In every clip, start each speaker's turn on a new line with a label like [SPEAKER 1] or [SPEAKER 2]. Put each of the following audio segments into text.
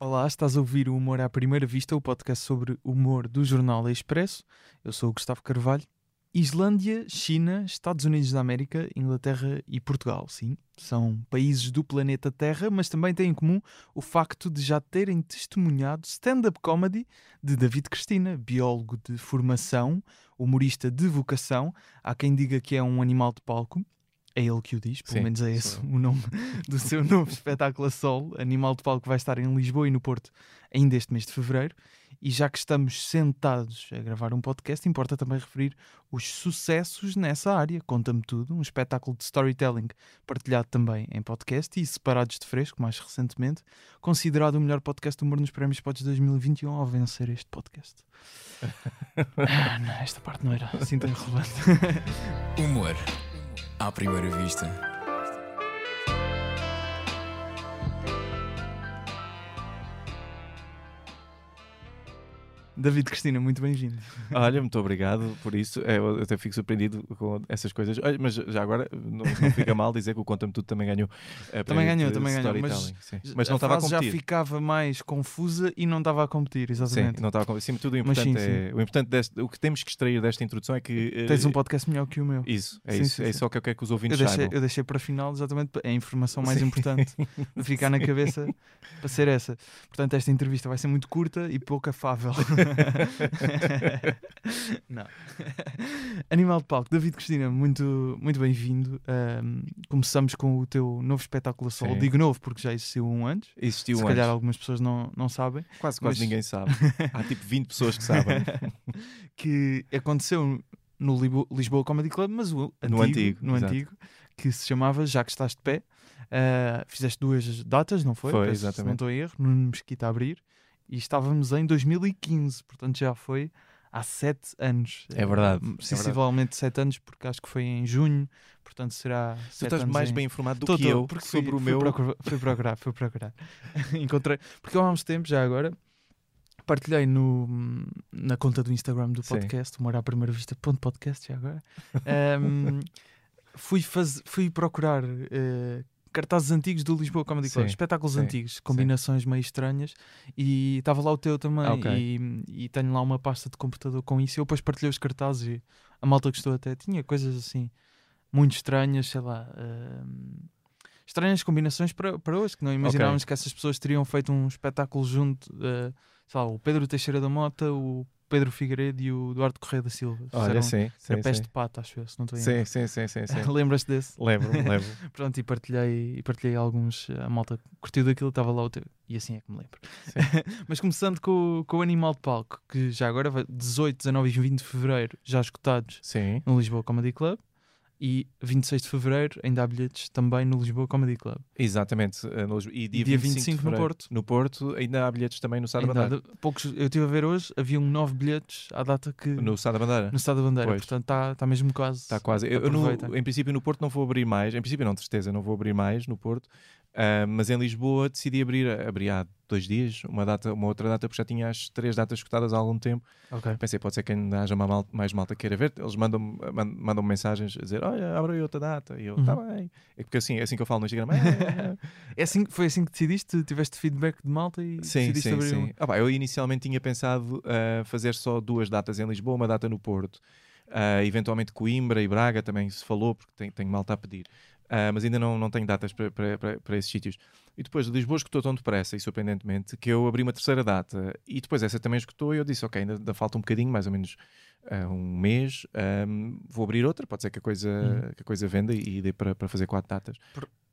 [SPEAKER 1] Olá, estás a ouvir o Humor à Primeira Vista, o podcast sobre humor do Jornal Expresso. Eu sou o Gustavo Carvalho. Islândia, China, Estados Unidos da América, Inglaterra e Portugal, sim, são países do planeta Terra, mas também têm em comum o facto de já terem testemunhado stand-up comedy de David Cristina, biólogo de formação, humorista de vocação. Há quem diga que é um animal de palco, é ele que o diz, pelo
[SPEAKER 2] Sim,
[SPEAKER 1] menos é esse o nome do seu novo espetáculo a sol. Animal de Palco vai estar em Lisboa e no Porto ainda este mês de fevereiro. E já que estamos sentados a gravar um podcast, importa também referir os sucessos nessa área. Conta-me tudo, um espetáculo de storytelling partilhado também em podcast e separados de fresco, mais recentemente, considerado o melhor podcast do humor nos prémios Pods 2021 ao vencer este podcast. ah, não, esta parte não era assim tão relevante.
[SPEAKER 3] Humor à primeira vista.
[SPEAKER 1] David Cristina, muito bem-vindo.
[SPEAKER 2] Olha, muito obrigado por isso. É, Eu até fico surpreendido com essas coisas. Olha, mas já agora, não, não fica mal dizer que o Conta-me Tudo também ganhou. eh,
[SPEAKER 1] Também ganhou, também ganhou, mas-
[SPEAKER 2] sim. Mas não estava a
[SPEAKER 1] frase já
[SPEAKER 2] competir.
[SPEAKER 1] ficava mais confusa e não estava a competir,
[SPEAKER 2] Sim,
[SPEAKER 1] exatamente.
[SPEAKER 2] não estava a competir. Sim, tudo o
[SPEAKER 1] Mas
[SPEAKER 2] importante,
[SPEAKER 1] sim,
[SPEAKER 2] é, o importante deste, o que temos que extrair desta introdução é que eh,
[SPEAKER 1] Tens um podcast melhor que o meu.
[SPEAKER 2] isso, é
[SPEAKER 1] Sim,
[SPEAKER 2] isso,
[SPEAKER 1] sim,
[SPEAKER 2] é
[SPEAKER 1] sim.
[SPEAKER 2] só que eu quero que os
[SPEAKER 1] Eu
[SPEAKER 2] ouvintes
[SPEAKER 1] deixei,
[SPEAKER 2] saibam.
[SPEAKER 1] eu deixei para final exatamente é a informação mais
[SPEAKER 2] Sim.
[SPEAKER 1] importante de ficar na cabeça para ser essa. Portanto, esta entrevista vai ser muito curta e pouco afável. Não. Animal de Palco, David Cristina, muito, muito bem-vindo. Começamos com o teu novo espetáculo a solo.
[SPEAKER 2] Sim.
[SPEAKER 1] Digo novo porque já existiu um antes.
[SPEAKER 2] Existiu
[SPEAKER 1] Se
[SPEAKER 2] um
[SPEAKER 1] calhar
[SPEAKER 2] antes.
[SPEAKER 1] algumas pessoas não, não sabem.
[SPEAKER 2] Quase, quase
[SPEAKER 1] mas-
[SPEAKER 2] ninguém sabe. Há tipo 20 pessoas que sabem.
[SPEAKER 1] que aconteceu no Lisboa Comedy Club, mas o antigo,
[SPEAKER 2] No antigo,
[SPEAKER 1] no
[SPEAKER 2] exato.
[SPEAKER 1] antigo, que se chamava Já que estás de pé. Ah, fizeste duas datas, não foi?
[SPEAKER 2] Foi,
[SPEAKER 1] Peço, Se não
[SPEAKER 2] exatamente.
[SPEAKER 1] estou a erro, no Mesquita a abrir. E estávamos em 2015, portanto já foi há sete anos.
[SPEAKER 2] É verdade, é
[SPEAKER 1] Sensivelmente sete anos, porque acho que foi em junho, portanto será.
[SPEAKER 2] Tu estás mais bem informado do
[SPEAKER 1] Tô,
[SPEAKER 2] que
[SPEAKER 1] tô,
[SPEAKER 2] eu
[SPEAKER 1] porque
[SPEAKER 2] sobre
[SPEAKER 1] fui,
[SPEAKER 2] o
[SPEAKER 1] fui
[SPEAKER 2] meu.
[SPEAKER 1] Procurar, fui procurar, fui procurar. Encontrei. Porque há uns tempos, já agora, partilhei no, na conta do Instagram do
[SPEAKER 2] Sim.
[SPEAKER 1] podcast, humor à primeira vista, ponto podcast, já agora. Ahm, fui, faz, fui procurar eh, cartazes antigos do Lisboa Comedy Club,
[SPEAKER 2] Sim,
[SPEAKER 1] espetáculos
[SPEAKER 2] sim,
[SPEAKER 1] antigos, combinações meio estranhas, e estava lá o teu também.
[SPEAKER 2] Ah, ok.
[SPEAKER 1] E, e tenho lá uma pasta de computador com isso. Eu depois partilhei os cartazes e a malta gostou até. Tinha coisas assim muito estranhas, sei lá. ahm, estranhas combinações para, para hoje, que não imaginávamos que essas pessoas teriam feito um espetáculo junto, eh, sei lá, o Pedro Teixeira da Mota, o Pedro Figueiredo e o Eduardo Correia da Silva.
[SPEAKER 2] Olha, sim, sim,
[SPEAKER 1] Era peste de pato, acho eu, se não estou
[SPEAKER 2] Sim, sim, sim, sim, sim.
[SPEAKER 1] Lembras-te desse?
[SPEAKER 2] Lembro, lembro.
[SPEAKER 1] Pronto, e partilhei, e partilhei alguns. A malta curtiu daquilo, estava lá o teu. E assim é que me lembro. Mas começando com, o- com o Animal de Palco, que já agora vai 18, 19 e 20 de fevereiro já escutados
[SPEAKER 2] Sim.
[SPEAKER 1] no Lisboa Comedy Club. E 26 de fevereiro ainda há bilhetes também no Lisboa Comedy Club.
[SPEAKER 2] Exatamente. eh, no. E dia,
[SPEAKER 1] Dia
[SPEAKER 2] 25,
[SPEAKER 1] 25
[SPEAKER 2] de
[SPEAKER 1] no Porto.
[SPEAKER 2] No Porto, ainda há bilhetes também no Sá da
[SPEAKER 1] Ainda há
[SPEAKER 2] Bandeira.
[SPEAKER 1] de- poucos, eu estive a ver hoje, haviam 9 bilhetes à data que.
[SPEAKER 2] No Sá da Bandeira.
[SPEAKER 1] no Estado da Bandeira.
[SPEAKER 2] Pois.
[SPEAKER 1] Portanto, está tá mesmo quase.
[SPEAKER 2] Está quase. Eu, no- em princípio, no Porto não vou abrir mais. Em princípio, não, de certeza, não vou abrir mais no Porto. Ah, mas em Lisboa decidi abrir, abri há dois dias, uma, data, uma outra data, porque já tinha as três datas escutadas há algum tempo.
[SPEAKER 1] Ok.
[SPEAKER 2] Pensei, pode ser que ainda haja uma mal- mais malta que queira ver. Eles mandam, mandam, mensagens a dizer: Olha, abre aí outra data. E eu,
[SPEAKER 1] Uhum.
[SPEAKER 2] tá bem. É porque assim, é assim que eu falo no Instagram. "É,
[SPEAKER 1] É assim, foi assim que decidiste? Tiveste feedback de malta e
[SPEAKER 2] Sim,
[SPEAKER 1] decidiste
[SPEAKER 2] sim,
[SPEAKER 1] abrir
[SPEAKER 2] sim.
[SPEAKER 1] uma?
[SPEAKER 2] Ah, pá, eu inicialmente tinha pensado ah, fazer só duas datas em Lisboa, uma data no Porto. Ah, eventualmente Coimbra e Braga também se falou, porque tem, tenho malta a pedir. Ah, mas ainda não, não tenho datas para, para, para, esses sítios. E depois Lisboa escutou tão depressa e surpreendentemente que eu abri uma terceira data e depois essa também escutou e eu disse, ok, ainda, ainda falta um bocadinho, mais ou menos ah, um mês, ahm, vou abrir outra, pode ser que a coisa,
[SPEAKER 1] Uhum.
[SPEAKER 2] que a coisa venda e dê para, para fazer quatro datas.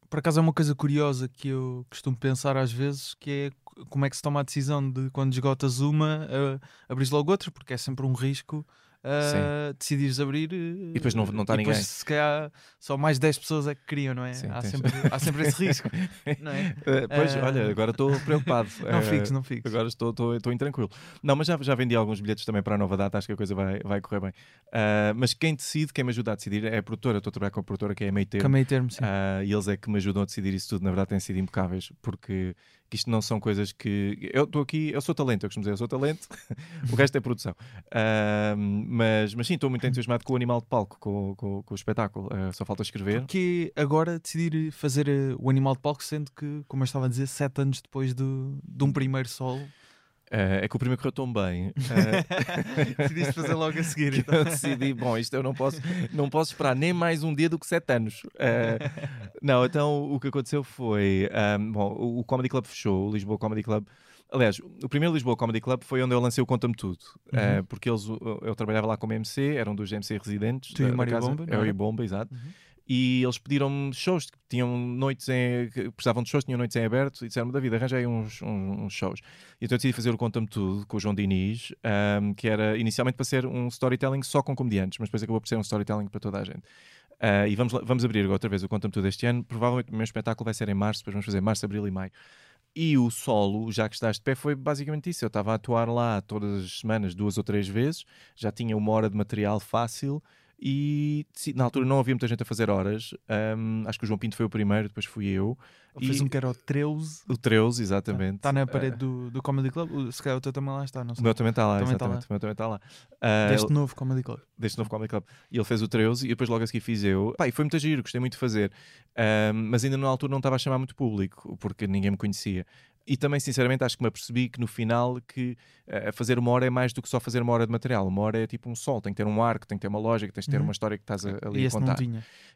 [SPEAKER 1] Por acaso é uma coisa curiosa que eu costumo pensar às vezes, que é como é que se toma a decisão de quando esgotas uma, uh, abrir logo outra, porque é sempre um risco uh, decidires abrir uh,
[SPEAKER 2] E depois não- não tá
[SPEAKER 1] e depois,
[SPEAKER 2] ninguém.
[SPEAKER 1] se calhar só mais 10 pessoas é que queriam, não é?
[SPEAKER 2] Sim,
[SPEAKER 1] há,
[SPEAKER 2] tens-
[SPEAKER 1] sempre, há sempre esse risco, não é?
[SPEAKER 2] Ah, pois,
[SPEAKER 1] Ah.
[SPEAKER 2] olha, agora estou preocupado.
[SPEAKER 1] Não fiques, não fiques.
[SPEAKER 2] Agora estou, estou, estou intranquilo. Não, mas já, já vendi alguns bilhetes também para a nova data, acho que a coisa vai, vai correr bem. Mas quem decide, quem me ajuda a decidir é a produtora. Estou a trabalhar com a produtora que é a meio
[SPEAKER 1] Que
[SPEAKER 2] termo.
[SPEAKER 1] meio termo, sim.
[SPEAKER 2] E eles é que me ajudam a decidir isso tudo. Na verdade, têm sido impecáveis, porque que isto não são coisas que. Eu estou aqui, eu sou talento, eu costumo dizer, eu sou talento, o resto é produção. Uh, mas, mas sim, estou muito entusiasmado com o animal de palco, com, com, com o espetáculo. Uh, só falta escrever.
[SPEAKER 1] Porque agora decidir fazer uh, o animal de palco, sendo que, como eu estava a dizer, sete anos depois do, de um primeiro solo.
[SPEAKER 2] Uh, é que o primeiro correu tão bem. Uh,
[SPEAKER 1] Decidiste fazer logo a seguir. Então.
[SPEAKER 2] Eu decidi, bom, isto eu não posso, não posso esperar nem mais um dia do que sete anos. Uh, não, então o que aconteceu foi: um, bom, o Comedy Club fechou, o Lisboa Comedy Club. Aliás, o primeiro Lisboa Comedy Club foi onde eu lancei o Conta-me Tudo. Uhum. porque eles, eu trabalhava lá como MC, eram dos MC residentes.
[SPEAKER 1] Tu da, e o Mário Bomba?
[SPEAKER 2] Eu e Bomba, exato. Uhum e eles pediram-me shows, tinham noites em, precisavam de shows, tinham noites em aberto e disseram-me, David, arranjei uns, uns, uns shows. E então eu decidi fazer o Conta-me Tudo com o João Diniz, um, que era inicialmente para ser um storytelling só com comediantes, mas depois acabou por ser um storytelling para toda a gente. Uh, e vamos, vamos abrir outra vez o Conta-me Tudo este ano. Provavelmente o meu espetáculo vai ser em março, depois vamos fazer março, abril e maio. E o solo, já que estás de pé, foi basicamente isso. Eu estava a atuar lá todas as semanas, duas ou três vezes, já tinha uma hora de material fácil e na altura não havia muita gente a fazer horas. Um, acho que o João Pinto foi o primeiro, depois fui eu.
[SPEAKER 1] Ele fez um que era o 13.
[SPEAKER 2] O 13, exatamente.
[SPEAKER 1] Está na parede uh, do, do Comedy Club. Se calhar o teu também lá está, não sei.
[SPEAKER 2] O meu também está lá, também exatamente. Está lá. O meu também está lá.
[SPEAKER 1] Uh, deste novo Comedy Club.
[SPEAKER 2] Deste novo Comedy Club. E ele fez o 13 e depois logo a seguir fiz eu. Pá, e foi muito giro, gostei muito de fazer. Um, mas ainda na altura não estava a chamar muito público, porque ninguém me conhecia. E também, sinceramente, acho que me apercebi que no final que uh, fazer uma hora é mais do que só fazer uma hora de material. Uma hora é tipo um sol, tem que ter um arco, tem que ter uma lógica, tens de ter uhum. uma história que estás a, ali
[SPEAKER 1] e
[SPEAKER 2] a contar.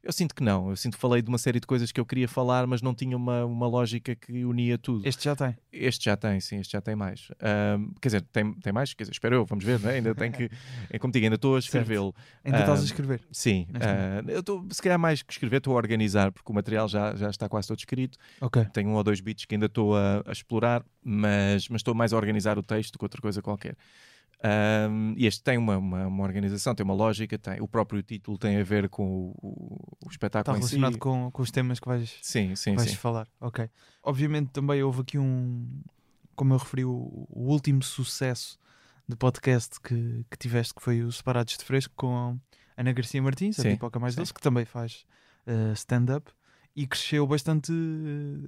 [SPEAKER 2] Eu sinto que não. Eu sinto que falei de uma série de coisas que eu queria falar, mas não tinha uma, uma lógica que unia tudo.
[SPEAKER 1] Este já tem.
[SPEAKER 2] Este já tem, sim, este já tem mais. Uh, quer dizer, tem, tem mais? Quer dizer, espero eu, vamos ver, né? ainda tem que. É como digo, ainda estou a escrevê-lo.
[SPEAKER 1] Ainda estás a escrever?
[SPEAKER 2] Sim. Uh, eu estou, se calhar, mais que escrever, estou a organizar, porque o material já, já está quase todo escrito.
[SPEAKER 1] Ok.
[SPEAKER 2] Tenho um ou dois bits que ainda estou a, a explorar mas, mas estou mais a organizar o texto do que outra coisa qualquer. Um, e este tem uma, uma, uma, organização, tem uma lógica, tem, o próprio título tem a ver com o, o espetáculo
[SPEAKER 1] Está relacionado
[SPEAKER 2] si.
[SPEAKER 1] com, com os temas que vais,
[SPEAKER 2] sim, sim,
[SPEAKER 1] vais
[SPEAKER 2] sim.
[SPEAKER 1] falar. Ok. Obviamente também houve aqui um, como eu referi, o, o último sucesso de podcast que, que tiveste, que foi o Separados de Fresco com Ana Garcia Martins, a Pipoca Mais Doce, que também faz uh, stand-up e cresceu bastante.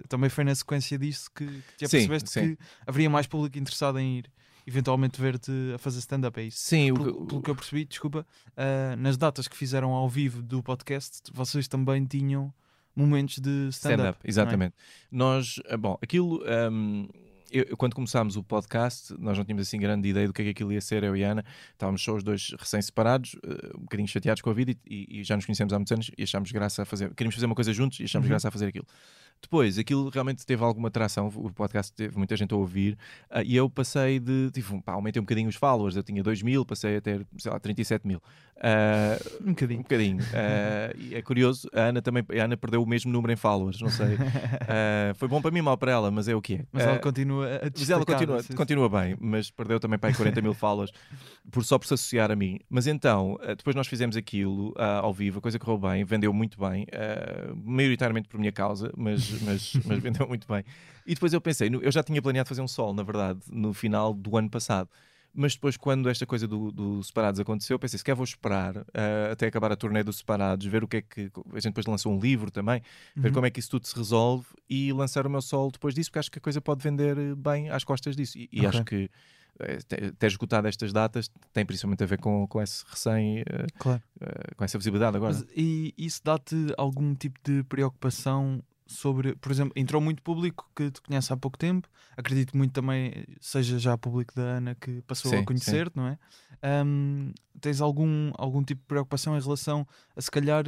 [SPEAKER 1] Também foi na sequência disso que, que já sim, percebeste sim. que haveria mais público interessado em ir eventualmente ver-te a fazer stand-up, é isso?
[SPEAKER 2] Sim,
[SPEAKER 1] pelo, o, pelo que eu percebi, desculpa, uh, nas datas que fizeram ao vivo do podcast, vocês também tinham momentos de stand-up. Stand
[SPEAKER 2] é? exatamente. É? Nós, ah, bom, aquilo. Um eu, quando começámos o podcast, nós não tínhamos assim grande ideia do que é que aquilo ia ser, eu e a Ana. Estávamos só os dois recém-separados, uh, um bocadinho chateados com a vida e, e, já nos conhecemos há muitos anos e achámos graça a fazer. Queríamos fazer uma coisa juntos e achámos uhum. graça a fazer aquilo. Depois, aquilo realmente teve alguma atração, o podcast teve muita gente a ouvir, uh, e eu passei de, tipo, pá, aumentei um bocadinho os followers, eu tinha 2 mil, passei a ter, sei lá, 37 mil.
[SPEAKER 1] Uh, um bocadinho.
[SPEAKER 2] Um bocadinho. Uh, e é curioso, a Ana também, a Ana perdeu o mesmo número em followers, não sei. foi bom para mim, mal para ela, mas é o que é.
[SPEAKER 1] Mas ela continua a Mas ela
[SPEAKER 2] continua, continua bem, mas perdeu também para aí 40 mil followers, por, só por se associar a mim. Mas então, depois nós fizemos aquilo ao vivo, a coisa correu bem, vendeu muito bem, maioritariamente por minha causa, mas mas, mas vendeu muito bem. E depois eu pensei, eu já tinha planeado fazer um sol, na verdade, no final do ano passado. Mas depois, quando esta coisa do, do Separados aconteceu, pensei, se quer vou esperar uh, até acabar a turnê dos Separados, ver o que é que. A gente depois lançou um livro também, uhum. ver como é que isso tudo se resolve e lançar o meu sol depois disso, porque acho que a coisa pode vender bem às costas disso. E, e okay. acho que eh, ter esgotado estas datas tem principalmente a ver com, com esse recém claro. uh, com essa visibilidade agora. Mas,
[SPEAKER 1] e isso dá-te algum tipo de preocupação sobre, por exemplo, entrou muito público que te conhece há pouco tempo, acredito muito também seja já público da Ana que passou sim, a conhecer-te, não é? Um, tens algum, algum tipo de preocupação em relação a se calhar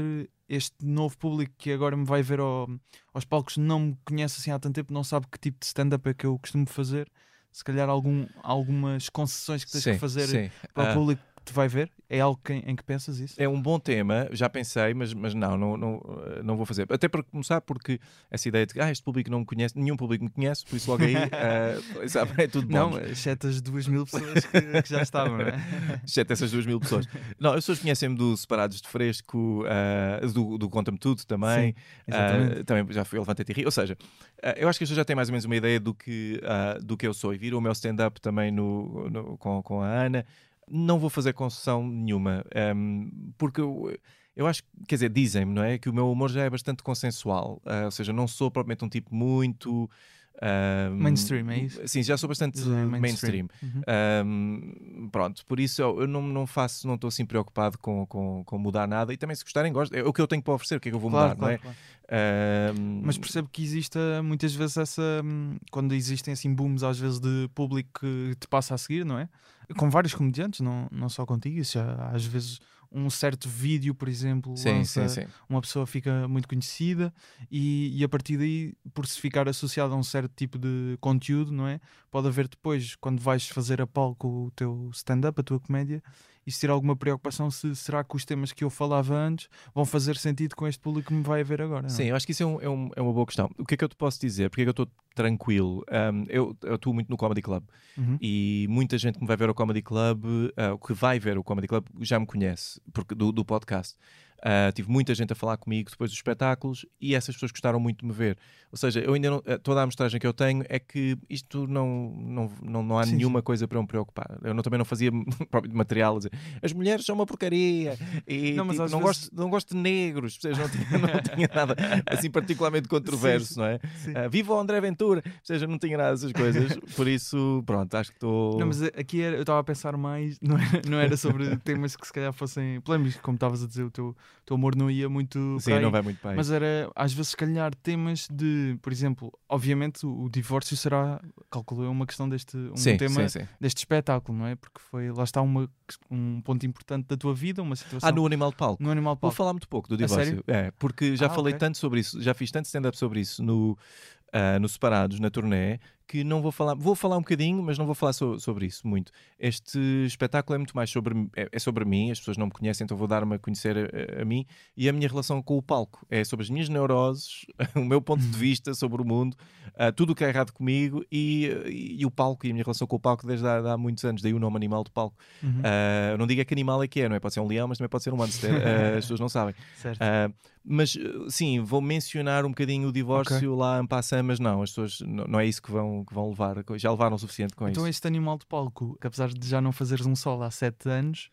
[SPEAKER 1] este novo público que agora me vai ver ao, aos palcos não me conhece assim há tanto tempo, não sabe que tipo de stand-up é que eu costumo fazer, se calhar algum, algumas concessões que tens sim, que fazer sim. para o ah. público te vai ver? É algo que, em que pensas isso?
[SPEAKER 2] É um bom tema, já pensei, mas, mas não, não, não, não vou fazer. Até para começar, porque essa ideia de que ah, este público não me conhece, nenhum público me conhece, por isso logo aí uh, sabe, é tudo bom.
[SPEAKER 1] Não, exceto as duas mil pessoas que, que já estavam, não é?
[SPEAKER 2] exceto essas duas mil pessoas. Não, as pessoas conhecem-me do Separados de Fresco, uh, do, do Conta-me Tudo também. Sim, uh, também já fui ao Levante e Rio. Ou seja, eu acho que as pessoas já têm mais ou menos uma ideia do que, do que eu sou. E viram o meu stand-up também no, no, com, com a Ana não vou fazer concessão nenhuma, um, porque eu, eu acho, quer dizer, dizem-me, não é? Que o meu humor já é bastante consensual, uh, ou seja, não sou propriamente um tipo muito Um,
[SPEAKER 1] Mainstream, é isso?
[SPEAKER 2] Sim, já sou bastante
[SPEAKER 1] Já é
[SPEAKER 2] mainstream.
[SPEAKER 1] mainstream. Uhum.
[SPEAKER 2] Um, pronto, por isso eu eu não, não faço, não estou assim preocupado com, com, com mudar nada e também se gostarem, gosto. É o que eu tenho para oferecer, o que é que eu vou
[SPEAKER 1] Claro,
[SPEAKER 2] mudar,
[SPEAKER 1] claro,
[SPEAKER 2] não
[SPEAKER 1] claro.
[SPEAKER 2] é? Um,
[SPEAKER 1] Mas percebo que exista muitas vezes essa. hum, Quando existem assim booms, às vezes, de público que te passa a seguir, não é? Com vários comediantes, não, não só contigo. Isso já, às vezes, um certo vídeo, por exemplo,
[SPEAKER 2] sim,
[SPEAKER 1] lança-
[SPEAKER 2] sim, sim.
[SPEAKER 1] uma pessoa fica muito conhecida e, e a partir daí, por se ficar associado a um certo tipo de conteúdo, não é? Pode haver depois, quando vais fazer a palco o teu stand-up, a tua comédia, ter alguma preocupação se será que os temas que eu falava antes vão fazer sentido com este público que me vai ver agora. não é?
[SPEAKER 2] Sim, eu acho que isso é, um- é um- é uma boa questão. O que é que eu te posso dizer? Porque é que eu estou tranquilo? Um, eu eu atuo muito no Comedy Club
[SPEAKER 1] Uhum.
[SPEAKER 2] e muita gente que me vai ver ao Comedy Club, o que vai ver o Comedy Club, já me conhece porque, do, do podcast. Ah, tive muita gente a falar comigo depois dos espetáculos e essas pessoas gostaram muito de me ver. Ou seja, eu ainda não, ah, toda a amostragem que eu tenho é que isto não, não, não, não há
[SPEAKER 1] Sim,
[SPEAKER 2] nenhuma coisa para me preocupar. Eu não- também não fazia próprio material dizer as mulheres são uma porcaria e
[SPEAKER 1] Não,
[SPEAKER 2] tipo, não,
[SPEAKER 1] vezes-
[SPEAKER 2] gosto, não gosto de negros, percebes? não tinha, não tinha nada assim particularmente controverso,
[SPEAKER 1] sim.
[SPEAKER 2] não é?
[SPEAKER 1] Sim.
[SPEAKER 2] Ah, viva o André Ventura, ou seja, não tinha nada dessas coisas, por isso, pronto, acho que estou.
[SPEAKER 1] Não, mas aqui era- eu estava a pensar mais, não era, não era sobre temas que se calhar fossem polémicos, como estavas a dizer, o teu, teu humor não ia muito
[SPEAKER 2] Sim, não vai muito bem.
[SPEAKER 1] mas era às vezes se calhar temas de, por exemplo, obviamente o, o divórcio será, calculo eu, uma questão deste, um
[SPEAKER 2] sim,
[SPEAKER 1] tema
[SPEAKER 2] sim, sim.
[SPEAKER 1] deste espetáculo, não é? Porque foi, lá está uma, um ponto importante da tua vida, uma situação
[SPEAKER 2] Ah, no Animal de Palco.
[SPEAKER 1] no Animal
[SPEAKER 2] Vou
[SPEAKER 1] Palco.
[SPEAKER 2] falar muito pouco do divórcio. É, porque já
[SPEAKER 1] Ah,
[SPEAKER 2] falei
[SPEAKER 1] ok.
[SPEAKER 2] tanto sobre isso, já fiz tanto stand-up sobre isso no, ah, no Separados, na turnê, que não vou falar. Vou falar um bocadinho, mas não vou falar so- sobre isso muito. Este espetáculo é muito mais sobre, é, é sobre mim, as pessoas não me conhecem, então vou dar-me a conhecer a, a mim e a minha relação com o palco. É sobre as minhas neuroses, o meu ponto de vista sobre o mundo, ah, tudo o que é errado comigo e, e, e o palco e a minha relação com o palco desde há, há muitos anos, daí o nome animal de palco.
[SPEAKER 1] Uhum,
[SPEAKER 2] eu não digo é que animal é que é, não é? Pode ser um leão, mas também pode ser um hamster. Ah, as pessoas não sabem. mas uh, sim, vou mencionar um bocadinho o divórcio lá em passam, mas não, as pessoas não, não é isso que vão, que vão levar. Já levaram o suficiente com
[SPEAKER 1] Então
[SPEAKER 2] isso.
[SPEAKER 1] este animal de palco, que apesar de já não fazeres um solo há sete anos,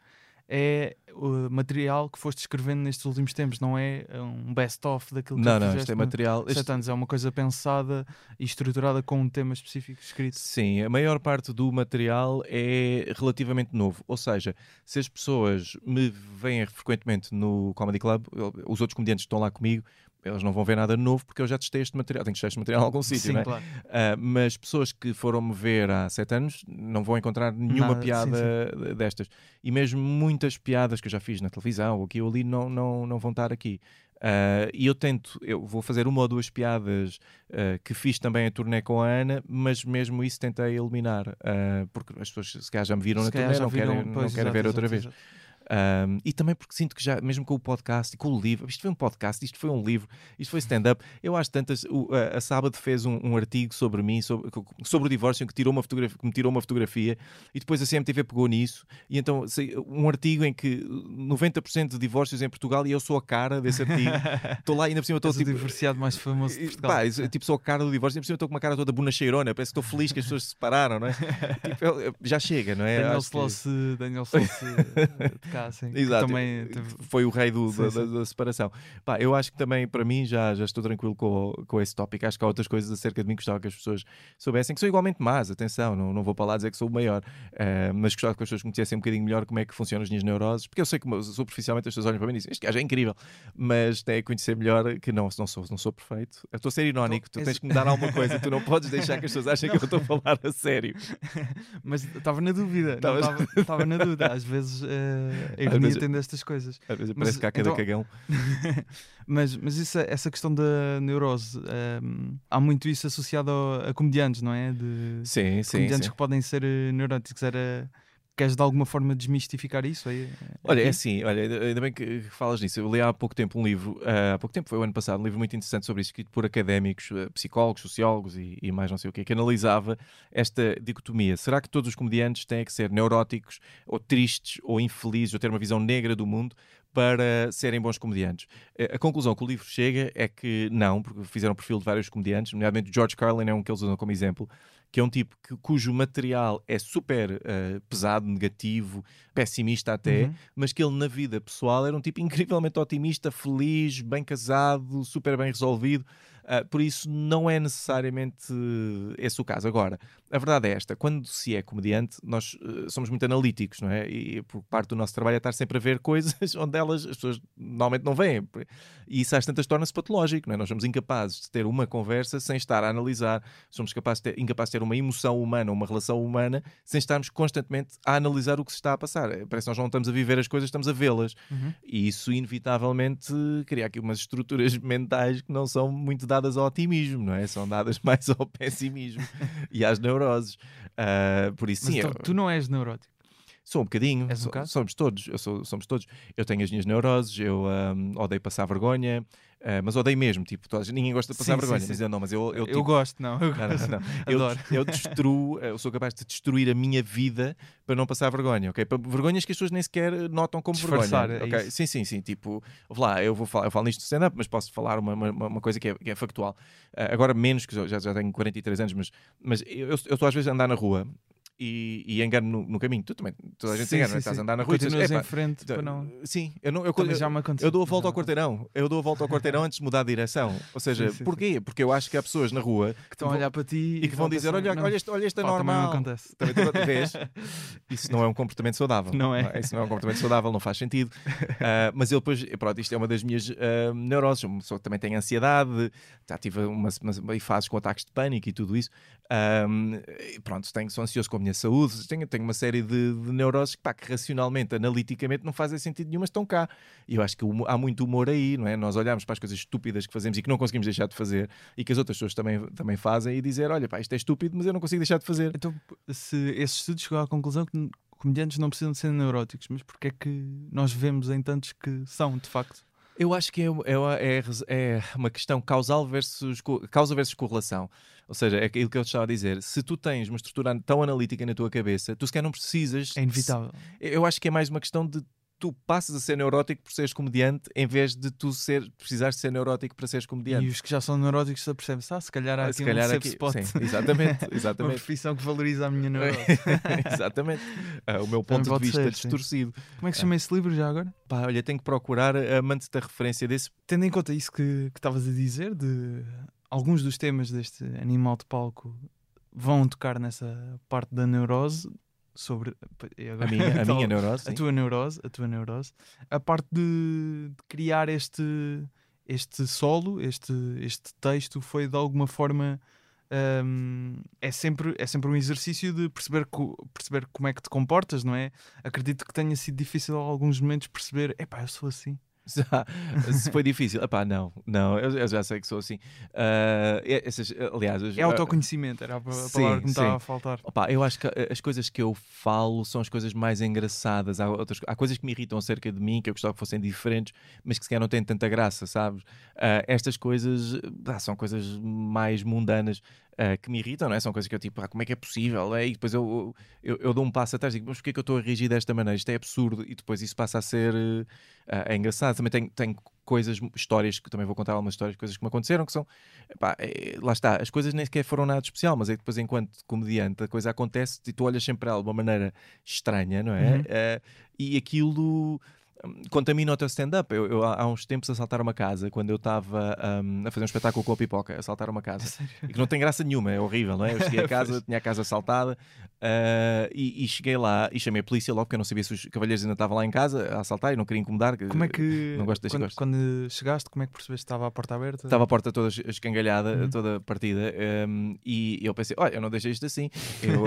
[SPEAKER 1] é o material que foste escrevendo nestes últimos tempos, não é um best-of daquilo que
[SPEAKER 2] Não, não,
[SPEAKER 1] fizeste
[SPEAKER 2] isto é material.
[SPEAKER 1] sete
[SPEAKER 2] este-
[SPEAKER 1] anos, é uma coisa pensada e estruturada com um tema específico escrito.
[SPEAKER 2] Sim, a maior parte do material é relativamente novo. Ou seja, se as pessoas me veem frequentemente no Comedy Club, os outros comediantes que estão lá comigo, eles não vão ver nada novo porque eu já testei este material. Tenho que testar este material em algum sítio,
[SPEAKER 1] Sim,
[SPEAKER 2] é?
[SPEAKER 1] claro.
[SPEAKER 2] Uh, mas pessoas que foram me ver há sete anos não vão encontrar nenhuma
[SPEAKER 1] Nada,
[SPEAKER 2] piada destas. E mesmo muitas piadas que eu já fiz na televisão ou aqui ou ali não, não, não vão estar aqui. Uh, e eu tento, eu vou fazer uma ou duas piadas uh, que fiz também a turnê com a Ana, mas mesmo isso tentei eliminar, uh, porque as pessoas se calhar já me viram
[SPEAKER 1] Se
[SPEAKER 2] na turnê, não
[SPEAKER 1] viram-
[SPEAKER 2] querem, não querem
[SPEAKER 1] exato,
[SPEAKER 2] ver outra
[SPEAKER 1] exato,
[SPEAKER 2] vez. Um, e também porque sinto que já, mesmo com o podcast e com o livro, isto foi um podcast, isto foi um livro, isto foi stand-up. Eu acho tantas. O, a, a Sábado fez um, um artigo sobre mim, sobre, sobre o divórcio, em que, tirou uma fotografia, que me tirou uma fotografia e depois a CMTV pegou nisso. E então um artigo em que 90% de divórcios em Portugal e eu sou a cara desse artigo. Estou lá e ainda por cima estou
[SPEAKER 1] És o
[SPEAKER 2] tipo.
[SPEAKER 1] divorciado mais famoso de Portugal.
[SPEAKER 2] Pá, tipo, sou a cara do divórcio, e por cima estou com uma cara toda bonacheirona, parece que estou feliz que as pessoas se separaram, não é? Tipo, eu- já chega, não é?
[SPEAKER 1] Daniel
[SPEAKER 2] Acho que-
[SPEAKER 1] Sloss, Daniel Sloss de cá, sim. que
[SPEAKER 2] Exato.
[SPEAKER 1] Também.
[SPEAKER 2] Foi o rei do-
[SPEAKER 1] Sim,
[SPEAKER 2] da,
[SPEAKER 1] sim.
[SPEAKER 2] da- separação. Pá, eu acho que também, para mim, já, já estou tranquilo com, com esse tópico. Acho que há outras coisas acerca de mim que gostava que as pessoas soubessem, que sou igualmente más, atenção, não, não vou para lá dizer que sou o maior, eh, mas gostava que as pessoas conhecessem um bocadinho melhor como é que funcionam as minhas neuroses, porque eu sei que superficialmente as pessoas olham para mim e dizem este gajo é incrível, mas tem a conhecer melhor que não, não, sou, não sou perfeito. Eu estou a ser irónico, tu
[SPEAKER 1] Então,
[SPEAKER 2] tens que me dar alguma coisa, tu não podes deixar que as pessoas achem que eu estou a falar a sério.
[SPEAKER 1] Mas estava na dúvida, não estava na dúvida. Às vezes eh, a ironia
[SPEAKER 2] vezes-
[SPEAKER 1] tem destas coisas.
[SPEAKER 2] Às vezes
[SPEAKER 1] Mas,
[SPEAKER 2] parece que há cada
[SPEAKER 1] então-
[SPEAKER 2] cagão.
[SPEAKER 1] mas mas isso, é- essa questão da neurose, ehm, há muito isso associado ao- a comediantes, não é? De
[SPEAKER 2] Sim, sim,
[SPEAKER 1] comediantes
[SPEAKER 2] sim.
[SPEAKER 1] que podem ser eh, neuróticos. Era... Queres de alguma forma desmistificar isso? aí?
[SPEAKER 2] Olha, é assim, olha, ainda bem que falas nisso. Eu li há pouco tempo um livro, ah, há pouco tempo, foi o ano passado, um livro muito interessante sobre isso, escrito por académicos, ah, psicólogos, sociólogos e, e mais não sei o quê, que analisava esta dicotomia. Será que todos os comediantes têm que ser neuróticos, ou tristes, ou infelizes, ou ter uma visão negra do mundo para serem bons comediantes? Eh, A conclusão que o livro chega é que não, porque fizeram perfil de vários comediantes, nomeadamente George Carlin é um que eles usam como exemplo, que é um tipo que- cujo material é super eh, pesado, negativo, pessimista até,
[SPEAKER 1] Uhum.
[SPEAKER 2] mas que ele na vida pessoal era um tipo incrivelmente otimista, feliz, bem casado, super bem resolvido. Uh, por isso, não é necessariamente esse o caso. Agora, a verdade é esta: quando se é comediante, nós uh, somos muito analíticos, não é? E por parte do nosso trabalho é estar sempre a ver coisas onde elas, as pessoas normalmente não veem. E isso às tantas torna-se patológico, não é? Nós somos incapazes de ter uma conversa sem estar a analisar, somos capazes de ter, incapazes de ter uma emoção humana, uma relação humana, sem estarmos constantemente a analisar o que se está a passar. Parece que nós não estamos a viver as coisas, estamos a vê-las.
[SPEAKER 1] Uhum.
[SPEAKER 2] E isso, inevitavelmente, cria aqui umas estruturas mentais que não são muito dadas ao otimismo, não é? São dadas mais ao pessimismo e às neuroses. Uh, por isso,
[SPEAKER 1] Mas
[SPEAKER 2] sim,
[SPEAKER 1] então,
[SPEAKER 2] eu-
[SPEAKER 1] tu não és neurótico.
[SPEAKER 2] Sou um bocadinho,
[SPEAKER 1] És um
[SPEAKER 2] so- somos todos, eu sou- somos todos. Eu tenho as minhas neuroses, eu ahm, odeio passar vergonha, ah, mas odeio mesmo, tipo, todas- ninguém gosta de passar
[SPEAKER 1] Sim,
[SPEAKER 2] vergonha,
[SPEAKER 1] sim.
[SPEAKER 2] mas eu não, mas eu, eu,
[SPEAKER 1] Eu,
[SPEAKER 2] tipo,
[SPEAKER 1] gosto, não. Eu
[SPEAKER 2] não, não,
[SPEAKER 1] gosto.
[SPEAKER 2] não. Eu,
[SPEAKER 1] Adoro.
[SPEAKER 2] eu destruo, eu sou capaz de destruir a minha vida para não passar vergonha, ok? Para vergonhas que as pessoas nem sequer notam como
[SPEAKER 1] Disfarçar,
[SPEAKER 2] vergonha.
[SPEAKER 1] é
[SPEAKER 2] ok?
[SPEAKER 1] isso.
[SPEAKER 2] Sim, sim, sim. Tipo, lá, eu vou falar, eu falo nisto de stand-up, mas posso falar uma, uma, uma coisa que é, que é factual. Ah, agora menos, que já, já tenho 43 anos, mas, mas eu estou às vezes a andar na rua e, e engano no, no caminho. Tu também, toda a gente se
[SPEAKER 1] Sim,
[SPEAKER 2] engana,
[SPEAKER 1] sim,
[SPEAKER 2] não é? estás
[SPEAKER 1] sim.
[SPEAKER 2] a andar na rua e dizes,
[SPEAKER 1] Continuas
[SPEAKER 2] "Epá,
[SPEAKER 1] em frente para não.
[SPEAKER 2] Sim, eu, não, eu, eu,
[SPEAKER 1] já me aconteceu.
[SPEAKER 2] eu dou a volta ao quarteirão. Eu dou a volta ao quarteirão antes de mudar de direção. Ou seja,
[SPEAKER 1] Sim, sim,
[SPEAKER 2] porquê? Porque eu acho que há pessoas na rua
[SPEAKER 1] Que estão a olhar para ti
[SPEAKER 2] e que vão dizer: olha,
[SPEAKER 1] não,
[SPEAKER 2] olha, este, olha este é
[SPEAKER 1] pá, também
[SPEAKER 2] normal.
[SPEAKER 1] acontece.
[SPEAKER 2] Também tu vês? Isso não é um comportamento saudável.
[SPEAKER 1] Não é.
[SPEAKER 2] Isso não é um comportamento saudável, não faz sentido. Ah, mas eu depois, pronto, isto é uma das minhas ah, neuroses. Uma pessoa que também tem ansiedade, já tive umas, umas, fases com ataques de pânico e tudo isso. Ah, e pronto, tenho, sou ansioso com a minha saúde, tenho, tenho uma série de, de neuroses que, pá, que racionalmente, analiticamente, não fazem sentido nenhum, mas estão cá. E eu acho que há muito humor aí, não é? Nós olhamos para as coisas estúpidas que fazemos e que não conseguimos deixar de fazer e que as outras pessoas também, também fazem e dizer: olha, pá, isto é estúpido, mas eu não consigo deixar de fazer.
[SPEAKER 1] Então, se esse estudo chegou à conclusão que comediantes não precisam de ser neuróticos, mas porque é que nós vemos em tantos que são, de facto?
[SPEAKER 2] Eu acho que é, é, é, é uma questão causal versus, causa versus correlação. Ou seja, é aquilo que eu te estava a dizer. Se tu tens uma estrutura tão analítica na tua cabeça, tu sequer não precisas.
[SPEAKER 1] É inevitável.
[SPEAKER 2] Eu acho que é mais uma questão de tu passas a ser neurótico por seres comediante em vez de tu ser, precisares de ser neurótico para seres comediante.
[SPEAKER 1] E os que já são neuróticos se apercebem-se, ah, se calhar há
[SPEAKER 2] Ah,
[SPEAKER 1] aqui
[SPEAKER 2] se
[SPEAKER 1] um
[SPEAKER 2] calhar
[SPEAKER 1] safe
[SPEAKER 2] aqui,
[SPEAKER 1] spot.
[SPEAKER 2] sim, exatamente,
[SPEAKER 1] Uma
[SPEAKER 2] exatamente.
[SPEAKER 1] profissão que valoriza a minha neurose.
[SPEAKER 2] exatamente. Ah, o meu
[SPEAKER 1] Também
[SPEAKER 2] ponto de vista
[SPEAKER 1] ser, sim.
[SPEAKER 2] distorcido.
[SPEAKER 1] Como é que se chama esse livro já agora?
[SPEAKER 2] Pá, olha, tenho que procurar amante da referência desse.
[SPEAKER 1] Tendo em conta isso que que estavas a dizer, de alguns dos temas deste animal de palco vão tocar nessa parte da neurose, sobre e
[SPEAKER 2] A
[SPEAKER 1] agora-
[SPEAKER 2] minha, a minha neurose.
[SPEAKER 1] a
[SPEAKER 2] sim.
[SPEAKER 1] tua neurose, a tua neurose, a parte de, de criar este este solo, este este texto foi de alguma forma hum, é sempre é sempre um exercício de perceber co- perceber como é que te comportas, não é? Acredito que tenha sido difícil em alguns momentos perceber, epá, eu sou assim.
[SPEAKER 2] Já, se foi difícil. Epá, não, não, eu, eu já sei que sou assim. Ah, e- essas, aliás, os-
[SPEAKER 1] É autoconhecimento, era a pa- a
[SPEAKER 2] sim,
[SPEAKER 1] palavra que me estava a faltar.
[SPEAKER 2] Opa, eu acho que as coisas que eu falo são as coisas mais engraçadas. Há, outras, há coisas que me irritam acerca de mim, que eu gostava que fossem diferentes, mas que sequer não têm tanta graça, sabes? Ah, estas coisas ah, são coisas mais mundanas ah, que me irritam, não é? São coisas que eu tipo, ah, como é que é possível? É? E depois eu, eu, eu dou um passo atrás e digo, mas porquê que eu estou a reagir desta maneira? Isto é absurdo. E depois isso passa a ser ah, é engraçado. Também tenho, tenho coisas, histórias que também vou contar algumas histórias, coisas que me aconteceram que são Epá, é, lá está, as coisas nem sequer foram nada de especial, mas é que depois, enquanto comediante, a coisa acontece e tu olhas sempre para ela de uma maneira estranha, não é?
[SPEAKER 1] Uhum.
[SPEAKER 2] Eh, e aquilo contamina o teu stand-up. Eu, eu, há uns tempos, assaltar uma casa, quando eu estava hum, a fazer um espetáculo com a pipoca, assaltar uma casa, e que não tem graça nenhuma, é horrível, não é? Eu cheguei a casa, tinha a casa assaltada eh, e, e cheguei lá e chamei a polícia logo porque eu não sabia se os cavalheiros ainda estavam lá em casa a assaltar e não queria incomodar.
[SPEAKER 1] Como é que
[SPEAKER 2] Não gosto
[SPEAKER 1] quando, quando chegaste, como é que percebeste que estava a porta aberta?
[SPEAKER 2] Estava a porta toda es- escangalhada,
[SPEAKER 1] Uhum.
[SPEAKER 2] toda partida, um, e eu pensei: olha, eu não deixei isto assim. Eu,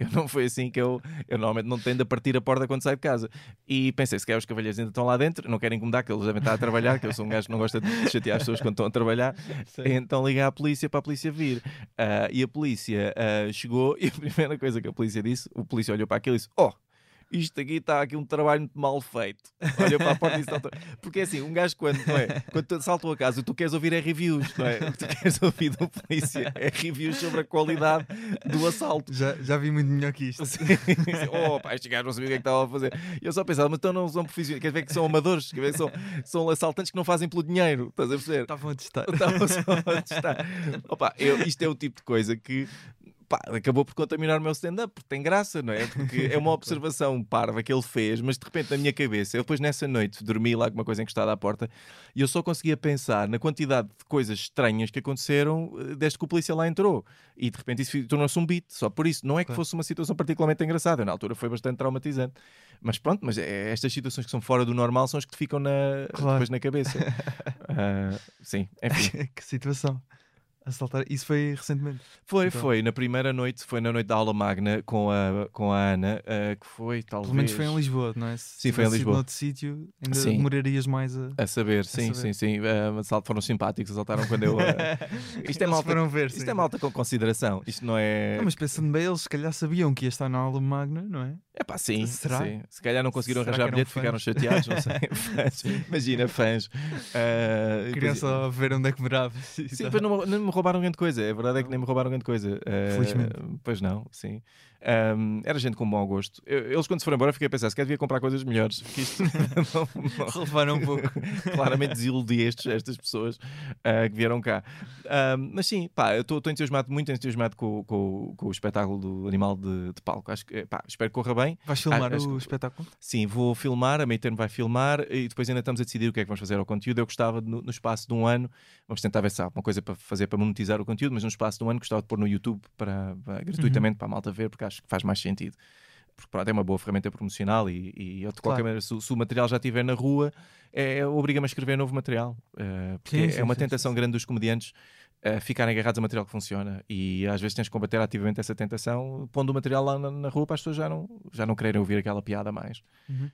[SPEAKER 2] eu não foi assim que eu, eu normalmente não tendo a partir a porta quando saio de casa. E pensei: se calhar os cavalheiros ainda estão lá dentro, não querem incomodar, que eles devem estar a trabalhar, que eu sou um gajo que não gosta de chatear as pessoas quando estão a trabalhar. Então liguei à polícia para a polícia vir. Ah, e a polícia ah, chegou, e a primeira coisa que a polícia disse: o polícia olhou para aquilo e disse: Oh! Isto aqui está aqui um trabalho muito mal feito. Olha para a porta e "Doutor." Porque é assim, um gajo quando, não é, quando tu a casa, tu queres ouvir é reviews, não é? O que tu queres ouvir do polícia é reviews sobre a qualidade do assalto.
[SPEAKER 1] Já, já vi muito melhor que isto.
[SPEAKER 2] oh, pá, estes gajos não sabiam o que é que estavam a fazer. Eu só pensava, mas então não são profissionais, quer ver que são amadores, quer ver que são, são assaltantes que não fazem pelo dinheiro, estás a perceber?
[SPEAKER 1] Estavam a testar.
[SPEAKER 2] Estavam só a testar. Opa, eu- isto é o tipo de coisa que pá, acabou por contaminar o meu stand-up, porque tem graça, não é? Porque é uma observação parva que ele fez, mas de repente na minha cabeça, eu depois nessa noite dormi lá com uma coisa encostada à porta e eu só conseguia pensar na quantidade de coisas estranhas que aconteceram eh, desde que o polícia lá entrou. E de repente isso tornou-se um beat, só por isso. Não é que fosse uma situação particularmente engraçada, na altura foi bastante traumatizante. Mas pronto, mas é- estas situações que são fora do normal são as que te ficam na,
[SPEAKER 1] Claro.
[SPEAKER 2] depois na cabeça. Ah, sim, enfim.
[SPEAKER 1] que situação. Assaltar. Isso foi recentemente.
[SPEAKER 2] Foi,
[SPEAKER 1] Então.
[SPEAKER 2] foi. Na primeira noite, foi na noite da aula magna com a, com a Ana, ah, que foi talvez.
[SPEAKER 1] Pelo menos foi em Lisboa, não é? Se
[SPEAKER 2] Sim, foi em Lisboa.
[SPEAKER 1] noutro sítio, ainda
[SPEAKER 2] Sim.
[SPEAKER 1] demorarias mais a.
[SPEAKER 2] A saber, sim,
[SPEAKER 1] saber.
[SPEAKER 2] sim, sim. Assalto- foram simpáticos, assaltaram quando eu. ah, Isto é malta,
[SPEAKER 1] foram ver,
[SPEAKER 2] isto
[SPEAKER 1] sim.
[SPEAKER 2] é malta com consideração. Isto não é.
[SPEAKER 1] Não, mas pensando bem, eles se calhar sabiam que ia estar na aula magna, não é?
[SPEAKER 2] É pá, sim,
[SPEAKER 1] Será?
[SPEAKER 2] sim. Se calhar não conseguiram
[SPEAKER 1] Será
[SPEAKER 2] arranjar bilhete, ficaram
[SPEAKER 1] fãs?
[SPEAKER 2] chateados, não sei. Fãs. Imagina, fãs.
[SPEAKER 1] Queriam
[SPEAKER 2] depois-
[SPEAKER 1] só ver onde é que morava.
[SPEAKER 2] Sim, depois não, não me roubaram grande coisa. A verdade é que nem me roubaram grande coisa. Ah,
[SPEAKER 1] Felizmente.
[SPEAKER 2] Pois não, sim. Ahm, era gente com bom gosto. Eu- eles, quando se foram embora, fiquei a pensar: se calhar devia comprar coisas melhores. Que isto não- não-
[SPEAKER 1] Relevaram um pouco.
[SPEAKER 2] claramente desiludi estes, estas pessoas ah, que vieram cá. Ahm, mas sim, pá, eu estou entusiasmado, muito entusiasmado com, com- com o espetáculo do animal de, de palco. Acho que, pá, espero que corra bem.
[SPEAKER 1] Vais filmar
[SPEAKER 2] Ah,
[SPEAKER 1] o
[SPEAKER 2] que-
[SPEAKER 1] espetáculo?
[SPEAKER 2] Sim, vou filmar, a meio termo vai filmar e depois ainda estamos a decidir o que é que vamos fazer ao conteúdo. Eu gostava, de, no, no espaço de um ano, vamos tentar ver se há alguma coisa para fazer para monetizar o conteúdo, mas no espaço de um ano gostava de pôr no YouTube para, para- gratuitamente para a malta ver, porque acho que faz mais sentido. Porque pronto, é uma boa ferramenta promocional e, e eu, de qualquer
[SPEAKER 1] Claro.
[SPEAKER 2] maneira, se, o- se o material já estiver na rua, é, obriga-me a escrever novo material. eh, porque
[SPEAKER 1] Sim, sim,
[SPEAKER 2] é uma
[SPEAKER 1] sim,
[SPEAKER 2] tentação grande dos comediantes eh, ficarem agarrados a material que funciona e às vezes tens que combater ativamente essa tentação pondo o material lá na, na rua para as pessoas já não, já não quererem ouvir aquela piada mais.
[SPEAKER 1] Uhum.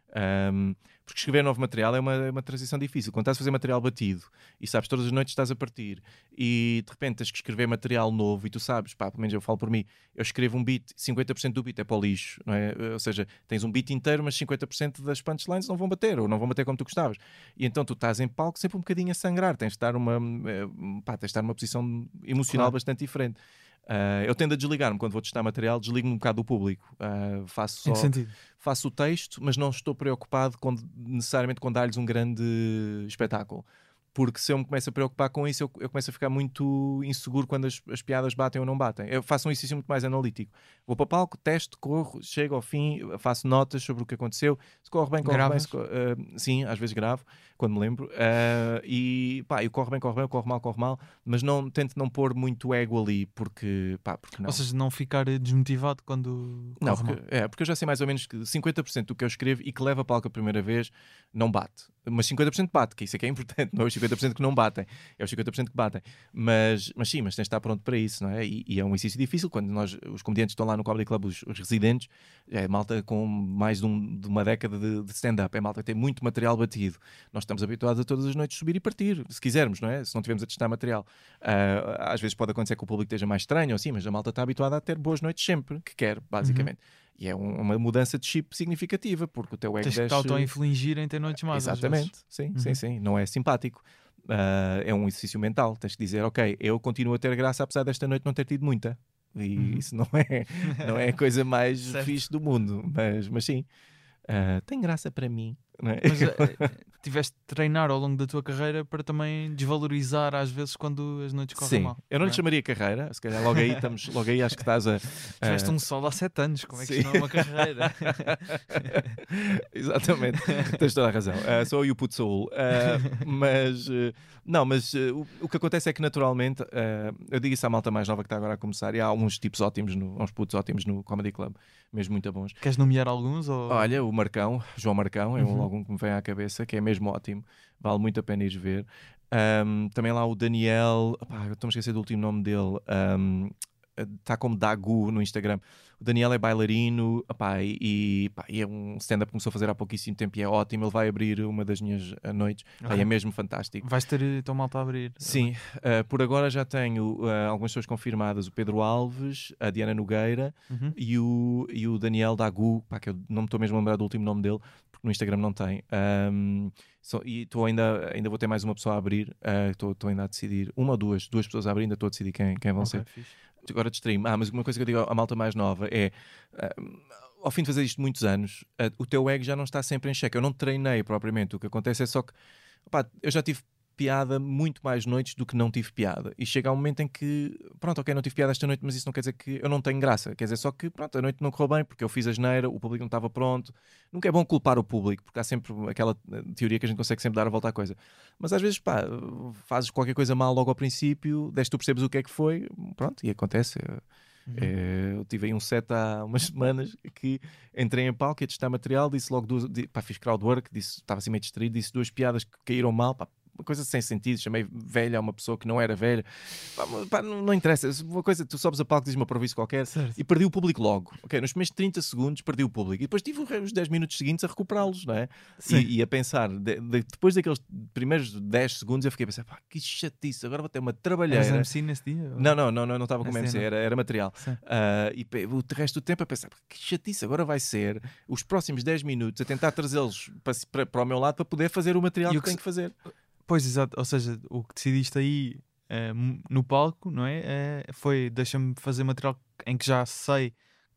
[SPEAKER 2] Um, porque escrever novo material é uma, é uma transição difícil. Quando estás a fazer material batido e sabes todas as noites estás a partir e de repente tens que escrever material novo e tu sabes, pá, pelo menos eu falo por mim, eu escrevo um beat, 50% do beat é para o lixo, não é? Ou seja, tens um beat inteiro, mas 50% das punchlines não vão bater ou não vão bater como tu gostavas. E então tu estás em palco sempre um bocadinho a sangrar, tens de estar, uma, eh, pá, tens de estar numa posição emocional
[SPEAKER 1] Claro.
[SPEAKER 2] bastante diferente. Ah, eu tendo a desligar-me quando vou testar material, desligo-me um bocado do público. Ah, faço só
[SPEAKER 1] Em que sentido?
[SPEAKER 2] faço o texto, mas não estou preocupado com, necessariamente com dar-lhes um grande espetáculo. Porque se eu me começo a preocupar com isso, eu, eu começo a ficar muito inseguro quando as, as piadas batem ou não batem. Eu faço um exercício muito mais analítico. Vou para o palco, testo, corro, chego ao fim, faço notas sobre o que aconteceu. Se corre bem, corre
[SPEAKER 1] Gravas?
[SPEAKER 2] bem. co- ah, sim, às vezes gravo, quando me lembro. Ah, e pá, eu corre bem, corre bem, eu corro mal, corre mal. Mas não, tento não pôr muito ego ali, porque, pá, porque não.
[SPEAKER 1] Ou seja, não ficar desmotivado quando.
[SPEAKER 2] Não, porque, é, porque eu já sei mais ou menos que 50% do que eu escrevo e que leva a palco a primeira vez não bate. Mas 50% bate, que isso é que é importante, não é os 50% que não batem, é os 50% que batem. Mas, mas sim, mas tens de estar pronto para isso, não é? E, e é um exercício difícil quando nós, os comediantes estão lá no Comedy Club, os, os residentes, é malta com mais de, um- de uma década de, de stand-up, é malta que tem muito material batido. Nós estamos habituados a todas as noites subir e partir, se quisermos, não é? Se não tivermos a testar material. Ah, às vezes pode acontecer que o público esteja mais estranho, assim, mas a malta está habituada a ter boas noites sempre, que quer, basicamente. E é um- uma mudança de chip significativa, porque o teu ego
[SPEAKER 1] Tens que te auto-infligir em ter noites más.
[SPEAKER 2] Exatamente, sim,
[SPEAKER 1] Uhum.
[SPEAKER 2] sim, sim. Não é simpático. Ah, é um exercício mental. Tens que dizer, ok, eu continuo a ter graça apesar desta noite não ter tido muita. E
[SPEAKER 1] Uhum.
[SPEAKER 2] isso não é, não é a coisa mais fixe do mundo. Mas, mas sim, Ah, tem graça para mim. Não é?
[SPEAKER 1] Mas eh, tiveste de treinar ao longo da tua carreira para também desvalorizar às vezes quando as noites correm
[SPEAKER 2] Sim,
[SPEAKER 1] mal.
[SPEAKER 2] eu não lhe
[SPEAKER 1] é?
[SPEAKER 2] chamaria carreira, se calhar logo aí estamos, logo aí acho que estás a.
[SPEAKER 1] Tiveste
[SPEAKER 2] a-
[SPEAKER 1] um solo há sete anos, como é que
[SPEAKER 2] Sim.
[SPEAKER 1] isto não é uma carreira?
[SPEAKER 2] Exatamente, tens toda a razão. Ah, sou eu puto Saúl. Ah, mas não, mas o, o que acontece é que naturalmente eu digo isso à malta mais nova que está agora a começar, e há uns tipos ótimos, no, uns putos ótimos no Comedy Club, mesmo muito bons.
[SPEAKER 1] Queres nomear alguns? Ou...
[SPEAKER 2] Olha, o Marcão, João Marcão, é um
[SPEAKER 1] Uhum.
[SPEAKER 2] Algum que me vem à cabeça, que é mesmo ótimo, vale muito a pena ir ver. Ahm, também lá o Daniel, estou-me a esquecer do último nome dele, está como Dagu no Instagram. O Daniel é bailarino opá, e, e, e é um stand-up que começou a fazer há pouquíssimo tempo e é ótimo. Ele vai abrir uma das minhas ah, noites, pá,
[SPEAKER 1] Ok.
[SPEAKER 2] é mesmo fantástico.
[SPEAKER 1] Vais ter então malta a abrir.
[SPEAKER 2] Sim, ah, por agora já tenho ah, algumas pessoas confirmadas: o Pedro Alves, a Diana Nogueira
[SPEAKER 1] Uhum.
[SPEAKER 2] e o, e o Daniel Dagu, pá, que eu não me estou mesmo a lembrar do último nome dele, porque no Instagram não tem. Ahm, só- e estou ainda, ainda vou ter mais uma pessoa a abrir, estou estou ainda a decidir, uma ou duas, duas pessoas a abrir, ainda estou a decidir quem, quem vão
[SPEAKER 1] Ok,
[SPEAKER 2] ser.
[SPEAKER 1] fixe.
[SPEAKER 2] Agora distraí-me. Ah, mas uma coisa que eu digo à malta mais nova é. ah, ao fim de fazer isto muitos anos, ah, o teu ego já não está sempre em xeque. Eu não treinei propriamente. O que acontece é só que opá, eu já tive piada muito mais noites do que não tive piada. E chega um momento em que, pronto, ok, não tive piada esta noite, mas isso não quer dizer que eu não tenho graça. Quer dizer só que, pronto, a noite não correu bem porque eu fiz a geneira, o público não estava pronto. Nunca é bom culpar o público, porque há sempre aquela eh, teoria que a gente consegue sempre dar a volta à coisa. Mas às vezes, pá, fazes qualquer coisa mal logo ao princípio, desde tu percebes o que é que foi, pronto, e acontece.
[SPEAKER 1] Uhum.
[SPEAKER 2] Eh, Eu tive aí um set há umas semanas que entrei em palco, ia testar material, disse logo duas, pá, fiz crowdwork, disse, estava assim meio distraído, disse duas piadas que caíram mal, pá, uma coisa sem sentido, chamei velha a uma pessoa que não era velha, pá, pá, não, não interessa, uma coisa, tu sobes a palco, dizes uma provício qualquer
[SPEAKER 1] Certo.
[SPEAKER 2] e perdi o público logo, ok, nos primeiros 30 segundos perdi o público e depois tive os 10 minutos seguintes a recuperá-los, não é? E, e a pensar, de- de- depois daqueles primeiros 10 segundos eu fiquei a pensar, pá, que chatice, agora vou ter uma
[SPEAKER 1] Eras
[SPEAKER 2] trabalheira.
[SPEAKER 1] MC nesse dia? ou-
[SPEAKER 2] Não, não, não, não, não estava como
[SPEAKER 1] Essa
[SPEAKER 2] MC, era, era material. Ah, e o resto do tempo a pensar, que chatice, agora vai ser os próximos 10 minutos a tentar trazê-los para, para, para o meu lado para poder fazer o material
[SPEAKER 1] E
[SPEAKER 2] que
[SPEAKER 1] que
[SPEAKER 2] tenho que fazer.
[SPEAKER 1] Pois, exato. Ou seja, o que decidiste aí m- no palco, não é? Eh, foi deixa-me fazer material em que já sei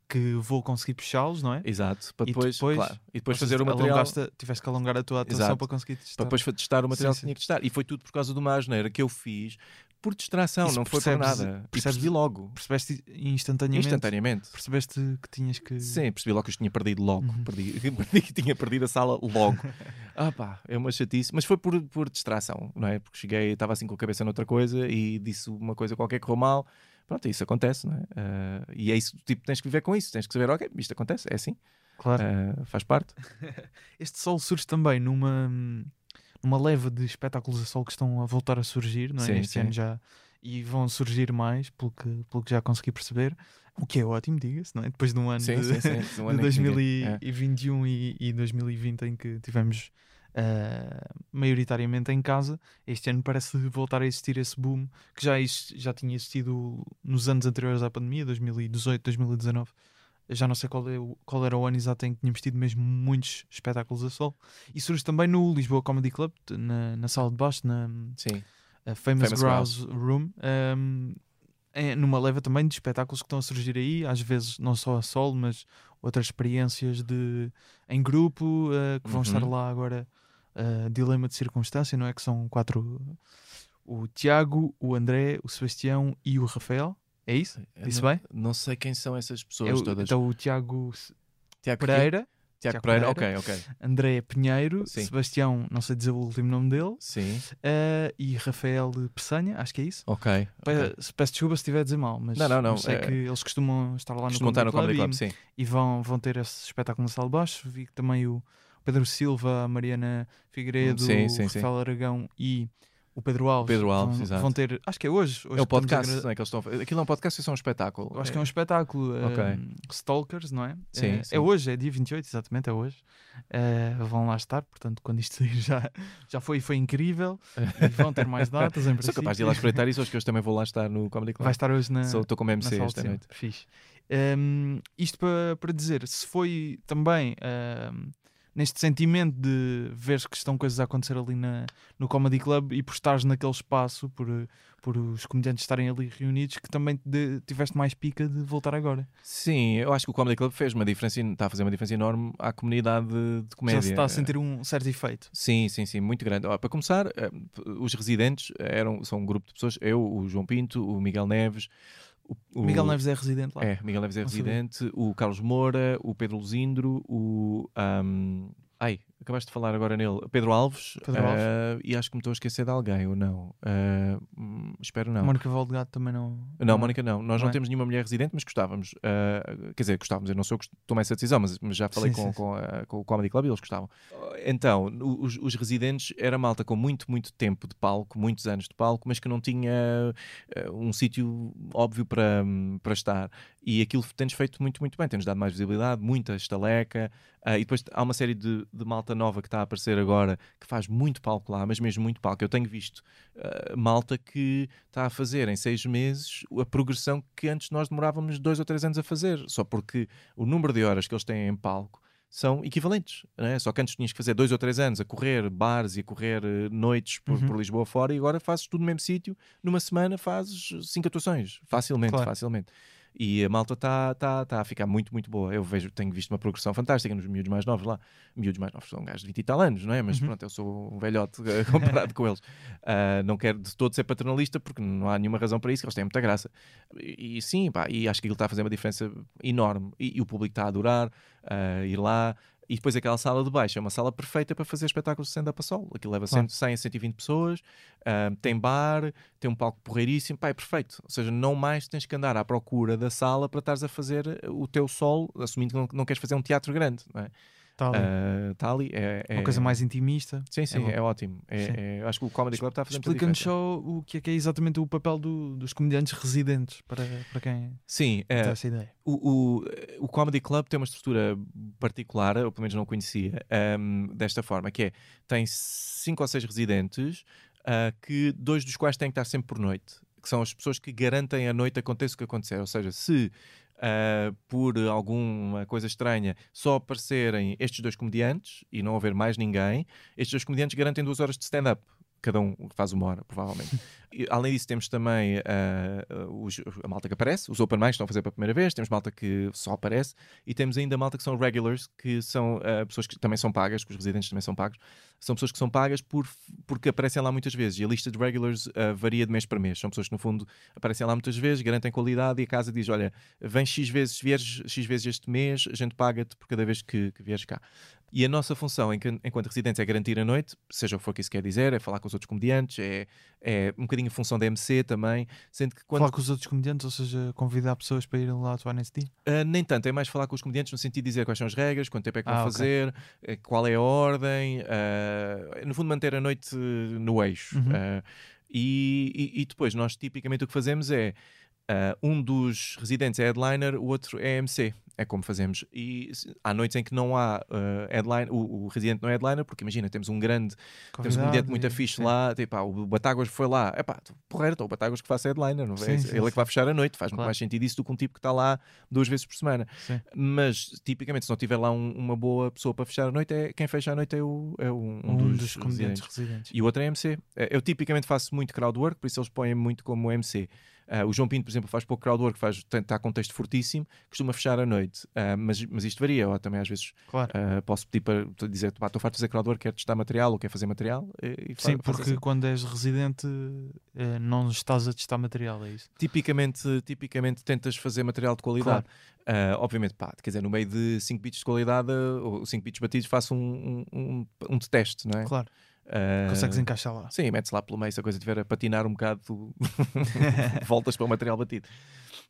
[SPEAKER 1] que vou conseguir puxá-los, não é?
[SPEAKER 2] Exato, para
[SPEAKER 1] E
[SPEAKER 2] depois,
[SPEAKER 1] depois-
[SPEAKER 2] claro, e depois fazer o material.
[SPEAKER 1] tiveste que alongar a tua atuação
[SPEAKER 2] Exato.
[SPEAKER 1] para conseguir
[SPEAKER 2] Para
[SPEAKER 1] testar.
[SPEAKER 2] depois fa- testar o material
[SPEAKER 1] Sim,
[SPEAKER 2] que tinha que testar. E foi tudo por causa de uma asneira que eu fiz por distração,
[SPEAKER 1] Isso
[SPEAKER 2] não foi por nada. E
[SPEAKER 1] percebes-
[SPEAKER 2] percebi logo,
[SPEAKER 1] Percebeste instantaneamente?
[SPEAKER 2] instantaneamente.
[SPEAKER 1] Percebeste que tinhas que.
[SPEAKER 2] Sim, percebi logo que os tinha perdido logo.
[SPEAKER 1] Uhum.
[SPEAKER 2] Perdi, perdi que tinha perdido a sala logo. ah pá, é uma chatice. Mas foi por, por distração, não é? Porque cheguei, estava assim com a cabeça noutra coisa e disse uma coisa qualquer que correu mal. Pronto, isso acontece, não é? Ah, e é isso, tipo, tens que viver com isso. Tens que saber, ok, isto acontece, é assim,
[SPEAKER 1] Claro.
[SPEAKER 2] ah, faz parte.
[SPEAKER 1] Este sol surge também numa, numa leva de espetáculos a sol que estão a voltar a surgir, não é?
[SPEAKER 2] Sim,
[SPEAKER 1] este
[SPEAKER 2] sim.
[SPEAKER 1] ano já. E vão surgir mais, pelo que, pelo que já consegui perceber. O que é ótimo, diga-se, não é? Depois de um ano
[SPEAKER 2] Sim,
[SPEAKER 1] de.
[SPEAKER 2] Um ano em que ninguém- é.
[SPEAKER 1] 2021 e, e 2020 em que tivemos ah, maioritariamente em casa, este ano parece voltar a existir esse boom que já, já tinha existido nos anos anteriores à pandemia, 2018, 2019. Eu Já não sei qual, é o- qual era o ano exato em que tínhamos tido mesmo muitos espetáculos a sol. E surge também no Lisboa Comedy Club, na, na sala de baixo, na
[SPEAKER 2] Sim,
[SPEAKER 1] a Famous,
[SPEAKER 2] Famous
[SPEAKER 1] Grouse Room, um, é numa leva também de espetáculos que estão a surgir aí, às vezes não só a solo, mas outras experiências de, em grupo uh, que vão
[SPEAKER 2] Uhum.
[SPEAKER 1] estar lá agora. uh, dilema de circunstância, não é? Que são quatro: o Tiago, o André, o Sebastião e o Rafael. É isso?
[SPEAKER 2] Eu
[SPEAKER 1] Disse
[SPEAKER 2] não,
[SPEAKER 1] bem?
[SPEAKER 2] Não sei quem são essas pessoas
[SPEAKER 1] É o-
[SPEAKER 2] todas.
[SPEAKER 1] então o Tiago
[SPEAKER 2] Tiago?
[SPEAKER 1] Pereira,
[SPEAKER 2] Tiago
[SPEAKER 1] Tiago
[SPEAKER 2] Pereira,
[SPEAKER 1] Pereira.
[SPEAKER 2] ok, ok.
[SPEAKER 1] André Pinheiro,
[SPEAKER 2] Sim.
[SPEAKER 1] Sebastião, não sei dizer o último nome dele,
[SPEAKER 2] Sim,
[SPEAKER 1] uh, e Rafael Peçanha, acho que é isso.
[SPEAKER 2] ok.
[SPEAKER 1] Pe- Peço desculpa se estiver a dizer mal, mas
[SPEAKER 2] Não, não, não,
[SPEAKER 1] sei
[SPEAKER 2] é-
[SPEAKER 1] que eles costumam estar lá no
[SPEAKER 2] Costumam no
[SPEAKER 1] Comedy
[SPEAKER 2] Comedy
[SPEAKER 1] Club,
[SPEAKER 2] Club, sim.
[SPEAKER 1] e, e vão, vão ter esse espetáculo na sala de baixo. Vi que também o Pedro Silva, a Mariana Figueiredo,
[SPEAKER 2] sim, sim.
[SPEAKER 1] Rafael Aragão e o Pedro Alves,
[SPEAKER 2] Pedro Alves,
[SPEAKER 1] vão,
[SPEAKER 2] exato.
[SPEAKER 1] vão ter, acho que é hoje. hoje
[SPEAKER 2] É o
[SPEAKER 1] a
[SPEAKER 2] podcast, não é que eles estão. Aquilo é um podcast ou é um espetáculo?
[SPEAKER 1] eu acho que é um espetáculo.
[SPEAKER 2] Ok.
[SPEAKER 1] eh, Stalkers, não é?
[SPEAKER 2] Sim,
[SPEAKER 1] Eh,
[SPEAKER 2] sim.
[SPEAKER 1] É hoje, é dia 28, exatamente, é hoje. Eh, vão lá estar, portanto, quando isto sair já, já foi, foi incrível. e vão ter mais datas, em
[SPEAKER 2] Sou
[SPEAKER 1] princípio.
[SPEAKER 2] capaz de ir lá espreitar isso, hoje que hoje também vou lá estar no Comedy Club.
[SPEAKER 1] Vai estar hoje na,
[SPEAKER 2] Sou- Estou como MC esta noite.
[SPEAKER 1] Fixe. Um, isto para, para dizer, se foi também um, neste sentimento de ver que estão coisas a acontecer ali na, no Comedy Club e por estares naquele espaço, por, por os comediantes estarem ali reunidos, que também de- tiveste mais pica de voltar agora.
[SPEAKER 2] Sim, eu acho que o Comedy Club fez uma diferença, está a fazer uma diferença enorme à comunidade de, comédia.
[SPEAKER 1] Já se está a sentir um certo efeito.
[SPEAKER 2] Sim, sim, sim, muito grande. Ó, para começar, eh, os residentes eram, são um grupo de pessoas, eu, o João Pinto, o Miguel Neves, o,
[SPEAKER 1] Miguel Neves é residente lá.
[SPEAKER 2] É, Miguel Neves é residente, o Carlos Moura, o Pedro Luzindro, o. ahm, ai, acabaste de falar agora nele, Pedro Alves,
[SPEAKER 1] Pedro Alves.
[SPEAKER 2] ah, e acho que me estou a esquecer de alguém, ou não? Hum, espero não.
[SPEAKER 1] Mónica Valdegato também não.
[SPEAKER 2] Não, Mónica, não. Nós não,
[SPEAKER 1] Não é?
[SPEAKER 2] temos nenhuma mulher residente, mas gostávamos. Ah, quer dizer, gostávamos. Eu não sou que tomei essa decisão, mas, mas já falei
[SPEAKER 1] Sim,
[SPEAKER 2] com,
[SPEAKER 1] sim,
[SPEAKER 2] com, com o Comedy Club e eles gostavam. Então, os, os residentes era malta com muito, muito tempo de palco, muitos anos de palco, mas que não tinha um sítio óbvio para, para estar. E aquilo temos feito muito, muito bem. Temos dado mais visibilidade, muita estaleca. e depois há uma série de, de malta nova que está a aparecer agora que faz muito palco lá, mas mesmo muito palco. Eu tenho visto ah, malta que está a fazer em seis meses a progressão que antes nós demorávamos dois ou três anos a fazer, só porque o número de horas que eles têm em palco são equivalentes. não é? Só que antes tinhas que fazer dois ou três anos a correr bares e a correr eh, noites por,
[SPEAKER 1] Uhum.
[SPEAKER 2] por Lisboa fora e agora fazes tudo no mesmo sítio. Numa semana fazes cinco atuações, facilmente,
[SPEAKER 1] Claro.
[SPEAKER 2] facilmente. E a malta está tá, tá a ficar muito, muito boa. Eu vejo, tenho visto uma progressão fantástica nos miúdos mais novos lá. Miúdos mais novos são gajos de 20 e tal anos, não é? Mas
[SPEAKER 1] Uhum.
[SPEAKER 2] pronto, eu sou um velhote eh, comparado com eles. Ah, não quero de todo ser paternalista porque não há nenhuma razão para isso, que eles têm muita graça. E, e sim, pá, e acho que ele está a fazer uma diferença enorme. E, e o público está a adorar ah, ir lá. E depois aquela sala de baixo é uma sala perfeita para fazer espetáculos de stand-up a solo. Aquilo leva
[SPEAKER 1] Claro.
[SPEAKER 2] 100, 100 a 120 pessoas, ah, tem bar, tem um palco porreiríssimo, pá, é perfeito. Ou seja, não mais tens que andar à procura da sala para estares a fazer o teu solo, assumindo que não, não queres fazer um teatro grande. Não é?
[SPEAKER 1] Tá ali.
[SPEAKER 2] Ah, ali. É,
[SPEAKER 1] Uma
[SPEAKER 2] é-
[SPEAKER 1] coisa mais intimista.
[SPEAKER 2] Sim, sim,
[SPEAKER 1] bom.
[SPEAKER 2] é, ótimo. É-
[SPEAKER 1] Sim.
[SPEAKER 2] é- acho que o Comedy Club está a fazer
[SPEAKER 1] Explica-nos só o que é que é exatamente o papel do- dos comediantes residentes para, para quem
[SPEAKER 2] Sim,
[SPEAKER 1] tem
[SPEAKER 2] é,
[SPEAKER 1] essa ideia.
[SPEAKER 2] o, o, o Comedy Club tem uma estrutura particular, eu pelo menos não conhecia, ahm, desta forma, que é, tem cinco ou seis residentes, ah, que dois dos quais têm que estar sempre por noite, que são as pessoas que garantem a noite aconteça o que acontecer, ou seja, se ah, por alguma coisa estranha só aparecerem estes dois comediantes e não houver mais ninguém, estes dois comediantes garantem duas horas de stand-up. Cada um faz uma hora, provavelmente. E, além disso, temos também ah, os- a malta que aparece, os open mics estão a fazer pela primeira vez, temos malta que só aparece, e temos ainda malta que são regulars, que são ah, pessoas que também são pagas, que os residentes também são pagos, são pessoas que são pagas por, porque aparecem lá muitas vezes. E a lista de regulars ah, varia de mês para mês. São pessoas que, no fundo, aparecem lá muitas vezes, garantem qualidade e a casa diz: Olha, vem X vezes, vieres X vezes este mês, a gente paga-te por cada vez que, que vieres cá. E a nossa função enqu- enquanto residentes é garantir a noite, seja o que for que isso quer dizer, é falar com os outros comediantes, é, é um bocadinho a função da MC também, sendo que quando
[SPEAKER 1] Falar com os outros comediantes, ou seja, convidar pessoas para irem lá atuar nesse dia.
[SPEAKER 2] Uh, nem tanto, é mais falar com os comediantes no sentido de dizer quais são as regras, quanto tempo é que vão
[SPEAKER 1] Ah,
[SPEAKER 2] fazer, eh, qual é a ordem, uh, no fundo manter a noite no eixo.
[SPEAKER 1] Uhum.
[SPEAKER 2] Uh, e, e- e depois nós tipicamente o que fazemos é uh, um dos residentes é headliner, o outro é MC. É como fazemos. E se- há noites em que não há uh, headline, o, o residente não é headliner, porque imagina, temos um grande temos um comediante muito fixe
[SPEAKER 1] sim.
[SPEAKER 2] lá, tipo, ah, o Batáguas foi lá, é pá, porreiro, então o Batáguas que faça headliner, não é?
[SPEAKER 1] Sim, sim,
[SPEAKER 2] Ele é que vai fechar a noite, faz muito
[SPEAKER 1] Claro.
[SPEAKER 2] mais sentido isso do que um tipo que está lá duas vezes por semana. Mas tipicamente, se não tiver lá um- uma boa pessoa para fechar a noite, é, quem fecha a noite é, o, é um, um
[SPEAKER 1] Um,
[SPEAKER 2] dos,
[SPEAKER 1] dos, comediantes
[SPEAKER 2] residentes.
[SPEAKER 1] residentes.
[SPEAKER 2] E o outro é MC. Eh, Eu tipicamente faço muito crowdwork, por isso eles põem muito como MC. Ah, o João Pinto, por exemplo, faz pouco crowdwork, faz, está com um texto fortíssimo, costuma fechar a noite. Ah, mas, mas isto varia, eu também às vezes
[SPEAKER 1] Claro.
[SPEAKER 2] ah, posso pedir para dizer, estou farto de fazer crowdwork, quero testar material ou quero fazer material. E, e
[SPEAKER 1] Sim,
[SPEAKER 2] faço
[SPEAKER 1] porque
[SPEAKER 2] assim.
[SPEAKER 1] quando és residente eh, não estás a testar material, é isso.
[SPEAKER 2] tipicamente, tipicamente tentas fazer material de qualidade. Ah, obviamente, pá, quer dizer, no meio de 5 bits de qualidade, ou 5 bits batidos, faço um, um, um, um teste, não é?
[SPEAKER 1] Claro,
[SPEAKER 2] Ah,
[SPEAKER 1] consegues encaixar lá.
[SPEAKER 2] Sim, metes lá pelo meio, se a coisa estiver a patinar um bocado, tu voltas para o material batido.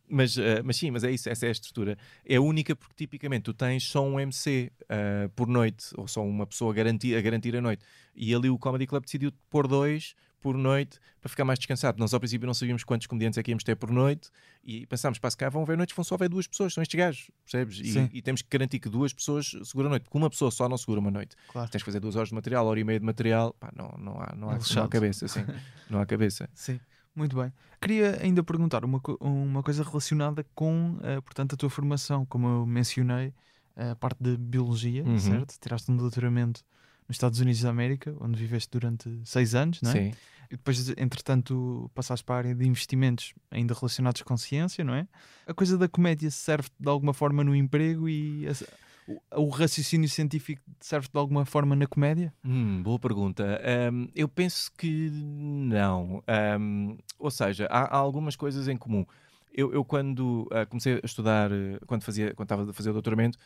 [SPEAKER 2] Mas, ah, mas sim, mas é isso, essa é a estrutura. É única porque tipicamente tu tens só um MC ah, por noite, ou só uma pessoa a garantir, a garantir a noite. E ali o Comedy Club decidiu pôr dois por noite para ficar mais descansado. Nós ao princípio não sabíamos quantos comediantes é que íamos ter por noite e pensámos, pá, se cá vão ver noites, vão só ver duas pessoas, são estes gajos, percebes?
[SPEAKER 1] Sim.
[SPEAKER 2] E, e temos que garantir que duas pessoas seguram a noite, porque uma pessoa só não segura uma noite.
[SPEAKER 1] Claro.
[SPEAKER 2] Tens que fazer duas horas de material, hora e meia de material, pá, não, não, há, não, há, não há cabeça, assim, não há cabeça.
[SPEAKER 1] Sim, muito bem. Queria ainda perguntar uma, uma coisa relacionada com, eh, portanto, a tua formação, como eu mencionei, a parte de biologia,
[SPEAKER 2] Uhum.
[SPEAKER 1] certo? Tiraste um doutoramento nos Estados Unidos da América, onde viveste durante seis anos, não é?
[SPEAKER 2] Sim.
[SPEAKER 1] E depois, entretanto, passaste para a área de investimentos ainda relacionados com ciência, não é? A coisa da comédia serve de alguma forma no emprego e esse- o, o raciocínio científico serve de alguma forma na comédia?
[SPEAKER 2] Hum, boa pergunta. Ahm, eu penso que não. Ahm, ou seja, há, há algumas coisas em comum. Eu, eu quando ah, comecei a estudar, quando, fazia, quando estava a fazer o doutoramento,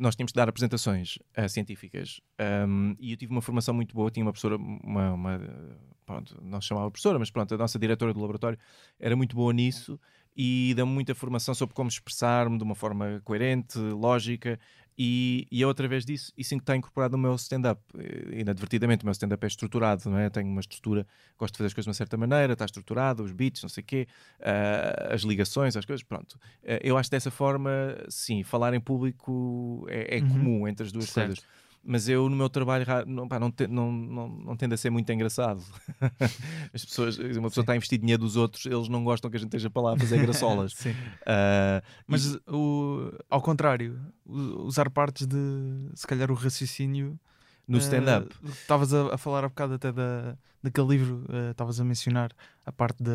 [SPEAKER 2] nós tínhamos que dar apresentações ah, científicas. Ahm, e eu tive uma formação muito boa. Tinha uma professora, uma, uma, pronto, não se chamava professora, mas pronto, a nossa diretora do laboratório era muito boa nisso e deu-me muita formação sobre como expressar-me de uma forma coerente, lógica. E, e eu, através disso, isso está incorporado no meu stand-up. Eh, Inadvertidamente, o meu stand-up é estruturado, não é? Tenho uma estrutura, gosto de fazer as coisas de uma certa maneira, está estruturado, os beats, não sei o quê, ah, as ligações, as coisas, pronto. Eh, eu acho que dessa forma, sim, falar em público é, é
[SPEAKER 1] Uhum.
[SPEAKER 2] comum entre as duas
[SPEAKER 1] Certo.
[SPEAKER 2] coisas. Mas eu, no meu trabalho, ra- não, pá, não, não, não, não tende a ser muito engraçado. As pessoas, uma pessoa
[SPEAKER 1] Sim.
[SPEAKER 2] está a investir dinheiro dos outros, eles não gostam que a gente esteja para lá a fazer graçolas.
[SPEAKER 1] Sim.
[SPEAKER 2] Ah,
[SPEAKER 1] Mas
[SPEAKER 2] e-
[SPEAKER 1] o, ao contrário, usar partes de se calhar o raciocínio
[SPEAKER 2] no stand-up.
[SPEAKER 1] Eh, Estavas a, a falar há bocado até da, daquele livro, eh, estavas a mencionar a parte de,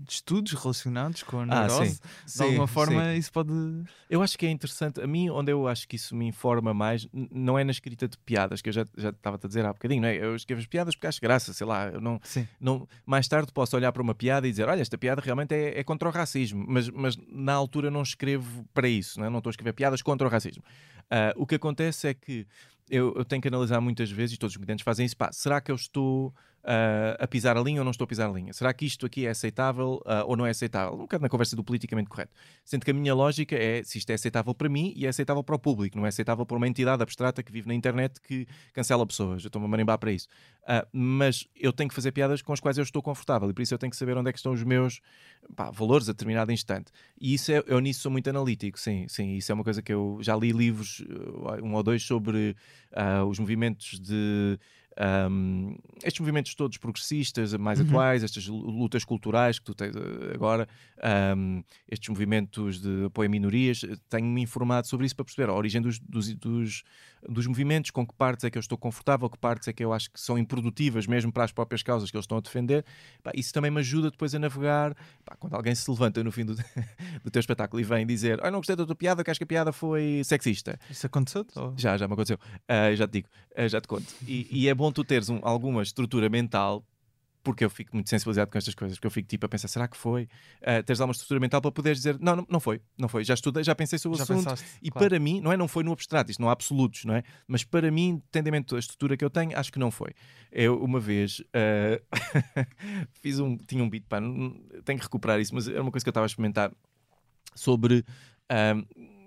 [SPEAKER 1] de estudos relacionados com a
[SPEAKER 2] Ah,
[SPEAKER 1] neurose.
[SPEAKER 2] sim.
[SPEAKER 1] De alguma forma, isso pode.
[SPEAKER 2] Eu acho que é interessante. A mim, onde eu acho que isso me informa mais, não é na escrita de piadas, que eu já já estava a dizer há bocadinho, não é? Eu escrevo as piadas porque acho graça, sei lá. Eu não,
[SPEAKER 1] Sim.
[SPEAKER 2] não, mais tarde posso olhar para uma piada e dizer: Olha, esta piada realmente é, é contra o racismo, mas, mas na altura não escrevo para isso, não, é? não estou a escrever piadas contra o racismo. Ah, o que acontece é que eu, eu tenho que analisar muitas vezes, e todos os comediantes fazem isso: pá, será que eu estou ah, a pisar a linha ou não estou a pisar a linha? Será que isto aqui é aceitável ah, ou não é aceitável? Um bocado na conversa do politicamente correto. Sendo que a minha lógica é se isto é aceitável para mim e é aceitável para o público, não é aceitável para uma entidade abstrata que vive na internet que cancela pessoas. Eu estou-me a marimbar para isso. Ah, mas eu tenho que fazer piadas com as quais eu estou confortável e por isso eu tenho que saber onde é que estão os meus pá, valores a determinado instante. E isso é, eu nisso sou muito analítico, sim, sim. Isso é uma coisa que eu já li livros, uh, um ou dois, sobre ah, os movimentos de. Ahm, estes movimentos todos progressistas, mais
[SPEAKER 1] Uhum.
[SPEAKER 2] atuais, estas lu- lutas culturais que tu tens uh, agora, ahm, estes movimentos de apoio a minorias, eh, tenho-me informado sobre isso para perceber a origem dos, dos, dos, dos movimentos, com que partes é que eu estou confortável, que partes é que eu acho que são improdutivas mesmo para as próprias causas que eles estão a defender. Pá, isso também me ajuda depois a navegar. Pá, quando alguém se levanta no fim do, do teu espetáculo e vem dizer: Ai, não gostei da tua piada, que acho que a piada foi sexista.
[SPEAKER 1] Isso aconteceu? Ou...
[SPEAKER 2] Já, já me aconteceu. Ah, já te digo, ah, já te conto. E, e é bom tu teres um- alguma estrutura mental, porque eu fico muito sensibilizado com estas coisas, porque eu fico tipo a pensar, será que foi? Ah, teres alguma estrutura mental para poderes dizer, não, não, não foi, não foi, já estudei, já pensei sobre o
[SPEAKER 1] Já
[SPEAKER 2] assunto.
[SPEAKER 1] pensaste?
[SPEAKER 2] E
[SPEAKER 1] claro.
[SPEAKER 2] para mim, não é? Não foi no abstrato, isto não há absolutos, não é? Mas para mim, tendimento a estrutura que eu tenho, acho que não foi. Eu, uma vez, ah, fiz um. Tinha um beat, pá, não- tenho que recuperar isso, mas era uma coisa que eu estava a experimentar sobre. ah,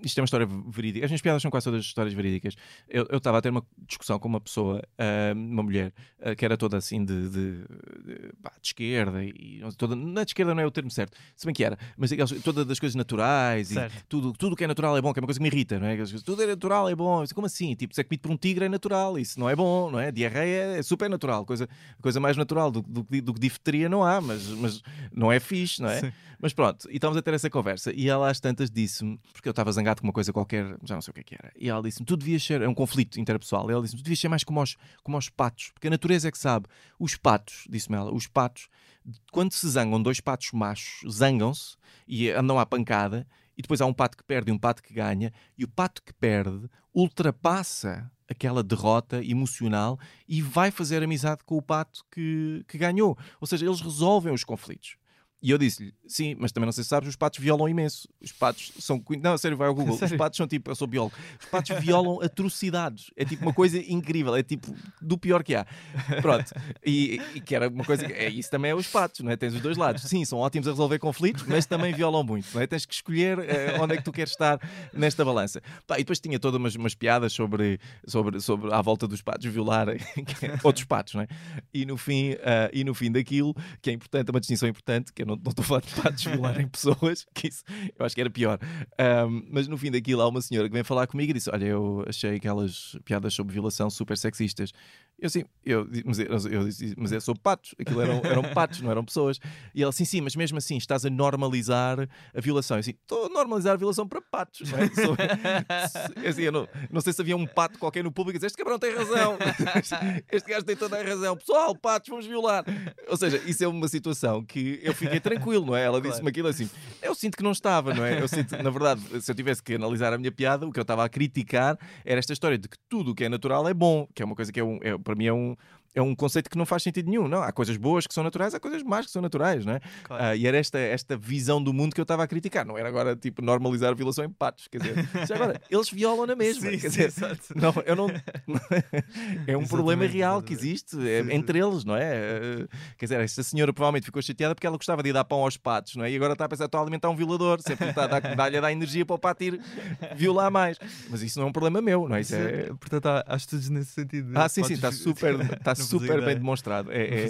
[SPEAKER 2] isto é uma história verídica. As minhas piadas são quase todas histórias verídicas. Eu eu estava a ter uma discussão com uma pessoa, ah, uma mulher, ah, que era toda assim de, de, de, pá, de esquerda. E, toda, na esquerda não é o termo certo, se bem que era, mas aquelas- todas das coisas naturais e
[SPEAKER 1] Certo.
[SPEAKER 2] tudo, tudo que é natural é bom, que é uma coisa que me irrita, não é? Tudo é natural é bom. Como assim? Tipo, se é comido por um tigre é natural, isso não é bom, não é? Diarreia é super natural, coisa, coisa mais natural do, do, que- do que difteria não há, mas, mas não é fixe, não é?
[SPEAKER 1] Sim.
[SPEAKER 2] Mas pronto, e estávamos a ter essa conversa e ela às tantas disse-me, porque eu estava zangado com uma coisa qualquer, já não sei o que é que era, e ela disse-me, tu devias ser, é um conflito interpessoal, e ela disse-me, tu devias ser mais como aos, como aos patos, porque a natureza é que sabe. Os patos, disse-me ela, os patos, quando se zangam dois patos machos, zangam-se e andam à pancada, e depois há um pato que perde e um pato que ganha, e o pato que perde ultrapassa aquela derrota emocional e vai fazer amizade com o pato que, que ganhou. Ou seja, eles resolvem os conflitos. E eu disse-lhe, sim, mas também não sei se sabes, os patos violam imenso. Os patos são. Não, sério, vai ao Google. Os
[SPEAKER 1] Sério?
[SPEAKER 2] patos são tipo, eu sou biólogo, os patos violam atrocidades. É tipo uma coisa incrível, é tipo do pior que há. Pronto. E, e que era uma coisa. É, isso também é os patos, não é? Tens os dois lados. Sim, são ótimos a resolver conflitos, mas também violam muito, não é? Tens que escolher eh, onde é que tu queres estar nesta balança. Pá, e depois tinha todas umas, umas piadas sobre, sobre, sobre à volta dos patos violarem outros patos, não é? E no fim, ah, e no fim daquilo, que é importante, é uma distinção importante, que eu não, estou a falar de patos violarem pessoas, que isso eu acho que era pior. Ahm, mas no fim daquilo há uma senhora que vem falar comigo e disse: Olha, eu achei aquelas piadas sobre violação super sexistas. Eu sim, eu, mas, eu, eu disse, mas é sobre patos, aquilo eram, eram patos, não eram pessoas. E ela, sim, sim, mas mesmo assim estás a normalizar a violação. Eu assim, estou a normalizar a violação para patos, não é? Sou- eu, assim, eu não, não sei se havia um pato qualquer no público e dizer, este cabrão tem razão, este gajo tem toda a razão, pessoal, patos, vamos violar. Ou seja, isso é uma situação que eu fiquei tranquilo, não é? Ela disse-me aquilo assim, eu sinto que não estava, não é? Eu sinto, na verdade, se eu tivesse que analisar a minha piada, o que eu estava a criticar era esta história de que tudo o que é natural é bom, que é uma coisa que é, um, é para mim é um, é um conceito que não faz sentido nenhum. Não, há coisas boas que são naturais, há coisas más que são naturais, não é?
[SPEAKER 1] Claro.
[SPEAKER 2] Ah, e era esta, esta visão do mundo que eu estava a criticar. Não era agora tipo normalizar a violação em patos. Quer dizer, já agora, eles violam na mesma.
[SPEAKER 1] Sim,
[SPEAKER 2] quer
[SPEAKER 1] sim,
[SPEAKER 2] dizer,
[SPEAKER 1] exato.
[SPEAKER 2] não, eu não. é um problema real que existe é, entre eles, não é? Eh, Quer dizer, esta senhora provavelmente ficou chateada porque ela gostava de ir dar pão aos patos, não é? E agora está a pensar, estou a alimentar um violador, sempre está a dar- dar-lhe a dar energia para o pato ir violar mais. Mas isso não é um problema meu, não é? Isso é.
[SPEAKER 1] Portanto, há, há estudos nesse sentido.
[SPEAKER 2] Ah, sim, sim, está super, está super
[SPEAKER 1] ideia.
[SPEAKER 2] bem demonstrado. É, é-.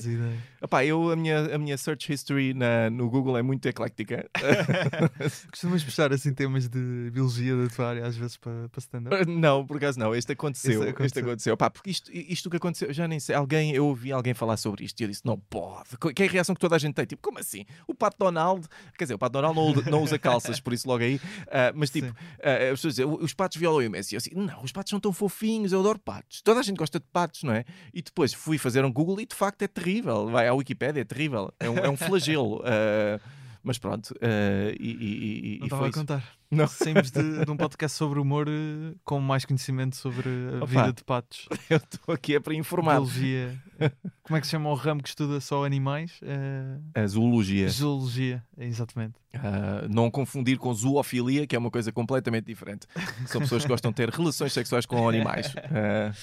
[SPEAKER 2] Epá, eu, a, minha, a minha search history na- no Google é muito ecléctica.
[SPEAKER 1] Costumas puxar assim temas de biologia da tua área às vezes para, para stand-up?
[SPEAKER 2] não, por acaso não. Este aconteceu.
[SPEAKER 1] Este
[SPEAKER 2] Este
[SPEAKER 1] aconteceu.
[SPEAKER 2] aconteceu. Epá, porque isto, isto que aconteceu, já nem sei. Alguém, eu ouvi alguém falar sobre isto e eu disse: não pode. Que é a reação que toda a gente tem? Tipo, como assim? O Pato Donald, quer dizer, o Pato Donald não, não usa calças, por isso logo aí. ah, mas tipo, ah, as pessoas dizem: os patos violam o Messi. Eu assim: não, os patos são tão fofinhos, eu adoro patos. Toda a gente gosta de patos, não é? E depois fui fazer um Google e de facto é terrível. Vai à Wikipédia, é terrível. É um, é um flagelo. Ah, mas pronto, ah, e, e- e-
[SPEAKER 1] Não estava a contar.
[SPEAKER 2] Não.
[SPEAKER 1] Saímos de, de um podcast sobre humor eh, com mais conhecimento sobre a
[SPEAKER 2] Opa.
[SPEAKER 1] vida de patos.
[SPEAKER 2] Eu estou aqui é para informar.
[SPEAKER 1] Biologia. Como é que se chama o ramo que estuda só animais? Eh,
[SPEAKER 2] A zoologia.
[SPEAKER 1] Zoologia, exatamente.
[SPEAKER 2] Ah, não confundir com zoofilia, que é uma coisa completamente diferente. São pessoas que gostam de ter relações sexuais com animais. Ah,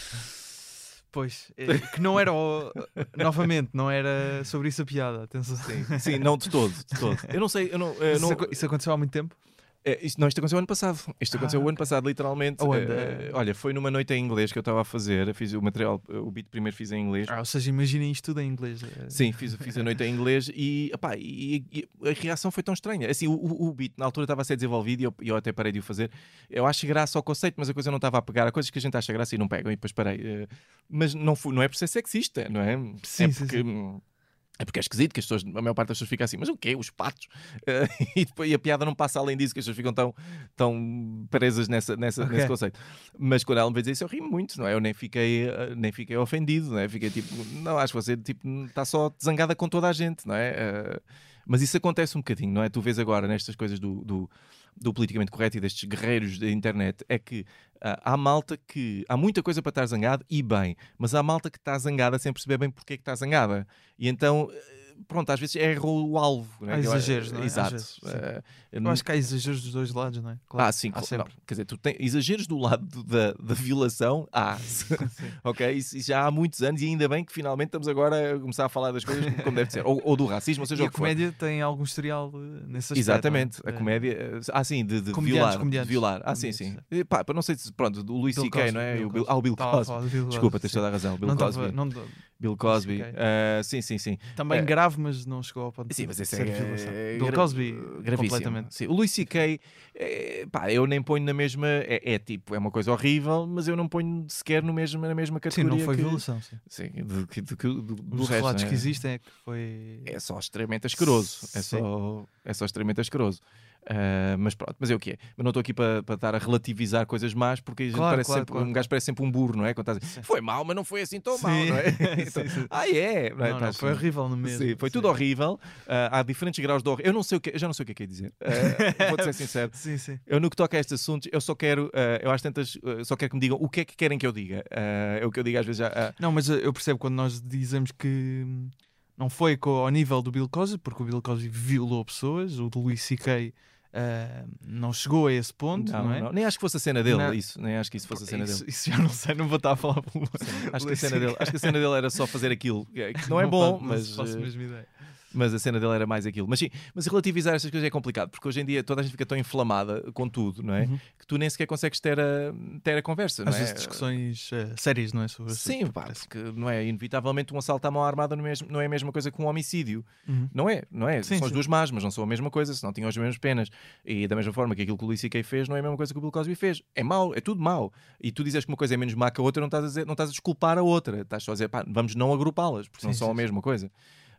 [SPEAKER 1] Pois, eh, que não era, o- novamente, não era sobre isso a piada, atenção.
[SPEAKER 2] sim, sim, não de todo, de todo. Eu não sei, eu não, eu
[SPEAKER 1] Isso,
[SPEAKER 2] não-
[SPEAKER 1] isso aconteceu há muito tempo?
[SPEAKER 2] É, isto, não, isto aconteceu ano passado. Isto aconteceu
[SPEAKER 1] Ah,
[SPEAKER 2] o ano passado, literalmente. Eh, olha, foi numa noite em inglês que eu estava a fazer. Fiz o material, o beat primeiro fiz em inglês.
[SPEAKER 1] Ah, ou seja, imaginem isto tudo em inglês. eh,
[SPEAKER 2] Sim, fiz, fiz a noite em inglês e, epá, e- e a reação foi tão estranha. Assim, o, o beat na altura estava a ser desenvolvido e eu, eu até parei de o fazer. Eu acho graça ao conceito, mas a coisa não estava a pegar. Há coisas que a gente acha graça e não pegam e depois parei. Eh, Mas não, fui, não é por ser sexista, não é?
[SPEAKER 1] Sim,
[SPEAKER 2] é
[SPEAKER 1] sim,
[SPEAKER 2] porque. É porque é esquisito que as pessoas, a maior parte das pessoas fica assim, mas o quê? Os patos? Eh, e, depois, e a piada não passa além disso, que as pessoas ficam tão, tão presas nessa, nessa,
[SPEAKER 1] Ok.
[SPEAKER 2] nesse conceito. Mas quando ela me dizer isso, eu ri muito, não é? Eu nem fiquei, eh, nem fiquei ofendido, não é? Fiquei tipo, não, acho que você tipo, está só zangada com toda a gente, não é? Eh, mas isso acontece um bocadinho, não é? Tu vês agora nestas coisas do, do, do politicamente correto e destes guerreiros da internet, é que ah, há malta que. Há muita coisa para estar zangado e bem, mas há malta que está zangada sem perceber bem porque é que está zangada. E então. Pronto, às vezes erra o alvo. não é?
[SPEAKER 1] Há exageros, não é?
[SPEAKER 2] Exato.
[SPEAKER 1] vezes.
[SPEAKER 2] Eh,
[SPEAKER 1] Eu acho que há exageros dos dois lados, não é?
[SPEAKER 2] ah, sim,
[SPEAKER 1] há
[SPEAKER 2] claro.
[SPEAKER 1] sempre.
[SPEAKER 2] Não, quer dizer, tu tens exageros do lado do- da, da violação, há. ok? Isso, isso já há muitos anos e ainda bem que finalmente estamos agora a começar a falar das coisas como deve ser. Ou, ou do racismo, ou seja,
[SPEAKER 1] E
[SPEAKER 2] o
[SPEAKER 1] a
[SPEAKER 2] que for.
[SPEAKER 1] comédia tem algum historial eh, nesse aspecto.
[SPEAKER 2] Exatamente,
[SPEAKER 1] não
[SPEAKER 2] a
[SPEAKER 1] é?
[SPEAKER 2] comédia. eh, Ah, sim, de, de violar.
[SPEAKER 1] comediantes.
[SPEAKER 2] De violar. Ah, sim, sim.
[SPEAKER 1] Comediantes,
[SPEAKER 2] E, pá, para não sei se. Pronto, do
[SPEAKER 1] Bill
[SPEAKER 2] C.K., não é?
[SPEAKER 1] Bill
[SPEAKER 2] O Bill-
[SPEAKER 1] Cosby.
[SPEAKER 2] ah, o Bill Cosby. Desculpa, tens toda a razão. Bill Cosby. Bill Cosby.
[SPEAKER 1] C.K.
[SPEAKER 2] Ah, sim, sim, sim.
[SPEAKER 1] também
[SPEAKER 2] É.
[SPEAKER 1] grave, mas não chegou ao ponto
[SPEAKER 2] Sim,
[SPEAKER 1] de
[SPEAKER 2] mas esse
[SPEAKER 1] ser
[SPEAKER 2] é,
[SPEAKER 1] violação.
[SPEAKER 2] é
[SPEAKER 1] Bill Cosby,
[SPEAKER 2] gravíssimo.
[SPEAKER 1] completamente.
[SPEAKER 2] Sim, o Louis C.K., é, pá, eu nem ponho na mesma. É, é tipo, é uma coisa horrível, mas eu não ponho sequer no mesmo, na mesma
[SPEAKER 1] Sim,
[SPEAKER 2] categoria.
[SPEAKER 1] não foi
[SPEAKER 2] que-
[SPEAKER 1] violação. Sim.
[SPEAKER 2] Sim, do, que- do, que- do, do
[SPEAKER 1] Os
[SPEAKER 2] resto.
[SPEAKER 1] relatos
[SPEAKER 2] né?
[SPEAKER 1] que existem é que foi.
[SPEAKER 2] É só extremamente asqueroso. É
[SPEAKER 1] Sim.
[SPEAKER 2] só, é só extremamente asqueroso. Ah, mas pronto, mas é o que é. Mas não estou aqui para para estar a relativizar coisas más, porque
[SPEAKER 1] Claro,
[SPEAKER 2] parece
[SPEAKER 1] claro,
[SPEAKER 2] sempre,
[SPEAKER 1] claro,
[SPEAKER 2] um gajo parece sempre um burro, não é? Quando estás a dizer,
[SPEAKER 1] Sim.
[SPEAKER 2] foi mal, mas não foi assim tão
[SPEAKER 1] Sim.
[SPEAKER 2] mal, não é? Então,
[SPEAKER 1] sim.
[SPEAKER 2] ah, é? Não, é?
[SPEAKER 1] Não, não,
[SPEAKER 2] Estás-
[SPEAKER 1] foi horrível no mesmo.
[SPEAKER 2] Sim, foi tudo horrível. Ah, há diferentes graus de horrível. Eu não sei o que, eu já não sei o que é que é dizer. Ah, Vou-te ser sincero.
[SPEAKER 1] Sim, sim.
[SPEAKER 2] Eu no que toca a estes assuntos, eu só quero, eu às tantas, só quero que me digam o que é que querem que eu diga. É o que eu digo às vezes já.
[SPEAKER 1] Não, mas eu percebo quando nós dizemos que não foi ao nível do Bill Cosby, porque o Bill Cosby violou pessoas, o do Louis C.K. eh, não chegou a esse ponto, não,
[SPEAKER 2] não,
[SPEAKER 1] é?
[SPEAKER 2] não, nem acho que fosse a cena dele,
[SPEAKER 1] Não.
[SPEAKER 2] isso. Nem acho que isso fosse a cena
[SPEAKER 1] isso,
[SPEAKER 2] dele.
[SPEAKER 1] isso já não sei, não vou estar a falar pelo
[SPEAKER 2] Acho que, a cena dele, acho que a cena dele era só fazer aquilo. não é bom, mas,
[SPEAKER 1] faço a
[SPEAKER 2] eh,
[SPEAKER 1] mesma ideia.
[SPEAKER 2] Mas a cena dele era mais aquilo. Mas sim, mas relativizar estas coisas é complicado, porque hoje em dia toda a gente fica tão inflamada com tudo, não é?
[SPEAKER 1] Uhum.
[SPEAKER 2] Que tu nem sequer consegues ter a, ter a conversa, não
[SPEAKER 1] Às
[SPEAKER 2] é?
[SPEAKER 1] vezes discussões eh, sérias, não é? Sobre
[SPEAKER 2] Sim, pá,
[SPEAKER 1] parece.
[SPEAKER 2] porque não é? Inevitavelmente um assalto à mão armada não é, não é a mesma coisa que um homicídio.
[SPEAKER 1] Uhum.
[SPEAKER 2] Não é, não é?
[SPEAKER 1] Sim,
[SPEAKER 2] são as duas más, mas não são a mesma coisa, senão tinham as mesmas penas. E da mesma forma que aquilo que o Louis C.K. fez não é a mesma coisa que o Bill Cosby fez. É mau, é tudo mau. E tu dizes que uma coisa é menos má que a outra, não estás a, dizer, não estás a desculpar a outra. Estás só a dizer, pá, vamos não agrupá-las, porque não
[SPEAKER 1] Sim,
[SPEAKER 2] são a mesma coisa.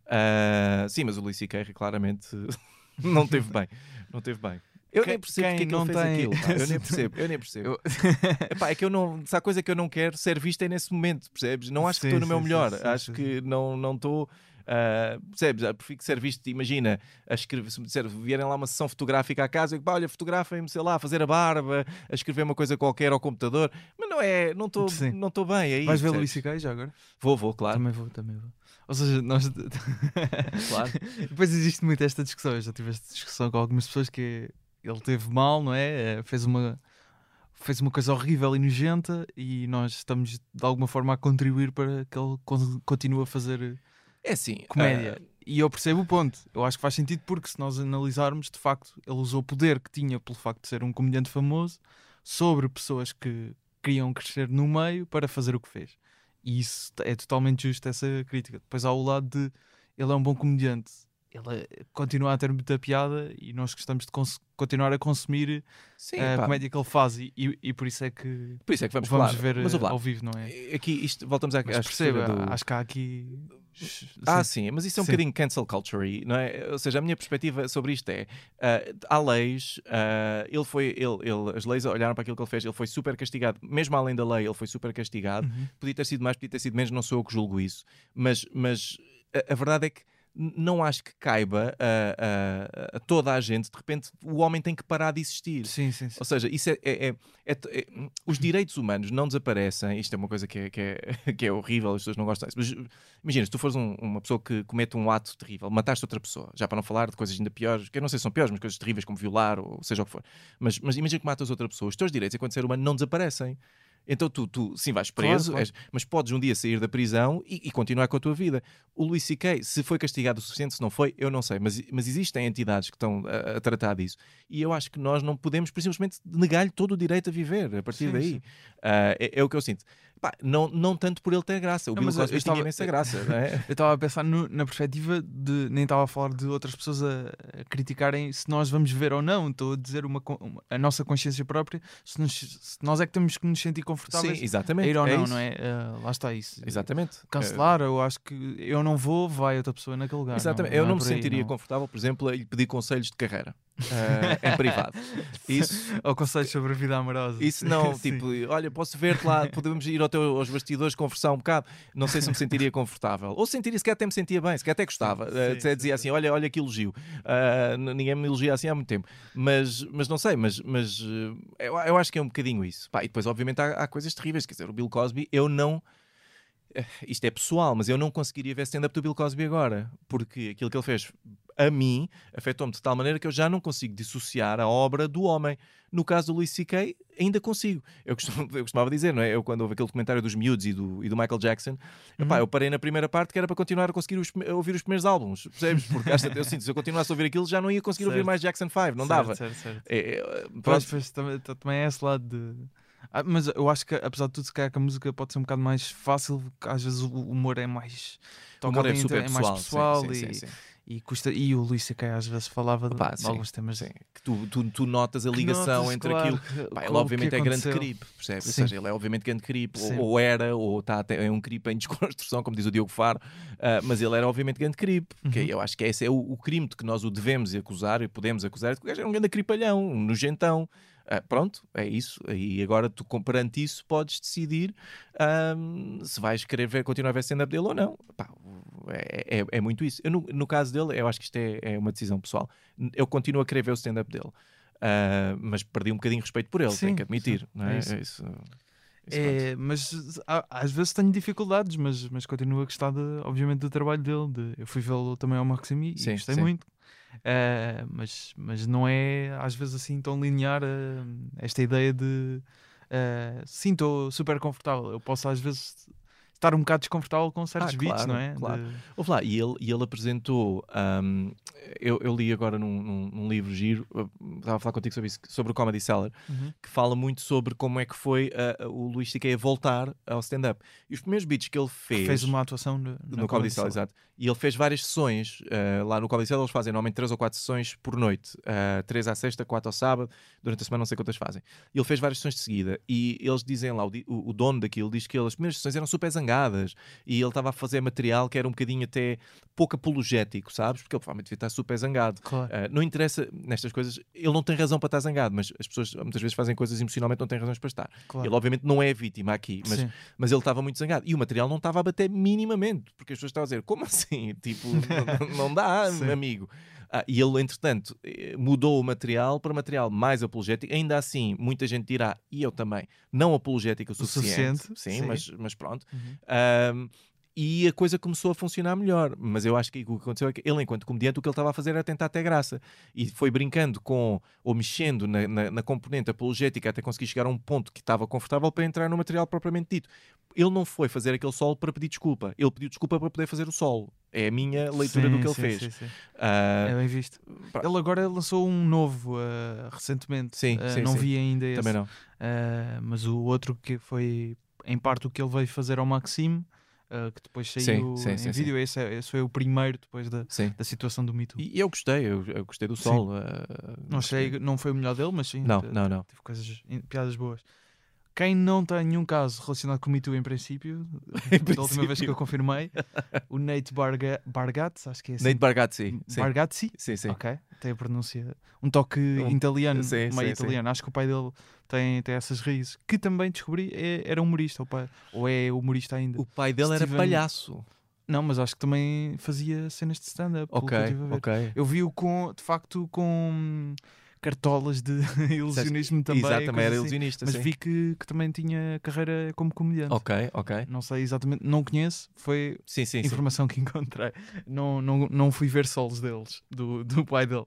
[SPEAKER 2] Ah, sim, mas o Louis C.K. claramente não teve bem. Não teve bem. Eu
[SPEAKER 1] Quem-
[SPEAKER 2] nem percebo
[SPEAKER 1] quem
[SPEAKER 2] porque é que
[SPEAKER 1] não
[SPEAKER 2] ele
[SPEAKER 1] tem-
[SPEAKER 2] aquilo. pá. Eu nem percebo, eu nem percebo.
[SPEAKER 1] Eu-
[SPEAKER 2] Epá, é que eu não. Se há coisa que eu não quero ser vista é nesse momento, percebes? Não acho que
[SPEAKER 1] Sim,
[SPEAKER 2] estou no meu
[SPEAKER 1] sim,
[SPEAKER 2] melhor.
[SPEAKER 1] sim,
[SPEAKER 2] acho que não não estou. ah, percebes? Prefiro que ser visto, imagina, a escrever, se me disser, vierem lá uma sessão fotográfica à casa, eu digo, "Pá, olha, fotografem-me, sei lá, a fazer a barba, a escrever uma coisa qualquer ao computador, mas não é, não estou não bem aí.
[SPEAKER 1] Vais ver? Louis C.K. já agora?
[SPEAKER 2] Vou, vou, claro.
[SPEAKER 1] Também vou, também vou. Ou seja, nós.
[SPEAKER 2] claro.
[SPEAKER 1] Depois existe muito esta discussão. Eu já tive esta discussão com algumas pessoas que ele teve mal, não é? Eh, Fez uma, fez uma coisa horrível e nojenta e nós estamos de alguma forma a contribuir para que ele con- continue a fazer
[SPEAKER 2] É assim.
[SPEAKER 1] comédia.
[SPEAKER 2] ah,
[SPEAKER 1] E eu percebo o ponto. Eu acho que faz sentido porque se nós analisarmos, de facto, ele usou o poder que tinha pelo facto de ser um comediante famoso sobre pessoas que queriam crescer no meio para fazer o que fez. E isso é totalmente justo, essa crítica. Depois há o lado de ele é um bom comediante. Ele é- continua a ter muita piada e nós gostamos de continuar a consumir
[SPEAKER 2] Sim,
[SPEAKER 1] a
[SPEAKER 2] pá,
[SPEAKER 1] comédia que ele faz. E, e- e por isso é que
[SPEAKER 2] por isso é que vamos,
[SPEAKER 1] vamos ver
[SPEAKER 2] Mas
[SPEAKER 1] eh, ao vivo, não é?
[SPEAKER 2] Aqui, isto, voltamos à,
[SPEAKER 1] Mas
[SPEAKER 2] à
[SPEAKER 1] perceba,
[SPEAKER 2] do...
[SPEAKER 1] acho que há aqui.
[SPEAKER 2] Ah, sim, mas isso é um
[SPEAKER 1] Sim.
[SPEAKER 2] bocadinho cancel culture, não é? Ou seja, a minha perspectiva sobre isto é: ah, há leis, ah, ele foi, ele, ele, as leis olharam para aquilo que ele fez, ele foi super castigado, mesmo além da lei, ele foi super castigado.
[SPEAKER 1] Uhum.
[SPEAKER 2] Podia ter sido mais, podia ter sido menos, não sou eu que julgo isso, mas, mas a, a verdade é que não acho que caiba a, a- a toda a gente, de repente o homem tem que parar de existir.
[SPEAKER 1] Sim, sim, sim.
[SPEAKER 2] Ou seja, isso é, é- é- é- é- os direitos humanos não desaparecem. Isto é uma coisa que é, que que é horrível, as pessoas não gostam disso. Mas imagina, se tu fores um- uma pessoa que comete um ato terrível, mataste outra pessoa, já para não falar de coisas ainda piores, que eu não sei se são piores, mas coisas terríveis como violar ou seja o que for. Mas, mas imagina que matas outra pessoa, os teus direitos enquanto ser humano não desaparecem. Então tu, tu sim vais preso,
[SPEAKER 1] claro.
[SPEAKER 2] és- mas podes um dia sair da prisão e, e continuar com a tua vida. O Luís C.K., se foi castigado o suficiente, se não foi, eu não sei, mas, mas existem entidades que estão a, a tratar disso. E eu acho que nós não podemos simplesmente negar-lhe todo o direito a viver a partir
[SPEAKER 1] Sim,
[SPEAKER 2] daí.
[SPEAKER 1] sim.
[SPEAKER 2] Ah, é, é o que eu sinto. Pá, não, não tanto por ele ter graça. O
[SPEAKER 1] Não,
[SPEAKER 2] Bill Cosby tinha imensa graça, não é?
[SPEAKER 1] Eu estava a pensar no- na perspectiva de. Nem estava a falar de outras pessoas a, a criticarem se nós vamos ver ou não. Estou a dizer uma, uma- a nossa consciência própria. Se, nos- se nós é que temos que nos sentir
[SPEAKER 2] Sim,
[SPEAKER 1] confortáveis a
[SPEAKER 2] exatamente.
[SPEAKER 1] ir ou não,
[SPEAKER 2] isso.
[SPEAKER 1] não é? Ah, lá está isso.
[SPEAKER 2] Exatamente.
[SPEAKER 1] Cancelar, eu acho que eu não vou, vai outra pessoa naquele lugar.
[SPEAKER 2] Exatamente.
[SPEAKER 1] Não,
[SPEAKER 2] eu não,
[SPEAKER 1] é
[SPEAKER 2] me
[SPEAKER 1] aí,
[SPEAKER 2] sentiria confortável, por exemplo, a lhe pedir conselhos de carreira ah, em privado. Isso,
[SPEAKER 1] Ou conselhos sobre a vida amorosa.
[SPEAKER 2] Isso não, tipo, olha, posso ver-te lá, podemos ir ao teu, aos bastidores conversar um bocado. Não sei se me sentiria confortável. Ou sentiria, se calhar até me sentia bem, se calhar até gostava.
[SPEAKER 1] Sim,
[SPEAKER 2] Eh,
[SPEAKER 1] sim,
[SPEAKER 2] até
[SPEAKER 1] sim,
[SPEAKER 2] dizia assim: olha, olha que elogio. N- ninguém me elogia assim há muito tempo. Mas, mas não sei, mas, mas eu, eu acho que é um bocadinho isso. Pá, e depois, obviamente, há, há coisas terríveis. Quer dizer, o Bill Cosby, eu não. Isto é pessoal, mas eu não conseguiria ver stand-up do Bill Cosby agora, porque aquilo que ele fez a mim afetou-me de tal maneira que eu já não consigo dissociar a obra do homem. No caso do Louis C.K., ainda consigo. Eu costumava, eu costumava dizer, não é? Eu, quando houve aquele documentário dos miúdos e do, e do Michael Jackson, epá, eu parei na primeira parte que era para continuar a conseguir os a ouvir os primeiros álbuns, percebes? Porque acho, eu sinto, se eu continuasse a ouvir aquilo, já não ia conseguir ouvir
[SPEAKER 1] Certo.
[SPEAKER 2] mais Jackson 5, não
[SPEAKER 1] Certo,
[SPEAKER 2] dava.
[SPEAKER 1] Certo, certo.
[SPEAKER 2] É, é,
[SPEAKER 1] Pois, pois, também, é esse lado de. Ah, mas eu acho que, apesar de tudo, se calhar que a música pode ser um bocado mais fácil, porque às vezes o humor é mais.
[SPEAKER 2] O humor é super
[SPEAKER 1] é mais
[SPEAKER 2] pessoal.
[SPEAKER 1] pessoal
[SPEAKER 2] sim,
[SPEAKER 1] e,
[SPEAKER 2] sim, sim, sim.
[SPEAKER 1] E custa. E o Luís C.K. às vezes falava de,
[SPEAKER 2] Pá,
[SPEAKER 1] de
[SPEAKER 2] sim,
[SPEAKER 1] alguns temas.
[SPEAKER 2] Sim, que tu, tu, tu notas a
[SPEAKER 1] que
[SPEAKER 2] ligação
[SPEAKER 1] notas,
[SPEAKER 2] entre
[SPEAKER 1] claro,
[SPEAKER 2] aquilo.
[SPEAKER 1] que-
[SPEAKER 2] Pá, ele obviamente
[SPEAKER 1] que
[SPEAKER 2] é grande creep, percebes? Ou seja, ele é obviamente grande creep, ou, ou era, ou está até é um creep em desconstrução, como diz o Diogo Faro, ah, mas ele era obviamente grande creep, que
[SPEAKER 1] Uhum.
[SPEAKER 2] eu acho que esse é o, o crime de que nós o devemos acusar e podemos acusar, é que o gajo era um grande cripalhão, um nojentão. Ah, pronto, é isso. E agora tu, perante isso, podes decidir ahm, se vais querer ver, continuar a ver stand-up dele ou não. Pá, é, é- é muito isso. Eu, no, no caso dele, eu acho que isto é, é uma decisão pessoal. Eu continuo a querer ver o stand-up dele. Ah, mas perdi um bocadinho de respeito por ele,
[SPEAKER 1] Sim,
[SPEAKER 2] tenho que admitir.
[SPEAKER 1] sim,
[SPEAKER 2] não é?
[SPEAKER 1] é isso.
[SPEAKER 2] É isso. Pronto.
[SPEAKER 1] É, mas às vezes tenho dificuldades, mas, mas continuo a gostar, de, obviamente, do trabalho dele. de- eu fui vê-lo também ao Maximi e
[SPEAKER 2] Sim,
[SPEAKER 1] gostei
[SPEAKER 2] sim.
[SPEAKER 1] muito. Eh, mas, mas não é às vezes assim tão linear eh, esta ideia de eh, sim, estou super confortável. Eu posso às vezes estar um bocado desconfortável com certos
[SPEAKER 2] Ah,
[SPEAKER 1] beats,
[SPEAKER 2] claro,
[SPEAKER 1] não é?
[SPEAKER 2] claro.
[SPEAKER 1] De-
[SPEAKER 2] Ouve lá, e ele, e ele apresentou. ahm, eu, eu li agora num, num- num livro giro, estava a falar contigo sobre isso, sobre o Comedy Cellar,
[SPEAKER 1] Uhum.
[SPEAKER 2] que fala muito sobre como é que foi uh, o Luís a voltar ao stand-up. E os primeiros beats que ele fez.
[SPEAKER 1] Fez uma atuação no,
[SPEAKER 2] no Comedy Cellar, exato. E ele fez várias sessões uh, lá no Comedy Cellar. Eles fazem normalmente três ou quatro sessões por noite, uh, três à sexta, quatro ao sábado. Durante a semana, não sei quantas fazem. E ele fez várias sessões de seguida. E eles dizem lá, o, o- o dono daquilo diz que ele, as primeiras sessões eram super zangadas e ele estava a fazer material que era um bocadinho até pouco apologético, sabes? Porque ele provavelmente devia estar super zangado.
[SPEAKER 1] Claro.
[SPEAKER 2] Uh, não interessa nestas coisas, ele não tem razão para estar zangado, mas as pessoas muitas vezes fazem coisas emocionalmente não têm razões para estar.
[SPEAKER 1] claro.
[SPEAKER 2] Ele, obviamente, não é vítima aqui, mas
[SPEAKER 1] Sim.
[SPEAKER 2] mas ele estava muito zangado. E o material não estava a bater minimamente, porque as pessoas estavam a dizer: como assim? Tipo, não, não dá, amigo. Ah, e ele, entretanto, eh, mudou o material para material mais apologético. Ainda assim, muita gente dirá, e eu também, não apologético o suficiente.
[SPEAKER 1] suficiente,
[SPEAKER 2] sim,
[SPEAKER 1] sim.
[SPEAKER 2] Mas, mas pronto.
[SPEAKER 1] Uhum.
[SPEAKER 2] Ahm, e a coisa começou a funcionar melhor. Mas eu acho que o que aconteceu é que ele, enquanto comediante, o que ele estava a fazer era tentar ter graça. E foi brincando com, ou mexendo na, na, na componente apologética até conseguir chegar a um ponto que estava confortável para entrar no material propriamente dito. Ele não foi fazer aquele solo para pedir desculpa. Ele pediu desculpa para poder fazer o solo. É a minha leitura do
[SPEAKER 1] Sim,
[SPEAKER 2] que ele
[SPEAKER 1] sim,
[SPEAKER 2] fez.
[SPEAKER 1] sim, sim.
[SPEAKER 2] Ah,
[SPEAKER 1] É bem visto. Ele agora lançou um novo eh, recentemente.
[SPEAKER 2] Sim,
[SPEAKER 1] Eh,
[SPEAKER 2] sim,
[SPEAKER 1] não vi ainda esse.
[SPEAKER 2] também não.
[SPEAKER 1] Mas o outro que foi em parte o que ele veio fazer ao Maxime, uh, que depois saiu
[SPEAKER 2] sim,
[SPEAKER 1] em
[SPEAKER 2] sim,
[SPEAKER 1] vídeo. Esse, é, esse foi o primeiro depois da, da situação do Me Too.
[SPEAKER 2] E eu gostei, eu, eu gostei do sol. uh,
[SPEAKER 1] Não sei, não foi o melhor dele, mas sim,
[SPEAKER 2] Não, não, não.
[SPEAKER 1] teve coisas, piadas boas. Quem não tem nenhum caso relacionado com o Me Too em princípio, da última vez que eu confirmei, o Nate Barga, Bargatze, acho que é assim.
[SPEAKER 2] Nate Bargatze. Sim,
[SPEAKER 1] Bargatze?
[SPEAKER 2] sim. sim.
[SPEAKER 1] Ok, tem a pronúncia. Um toque
[SPEAKER 2] Um-
[SPEAKER 1] italiano,
[SPEAKER 2] sim,
[SPEAKER 1] meio
[SPEAKER 2] sim, sim.
[SPEAKER 1] italiano. Acho que o pai dele tem, tem essas raízes. Que também descobri é- era humorista, o pai, ou é humorista ainda.
[SPEAKER 2] O pai dele era
[SPEAKER 1] Steven-
[SPEAKER 2] palhaço.
[SPEAKER 1] Não, mas acho que também fazia cenas de stand-up.
[SPEAKER 2] Ok,
[SPEAKER 1] eu
[SPEAKER 2] ok.
[SPEAKER 1] Eu vi-o com, de facto, com cartolas de ilusionismo também.
[SPEAKER 2] Exato, também era
[SPEAKER 1] assim.
[SPEAKER 2] ilusionista.
[SPEAKER 1] Mas
[SPEAKER 2] sim.
[SPEAKER 1] vi que, que também tinha carreira como comediante.
[SPEAKER 2] Ok, ok.
[SPEAKER 1] Não sei exatamente, não conheço, foi
[SPEAKER 2] Sim, sim,
[SPEAKER 1] informação que encontrei. Não, não, não fui ver solos deles, do, do pai dele.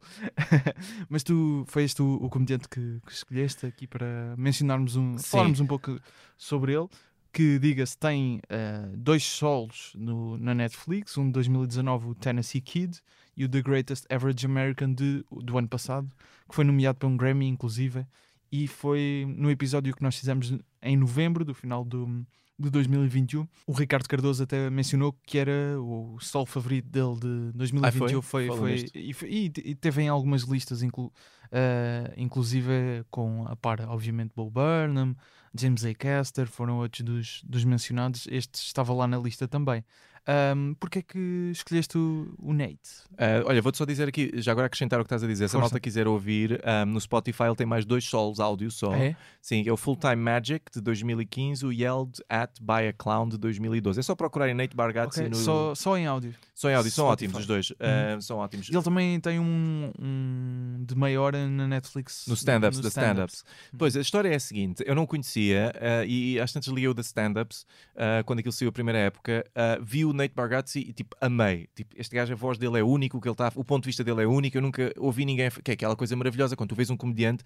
[SPEAKER 1] Mas tu foi este o, o comediante que, que escolheste aqui para mencionarmos um, falarmos um pouco sobre ele. Que, diga-se, tem eh, dois solos no, na Netflix, um de 2019, o Tennessee Kid, e o The Greatest Average American de, do ano passado, que foi nomeado para um Grammy, inclusive, e foi no episódio que nós fizemos em novembro, do final do, de 2021. O Ricardo Cardoso até mencionou que era o solo favorito dele de 2021.
[SPEAKER 2] Ah, foi?
[SPEAKER 1] foi, foi, e, foi- e te- e teve em algumas listas, inclu, eh, inclusive com a par, obviamente, Bo Burnham, James A. Caster, foram outros dos, dos mencionados. Este estava lá na lista também. Um, Porquê é que escolheste o, o Nate?
[SPEAKER 2] Ah, olha, vou-te só dizer aqui, já agora acrescentar o que estás a dizer. Se a malta quiser ouvir, ah, no Spotify ele tem mais dois solos áudio só.
[SPEAKER 1] É?
[SPEAKER 2] Sim, é o Full Time Magic de 2015, o Yelled at by a Clown de 2012. É só procurarem Nate Bargatze
[SPEAKER 1] Ok,
[SPEAKER 2] no.
[SPEAKER 1] Só, só em áudio.
[SPEAKER 2] São em áudio, são
[SPEAKER 1] Spotify.
[SPEAKER 2] ótimos os dois. ah, são ótimos.
[SPEAKER 1] Ele também tem um, um de meia hora na Netflix.
[SPEAKER 2] No stand-ups, da stand-ups. Pois, a história é a seguinte: eu não conhecia ah, e às tantas liguei o da stand-ups ah, quando aquilo saiu a primeira época. ah, vi o Nate Bargatze e tipo, amei. Tipo, este gajo, a voz dele é único, o, que ele tá, o ponto de vista dele é único. Eu nunca ouvi ninguém. Que é aquela coisa maravilhosa quando tu vês um comediante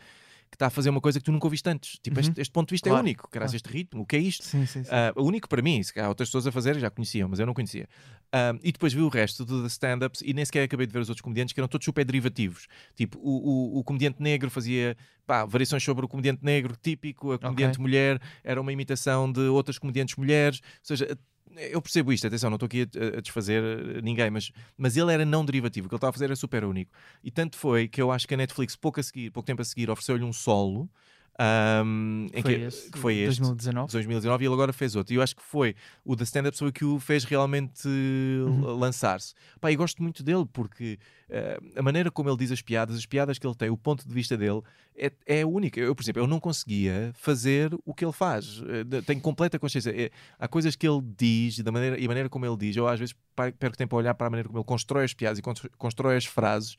[SPEAKER 2] que está a fazer uma coisa que tu nunca ouviste antes. Tipo,
[SPEAKER 1] Uhum.
[SPEAKER 2] este, este ponto de vista é
[SPEAKER 1] Claro,
[SPEAKER 2] único. Caralho,
[SPEAKER 1] claro.
[SPEAKER 2] este ritmo, o que é isto?
[SPEAKER 1] Sim, sim, sim.
[SPEAKER 2] O único para mim, se calhar outras pessoas a fazer já conheciam, mas eu não conhecia. Ah, e depois vi o resto do- da stand-ups e nem sequer acabei de ver os outros comediantes que eram todos super derivativos. Tipo, o, o, o comediante negro fazia pá, variações sobre o comediante negro típico, a comediante mulher era uma imitação de outras comediantes mulheres. Ou seja, eu percebo isto, atenção, não estou aqui a, a desfazer eh, ninguém, mas, mas ele era não derivativo, o que ele estava a fazer era super único. E tanto foi que eu acho que a Netflix, pouco, a seguir, pouco tempo a seguir, ofereceu-lhe um solo. Ahm, em
[SPEAKER 1] foi
[SPEAKER 2] que,
[SPEAKER 1] esse,
[SPEAKER 2] que foi este.
[SPEAKER 1] 2019.
[SPEAKER 2] 2019 e ele agora fez outro. E eu acho que foi o da stand-up que o fez realmente
[SPEAKER 1] Uhum.
[SPEAKER 2] uh, lançar-se. Pá, e gosto muito dele porque uh, a maneira como ele diz as piadas, as piadas que ele tem, o ponto de vista dele é, é único. Eu, por exemplo, eu não conseguia fazer o que ele faz. Uh, tenho completa consciência. É- há coisas que ele diz e da maneira, e a maneira como ele diz. Eu às vezes perco tempo a olhar para a maneira como ele constrói as piadas e constrói as frases.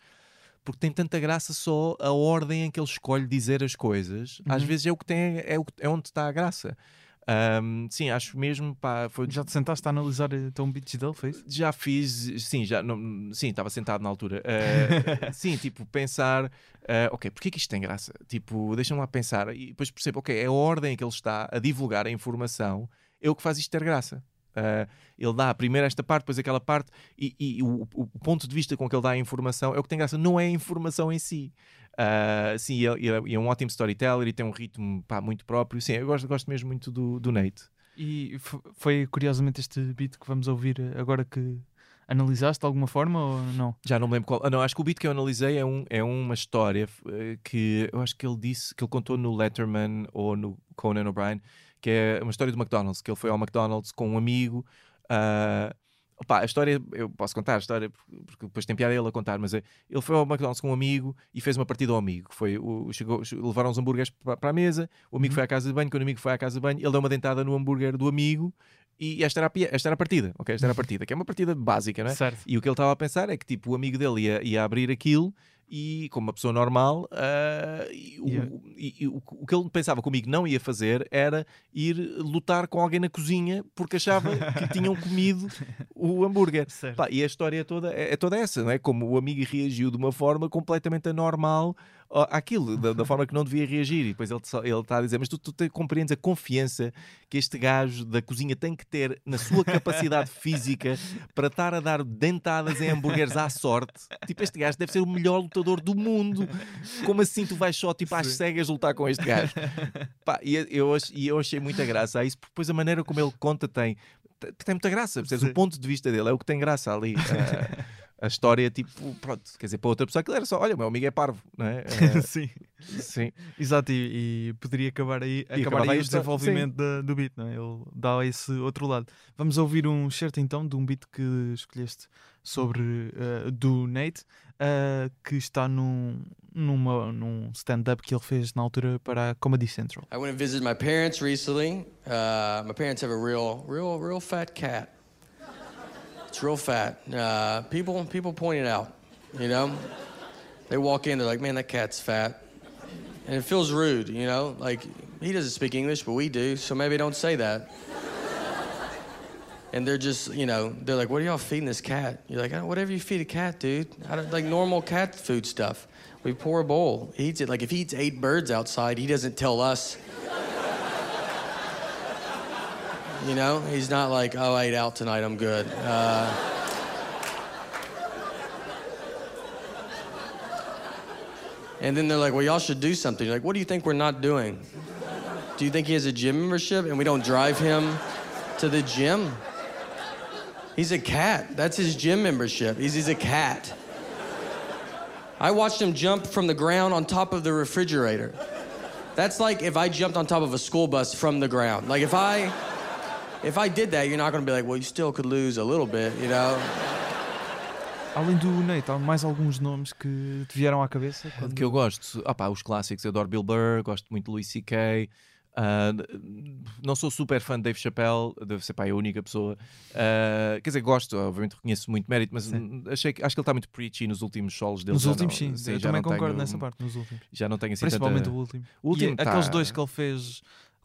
[SPEAKER 2] Porque tem tanta graça só a ordem em que ele escolhe dizer as coisas. Às
[SPEAKER 1] Uhum.
[SPEAKER 2] vezes é o que tem, é, o, é onde está a graça. Ahm, sim, acho mesmo, pá, foi,
[SPEAKER 1] Já te sentaste a analisar então beats dele, foi isso?
[SPEAKER 2] já fiz, sim, já, não, sim, estava sentado na altura. Ah, sim, tipo, pensar, ah, ok, porque é que isto tem graça? Tipo, deixa-me lá pensar e depois percebo, ok, é a ordem em que ele está a divulgar a informação, é o que faz isto ter graça. Ah, ele dá primeiro esta parte, depois aquela parte, e, e o, o ponto de vista com que ele dá a informação é o que tem graça, não é a informação em si. Ah, sim, e ele, ele é um ótimo storyteller e tem um ritmo pá, muito próprio. Sim, eu gosto, gosto mesmo muito do, do Nate.
[SPEAKER 1] E foi curiosamente este beat que vamos ouvir agora que analisaste de alguma forma ou não?
[SPEAKER 2] Já não me lembro qual. Ah, não, acho que o beat que eu analisei é, um, é uma história eh, que eu acho que ele disse que ele contou no Letterman ou no Conan O'Brien, que é uma história do McDonald's, que ele foi ao McDonald's com um amigo. ah, opá, a história, eu posso contar a história porque depois tem piada ele a contar, mas é, ele foi ao McDonald's com um amigo e fez uma partida ao amigo. Foi, o, chegou, che- levaram os hambúrgueres para, a mesa, o amigo
[SPEAKER 1] Uhum.
[SPEAKER 2] foi à casa de banho, quando o amigo foi à casa de banho, ele deu uma dentada no hambúrguer do amigo e esta era a, esta era a partida, ok? Esta era a partida, que é uma partida básica, não é?
[SPEAKER 1] Certo.
[SPEAKER 2] E o que ele estava a pensar é que tipo, o amigo dele ia, ia abrir aquilo e, como uma pessoa normal, ah, e o,
[SPEAKER 1] Yeah.
[SPEAKER 2] e- e o, o que ele pensava que o amigo não ia fazer era ir lutar com alguém na cozinha porque achava que tinham comido o hambúrguer. Pá, e a história toda é, é toda essa, não é? Como o amigo reagiu de uma forma completamente anormal àquilo, da, da forma que não devia reagir. E depois ele ele está a dizer: Mas tu, tu te- compreendes a confiança que este gajo da cozinha tem que ter na sua capacidade física para estar a dar dentadas em hambúrgueres à sorte. Tipo, este gajo deve ser o melhor lutador do mundo. Como assim tu vais só tipo às
[SPEAKER 1] Sim.
[SPEAKER 2] cegas lutar com este gajo? Pá, e eu, e eu achei muita graça a isso, porque depois a maneira como ele conta tem, tem muita graça. percebes? O ponto de vista dele é o que tem graça ali. A, a história, tipo, pronto, quer dizer, para outra pessoa aquilo era só, olha, o meu amigo é parvo, não é? Eh,
[SPEAKER 1] sim.
[SPEAKER 2] sim.
[SPEAKER 1] Exato, e, e poderia acabar aí, acabar aí o desenvolvimento da- do beat, não é? Ele dá esse outro lado. Vamos ouvir um certo então de um beat que escolheste sobre eh, do Nate, eh, que está num, numa, num stand-up que ele fez na altura para a Comedy Central.
[SPEAKER 4] I went and visited my parents recently. Uh, my parents have a real, real, real fat cat. It's real fat. Uh, people, people point it out. You know, they walk in, they're like, "Man, that cat's fat," and it feels rude. You know, like he doesn't speak English, but we do, so maybe don't say that. And they're just, you know, they're like, "What are y'all feeding this cat?" You're like, "Oh, "Whatever you feed a cat, dude. I don't, like normal cat food stuff. We pour a bowl. He eats it. Like if he eats eight birds outside, he doesn't tell us." You know, he's not like, "Oh, I ate out tonight. I'm good." Uh, and then they're like, "Well, y'all should do something." You're like, "What do you think we're not doing?" Do you think he has a gym membership and we don't drive him to the gym? He's a cat. That's his gym membership. He's, he's a cat. I watched him jump from the ground on top of the refrigerator. That's like if I jumped on top of a school bus from the ground. Like if I if I did that, you're not gonna be like, well, you still could lose a little bit, you know?
[SPEAKER 1] Além do Nate, há mais alguns nomes que te vieram à cabeça? quando-
[SPEAKER 2] Que eu gosto, ah pá, os clássicos, eu adoro Bill Burr, gosto muito de Louis C.K. ah, não sou super fã de Dave Chappelle, deve ser pá, é a única pessoa. Ah, quer dizer, gosto, obviamente reconheço muito mérito, mas
[SPEAKER 1] Sim.
[SPEAKER 2] achei, que- acho que ele está muito preachy nos últimos solos dele.
[SPEAKER 1] Nos
[SPEAKER 2] já
[SPEAKER 1] últimos,
[SPEAKER 2] não-
[SPEAKER 1] sim. eu
[SPEAKER 2] já
[SPEAKER 1] também concordo
[SPEAKER 2] tenho-
[SPEAKER 1] nessa parte, nos últimos.
[SPEAKER 2] Já não tenho assim
[SPEAKER 1] Principalmente
[SPEAKER 2] tanta...
[SPEAKER 1] o último.
[SPEAKER 2] O último
[SPEAKER 1] e
[SPEAKER 2] tá-
[SPEAKER 1] aqueles dois que ele fez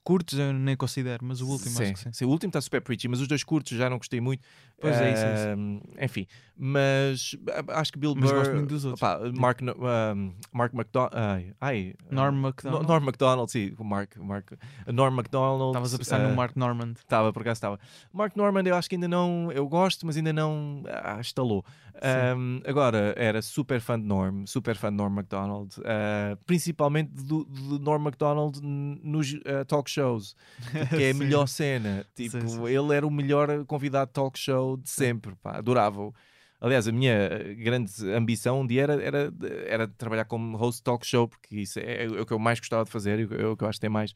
[SPEAKER 1] curtos eu nem considero, mas o último
[SPEAKER 2] sim,
[SPEAKER 1] acho que sim.
[SPEAKER 2] sim, o último está super preachy, mas os dois curtos já não gostei muito.
[SPEAKER 1] Pois é, isso, é isso.
[SPEAKER 2] Ah, Enfim, mas ah, acho que Bill
[SPEAKER 1] Mas
[SPEAKER 2] Burr.
[SPEAKER 1] gosto muito dos outros.
[SPEAKER 2] opá, Mark, No- ah, Mark McDonald. Ai,
[SPEAKER 1] Norm
[SPEAKER 2] ah,
[SPEAKER 1] MacDonald.
[SPEAKER 2] No- Norm MacDonald, sim, Mark, Mark, Norm MacDonald.
[SPEAKER 1] Estavas a pensar
[SPEAKER 2] ah,
[SPEAKER 1] no Mark Normand.
[SPEAKER 2] Estava, por acaso estava. Mark Norman, eu acho que ainda não. Eu gosto, mas ainda não. Ah, estalou. Um, agora, era super fã de Norm, super fã de Norm MacDonald, ah, principalmente do, do Norm MacDonald n- nos ah, talk shows, que é a melhor cena. Tipo,
[SPEAKER 1] Sim, sim.
[SPEAKER 2] ele era o melhor convidado de talk show de sempre, pá, adorava-o. Aliás, a minha eh, grande ambição um dia era, era, era trabalhar como host talk show, porque isso é, é o que eu mais gostava de fazer, é o que eu acho que tem mais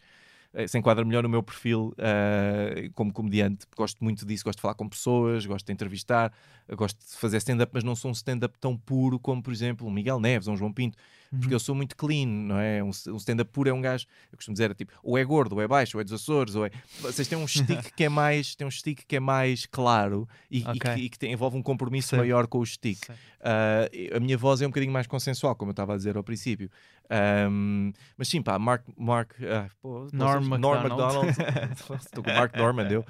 [SPEAKER 2] eh, se enquadra melhor no meu perfil eh, como comediante. Gosto muito disso, gosto de falar com pessoas, gosto de entrevistar, gosto de fazer stand-up, mas não sou um stand-up tão puro como, por exemplo, um Miguel Neves ou um João Pinto, porque eu sou muito clean, não é? Um, um stand-up puro é um gajo, eu costumo dizer, é tipo, ou é gordo, ou é baixo, ou é dos Açores, ou é. Vocês têm um stick que é mais, tem um stick que é mais claro e, e
[SPEAKER 1] Ok.
[SPEAKER 2] que, e que tem- envolve um compromisso
[SPEAKER 1] Certo.
[SPEAKER 2] maior com o stick. Ah, a minha voz é um bocadinho mais consensual, como eu estava a dizer ao princípio. Ahm, mas sim, pá, Mark. Mark ah, pô,
[SPEAKER 1] Norm
[SPEAKER 2] Norm
[SPEAKER 1] MacDonald.
[SPEAKER 2] MacDonald. Estou com o Mark Norman, eu.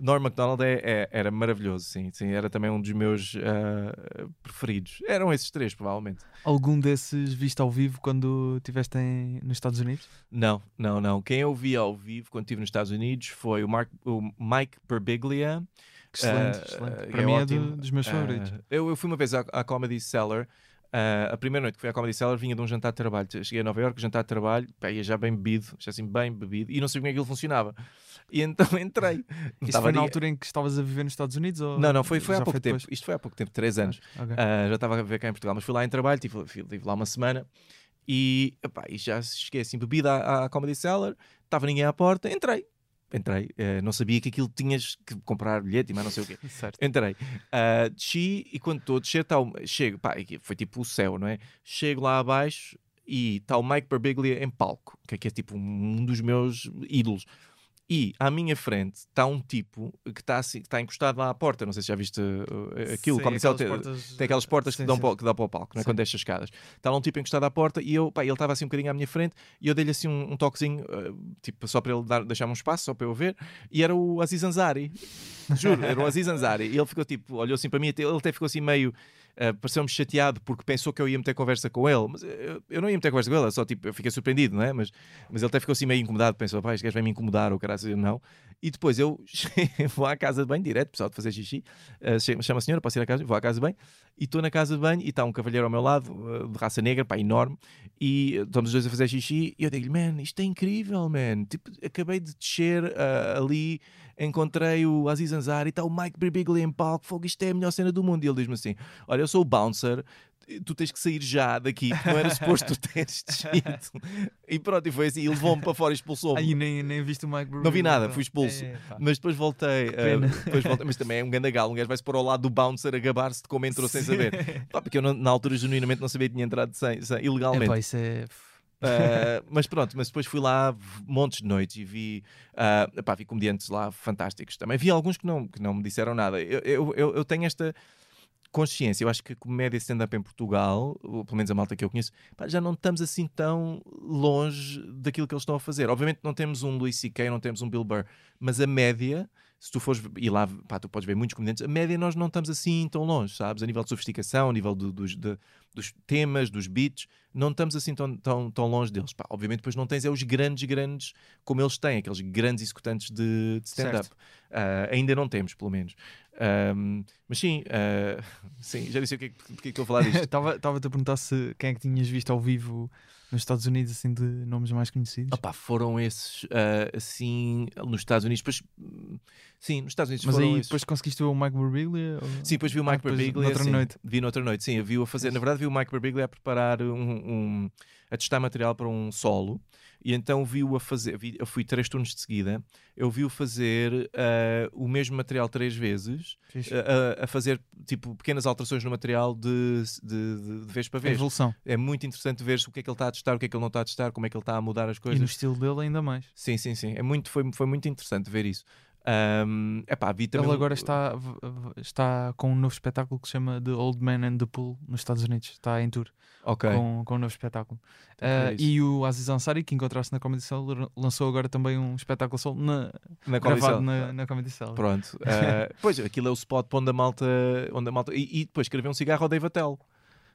[SPEAKER 2] Norm MacDonald é, é- era maravilhoso, sim, sim. Era também um dos meus ah, preferidos. Eram esses três, provavelmente.
[SPEAKER 1] Algum desses viste ao vivo quando estiveste nos Estados Unidos?
[SPEAKER 2] Não, não, não. Quem eu vi ao vivo quando estive nos Estados Unidos foi o, Mark, o Mike Perbiglia.
[SPEAKER 1] Excelente,
[SPEAKER 2] Ah,
[SPEAKER 1] excelente.
[SPEAKER 2] ah,
[SPEAKER 1] Para
[SPEAKER 2] é
[SPEAKER 1] mim é do- dos meus favoritos.
[SPEAKER 2] eu, eu fui uma vez à, à Comedy Cellar. Ah, a primeira noite que fui à Comedy Cellar vinha de um jantar de trabalho. Cheguei a Nova York, jantar de trabalho, pá, ia já bem bebido, já assim bem bebido, e não sabia como é que aquilo funcionava. E então entrei. Não
[SPEAKER 1] Isso foi na
[SPEAKER 2] ninguém-
[SPEAKER 1] altura em que estavas a viver nos Estados Unidos? Ou
[SPEAKER 2] Não, não, foi, foi há pouco tempo.
[SPEAKER 1] depois?
[SPEAKER 2] Isto foi há pouco tempo, três anos.
[SPEAKER 1] Ok.
[SPEAKER 2] Ah, já estava a ver cá em Portugal, mas fui lá em trabalho, tive, tive lá uma semana e, epá, e já cheguei assim, bebida à, à Comedy Cellar, estava ninguém à porta, entrei. Entrei, eh, não sabia que aquilo tinhas que comprar bilhete e mais não sei o quê.
[SPEAKER 1] Certo.
[SPEAKER 2] Entrei, Ah, desci e quando estou a descer, tá o- chego, pá, foi tipo o céu, não é? Chego lá abaixo e está o Mike Birbiglia em palco, que é, que é tipo um dos meus ídolos. E à minha frente está um tipo que está assim, que está encostado lá à porta. Não sei se já viste uh, aquilo.
[SPEAKER 1] Sim, aquelas
[SPEAKER 2] tem,
[SPEAKER 1] portas-
[SPEAKER 2] tem aquelas portas
[SPEAKER 1] Sim,
[SPEAKER 2] que, dão
[SPEAKER 1] sim.
[SPEAKER 2] para, o- que dá para o palco, não é? Quando desce as escadas. Está lá um tipo encostado à porta e eu, pá, ele estava assim um bocadinho à minha frente e eu dei-lhe assim um, um toquezinho, uh, tipo, só para ele dar, deixar-me um espaço, só para eu ver. E era o Aziz Ansari. Juro, era o Aziz Ansari. E ele ficou tipo, olhou assim para mim, ele até ficou assim meio. Uh, pareceu-me chateado porque pensou que eu ia meter conversa com ele, mas eu, eu não ia meter conversa com ele, eu só tipo, eu fiquei surpreendido, não é? Mas, mas ele até ficou assim meio incomodado, pensou, pá, este gajo vai me incomodar, ou caralho, não. E depois eu vou à casa de banho, direto, pessoal de fazer xixi, uh, chama a senhora, posso ir à casa, vou à casa de banho, e estou na casa de banho e está um cavalheiro ao meu lado, uh, de raça negra, pá, enorme, e estamos os dois a fazer xixi, e eu digo-lhe, man, isto é incrível, man, tipo, acabei de descer uh, ali, encontrei o Aziz Ansari, e está o Mike Birbiglia em palco, fogo, isto é a melhor cena do mundo, e ele diz-me assim, olha, eu sou o bouncer, tu tens que sair já daqui, não era suposto tu teres descido. E pronto, e foi assim, e levou-me para fora e expulsou-me.
[SPEAKER 1] Aí nem, nem viste o Mike
[SPEAKER 2] Não vi nada, fui expulso. É, mas depois voltei, uh, depois voltei. Mas também é um grande galo, um gajo vai-se pôr ao lado do bouncer a gabar-se de como entrou Sim. sem saber. Pá, porque eu na altura genuinamente não sabia que tinha entrado sem, sem, ilegalmente. É,
[SPEAKER 1] pá, isso é...
[SPEAKER 2] Uh, mas pronto, mas depois fui lá montes de noites e vi, uh, epá, vi comediantes lá fantásticos também. Vi alguns que não, que não me disseram nada. Eu, eu, eu, eu tenho esta consciência. Eu acho que comédia stand-up em Portugal, ou pelo menos a malta que eu conheço, pá, já não estamos assim tão longe daquilo que eles estão a fazer. Obviamente não temos um Louis C.K., não temos um Bill Burr, mas a média, se tu fores, e lá pá, tu podes ver muitos comediantes, a média nós não estamos assim tão longe, sabes? A nível de sofisticação, a nível do, dos, de, dos temas, dos beats, não estamos assim tão, tão, tão longe deles. Pá, obviamente depois não tens é os grandes, grandes, como eles têm, aqueles grandes executantes de, de stand-up. Uh, ainda não temos, pelo menos. Um, mas sim, uh, sim, já disse o que, é que, é que estou a falar disto.
[SPEAKER 1] Estava-te a perguntar se quem é que tinhas visto ao vivo nos Estados Unidos, assim, de nomes mais conhecidos.
[SPEAKER 2] Opa, foram esses, uh, assim, nos Estados Unidos. Depois, sim, nos Estados Unidos
[SPEAKER 1] Mas aí
[SPEAKER 2] esses.
[SPEAKER 1] depois conseguiste ver o Mike Birbiglia?
[SPEAKER 2] Ou... Sim, depois vi o Mike ah, Birbiglia.
[SPEAKER 1] Noutra
[SPEAKER 2] sim,
[SPEAKER 1] noite.
[SPEAKER 2] Vi noutra noite, sim. Eu vi-o a fazer, na verdade, vi o Mike Birbiglia a preparar um, um a testar material para um solo e então vi-o a fazer, vi, eu fui três turnos de seguida, eu vi-o fazer uh, o mesmo material três vezes, uh, a, fazer tipo pequenas alterações no material de, de, de vez para vez.
[SPEAKER 1] evolução.
[SPEAKER 2] É muito interessante ver o que é que ele está a testar, o que é que ele não está a testar, como é que ele está a mudar as coisas.
[SPEAKER 1] E no estilo dele ainda mais.
[SPEAKER 2] Sim, sim, sim. É muito, foi, foi muito interessante ver isso. Um, epá, vi também...
[SPEAKER 1] Ele agora está, está com um novo espetáculo que se chama The Old Man and the Pool nos Estados Unidos. Está em tour
[SPEAKER 2] okay.
[SPEAKER 1] com, com um novo espetáculo. Uh, e o Aziz Ansari, que encontraste na Comedy Cell, lançou agora também um espetáculo solo na,
[SPEAKER 2] na
[SPEAKER 1] gravado na, na Comedy Cell.
[SPEAKER 2] Pronto. Uh, pois, aquilo é o spot para onde a malta... Onde a malta e, e depois escreveu um cigarro ao Dave Attell.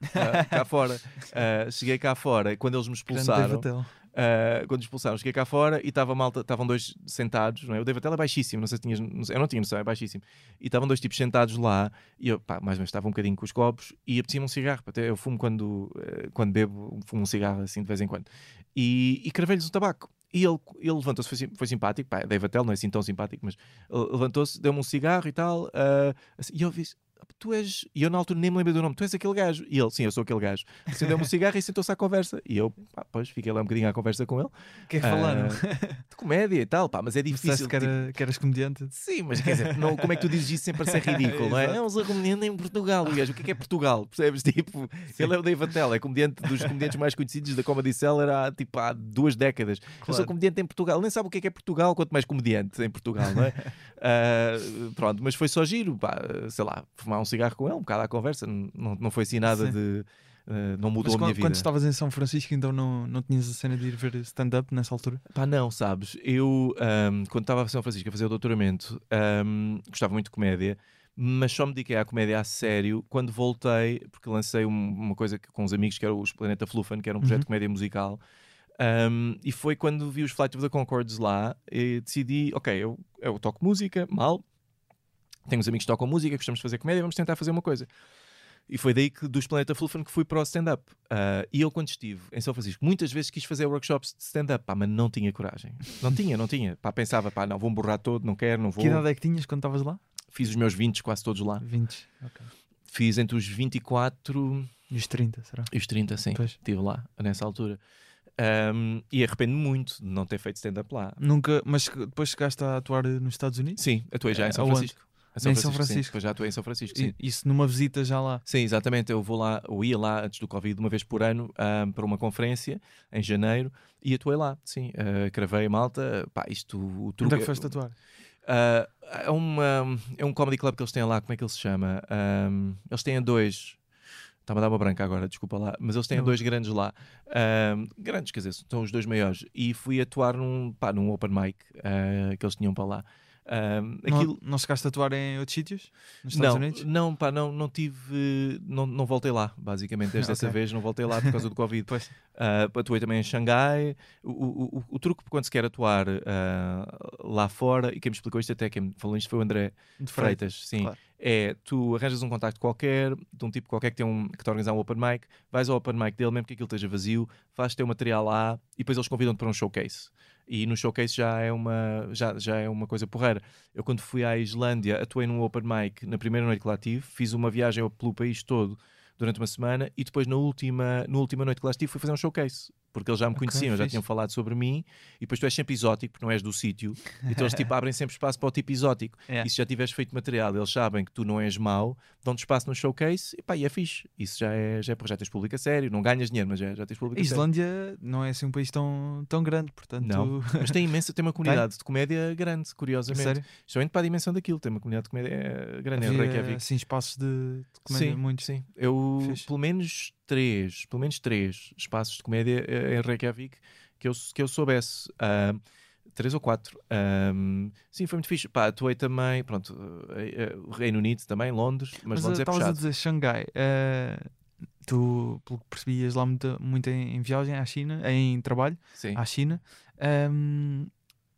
[SPEAKER 2] Uh, cá fora. Uh, cheguei cá fora quando eles me expulsaram. Uh, quando expulsaram, cheguei cá fora e estava malta, estavam dois sentados, não é? O David é baixíssimo, não sei se tinhas, não sei, eu não tinha noção, é baixíssimo. E estavam dois tipos sentados lá e eu, pá, mais ou menos estava um bocadinho com os copos e apetecia-me um cigarro. Até eu fumo quando, uh, quando bebo, fumo um cigarro assim de vez em quando. E, e cravei-lhes o tabaco. E ele, ele levantou-se, foi, foi, simpático, pá, Dave Attell não é assim tão simpático, mas levantou-se, deu-me um cigarro e tal. Uh, assim, e eu disse, tu és. E eu na altura nem me lembro do nome, tu és aquele gajo. E ele, sim, eu sou aquele gajo. Acendeu-me um cigarro e sentou-se à conversa. E eu, pá, pois, fiquei lá um bocadinho à conversa com ele.
[SPEAKER 1] O que é que falaram?
[SPEAKER 2] Uh, de comédia e tal, pá, mas é difícil.
[SPEAKER 1] que, era, tipo... que eras comediante?
[SPEAKER 2] Sim, mas quer dizer, não, como é que tu dizes isso sem parecer ridículo, não é? É um comediante em Portugal. O gajo, o que é que é Portugal? Percebes? Tipo, sim. ele é o Dave Attell, é comediante dos comediantes mais conhecidos da Comedy Cellar há, tipo, há duas décadas. Claro. Eu sou comediante em Portugal, nem sabe o que é que é Portugal, quanto mais comediante em Portugal, não é? uh, pronto, mas foi só giro, pá, sei lá, fumar um cigarro com ele, um bocado à conversa, não, não foi assim nada Sim. de. Uh, não mudou
[SPEAKER 1] Mas
[SPEAKER 2] a minha vida.
[SPEAKER 1] Quando estavas em São Francisco, então não, não tinhas a cena de ir ver stand-up nessa altura?
[SPEAKER 2] Pá, não, sabes? Eu, um, quando estava em São Francisco a fazer o doutoramento, um, gostava muito de comédia, mas só me dediquei à comédia a sério quando voltei, porque lancei um, uma coisa com os amigos que era os Planeta Fluffan, que era um projeto uhum. de comédia musical. Um, e foi quando vi os Flight of the Concords lá e decidi, ok, eu, eu toco música, mal, tenho uns amigos que tocam música, gostamos de fazer comédia, vamos tentar fazer uma coisa. E foi daí que dos Planeta Fluffan que fui para o stand-up. Uh, e eu, quando estive em São Francisco, muitas vezes quis fazer workshops de stand-up, mas não tinha coragem. Não tinha, não tinha. Pá, pensava, pá, não, vou-me borrar todo, não quero, não vou.
[SPEAKER 1] Que idade é que tinhas quando estavas lá?
[SPEAKER 2] Fiz os meus 20, quase todos lá.
[SPEAKER 1] 20, ok.
[SPEAKER 2] Fiz entre os 24
[SPEAKER 1] e os 30, será?
[SPEAKER 2] E os 30, sim. Pois. Estive lá, nessa altura. Um, e arrependo-me muito de não ter feito stand-up lá.
[SPEAKER 1] Nunca, mas depois chegaste a atuar nos Estados Unidos?
[SPEAKER 2] Sim, atuei já em São Francisco.
[SPEAKER 1] Em São, Francisco, São Francisco.
[SPEAKER 2] já atuei em São Francisco. Sim.
[SPEAKER 1] Isso numa visita já lá?
[SPEAKER 2] Sim, exatamente. Eu vou lá, eu ia lá antes do Covid uma vez por ano um, para uma conferência em janeiro e atuei lá. Sim, uh, cravei a malta. Pá, isto, o
[SPEAKER 1] truque. Onde é que foste atuar?
[SPEAKER 2] Uh, é, uma, é um comedy club que eles têm lá, como é que ele se chama? Um, eles têm dois. Está-me a dar uma branca agora, desculpa lá. Mas eles têm Não. dois grandes lá. Um, grandes, quer dizer, são os dois maiores. E fui atuar num, pá, num open mic uh, que eles tinham para lá. Um,
[SPEAKER 1] Não,
[SPEAKER 2] aquilo,
[SPEAKER 1] não chegaste a atuar em outros sítios?
[SPEAKER 2] Não,
[SPEAKER 1] Unidos?
[SPEAKER 2] não, pá, não, não tive, não, não voltei lá, basicamente, desde essa
[SPEAKER 1] Ok.
[SPEAKER 2] vez não voltei lá por causa do Covid.
[SPEAKER 1] Pois.
[SPEAKER 2] Uh, atuei também em Xangai. O, o, o, o truque quando se quer atuar uh, lá fora, e quem me explicou isto até, quem me falou isto foi o André
[SPEAKER 1] De
[SPEAKER 2] Freitas, sim.
[SPEAKER 1] claro.
[SPEAKER 2] É, tu arranjas um contacto qualquer, de um tipo qualquer que, tem um, que te organizar um open mic, vais ao open mic dele, mesmo que aquilo esteja vazio, fazes teu material lá e depois eles convidam-te para um showcase. E no showcase já é uma, já, já é uma coisa porreira. Eu, quando fui à Islândia, atuei num open mic na primeira noite que lá tive, fiz uma viagem pelo país todo durante uma semana e depois na última, na última noite que lá estive fui fazer um showcase. Porque eles já me conheciam, já tinham falado sobre mim e depois tu és sempre exótico, porque não és do sítio. Então eles tipo, abrem sempre espaço para o tipo exótico.
[SPEAKER 1] É.
[SPEAKER 2] E se já tiveres feito material, eles sabem que tu não és mau, dão-te espaço no showcase e pá, e é fixe. Isso já é, já é porque já tens público a sério, não ganhas dinheiro, mas já, já tens público
[SPEAKER 1] A
[SPEAKER 2] a sério.
[SPEAKER 1] Islândia não é assim um país tão, tão grande, portanto.
[SPEAKER 2] Não, mas tem imensa, tem uma comunidade de comédia grande, curiosamente.
[SPEAKER 1] Sério?
[SPEAKER 2] Justamente para a dimensão daquilo, tem uma comunidade de comédia eh, grande em
[SPEAKER 1] Havia,
[SPEAKER 2] Reykjavik.
[SPEAKER 1] assim, espaços de, de comédia
[SPEAKER 2] Sim,
[SPEAKER 1] muitos.
[SPEAKER 2] sim. Eu,
[SPEAKER 1] Fixe.
[SPEAKER 2] pelo menos três, pelo menos três espaços de comédia eh, em Reykjavik que eu, que eu soubesse. Ah, três ou quatro. Sim, foi muito fixe. Pá, atuei também, pronto, o Reino Unido também, Londres, mas,
[SPEAKER 1] Mas
[SPEAKER 2] Londres é
[SPEAKER 1] estavas a
[SPEAKER 2] puxado.
[SPEAKER 1] dizer Xangai. eh, tu, pelo que percebias lá muito, muito em, em viagem à China, em trabalho
[SPEAKER 2] Sim.
[SPEAKER 1] à China. Ehm,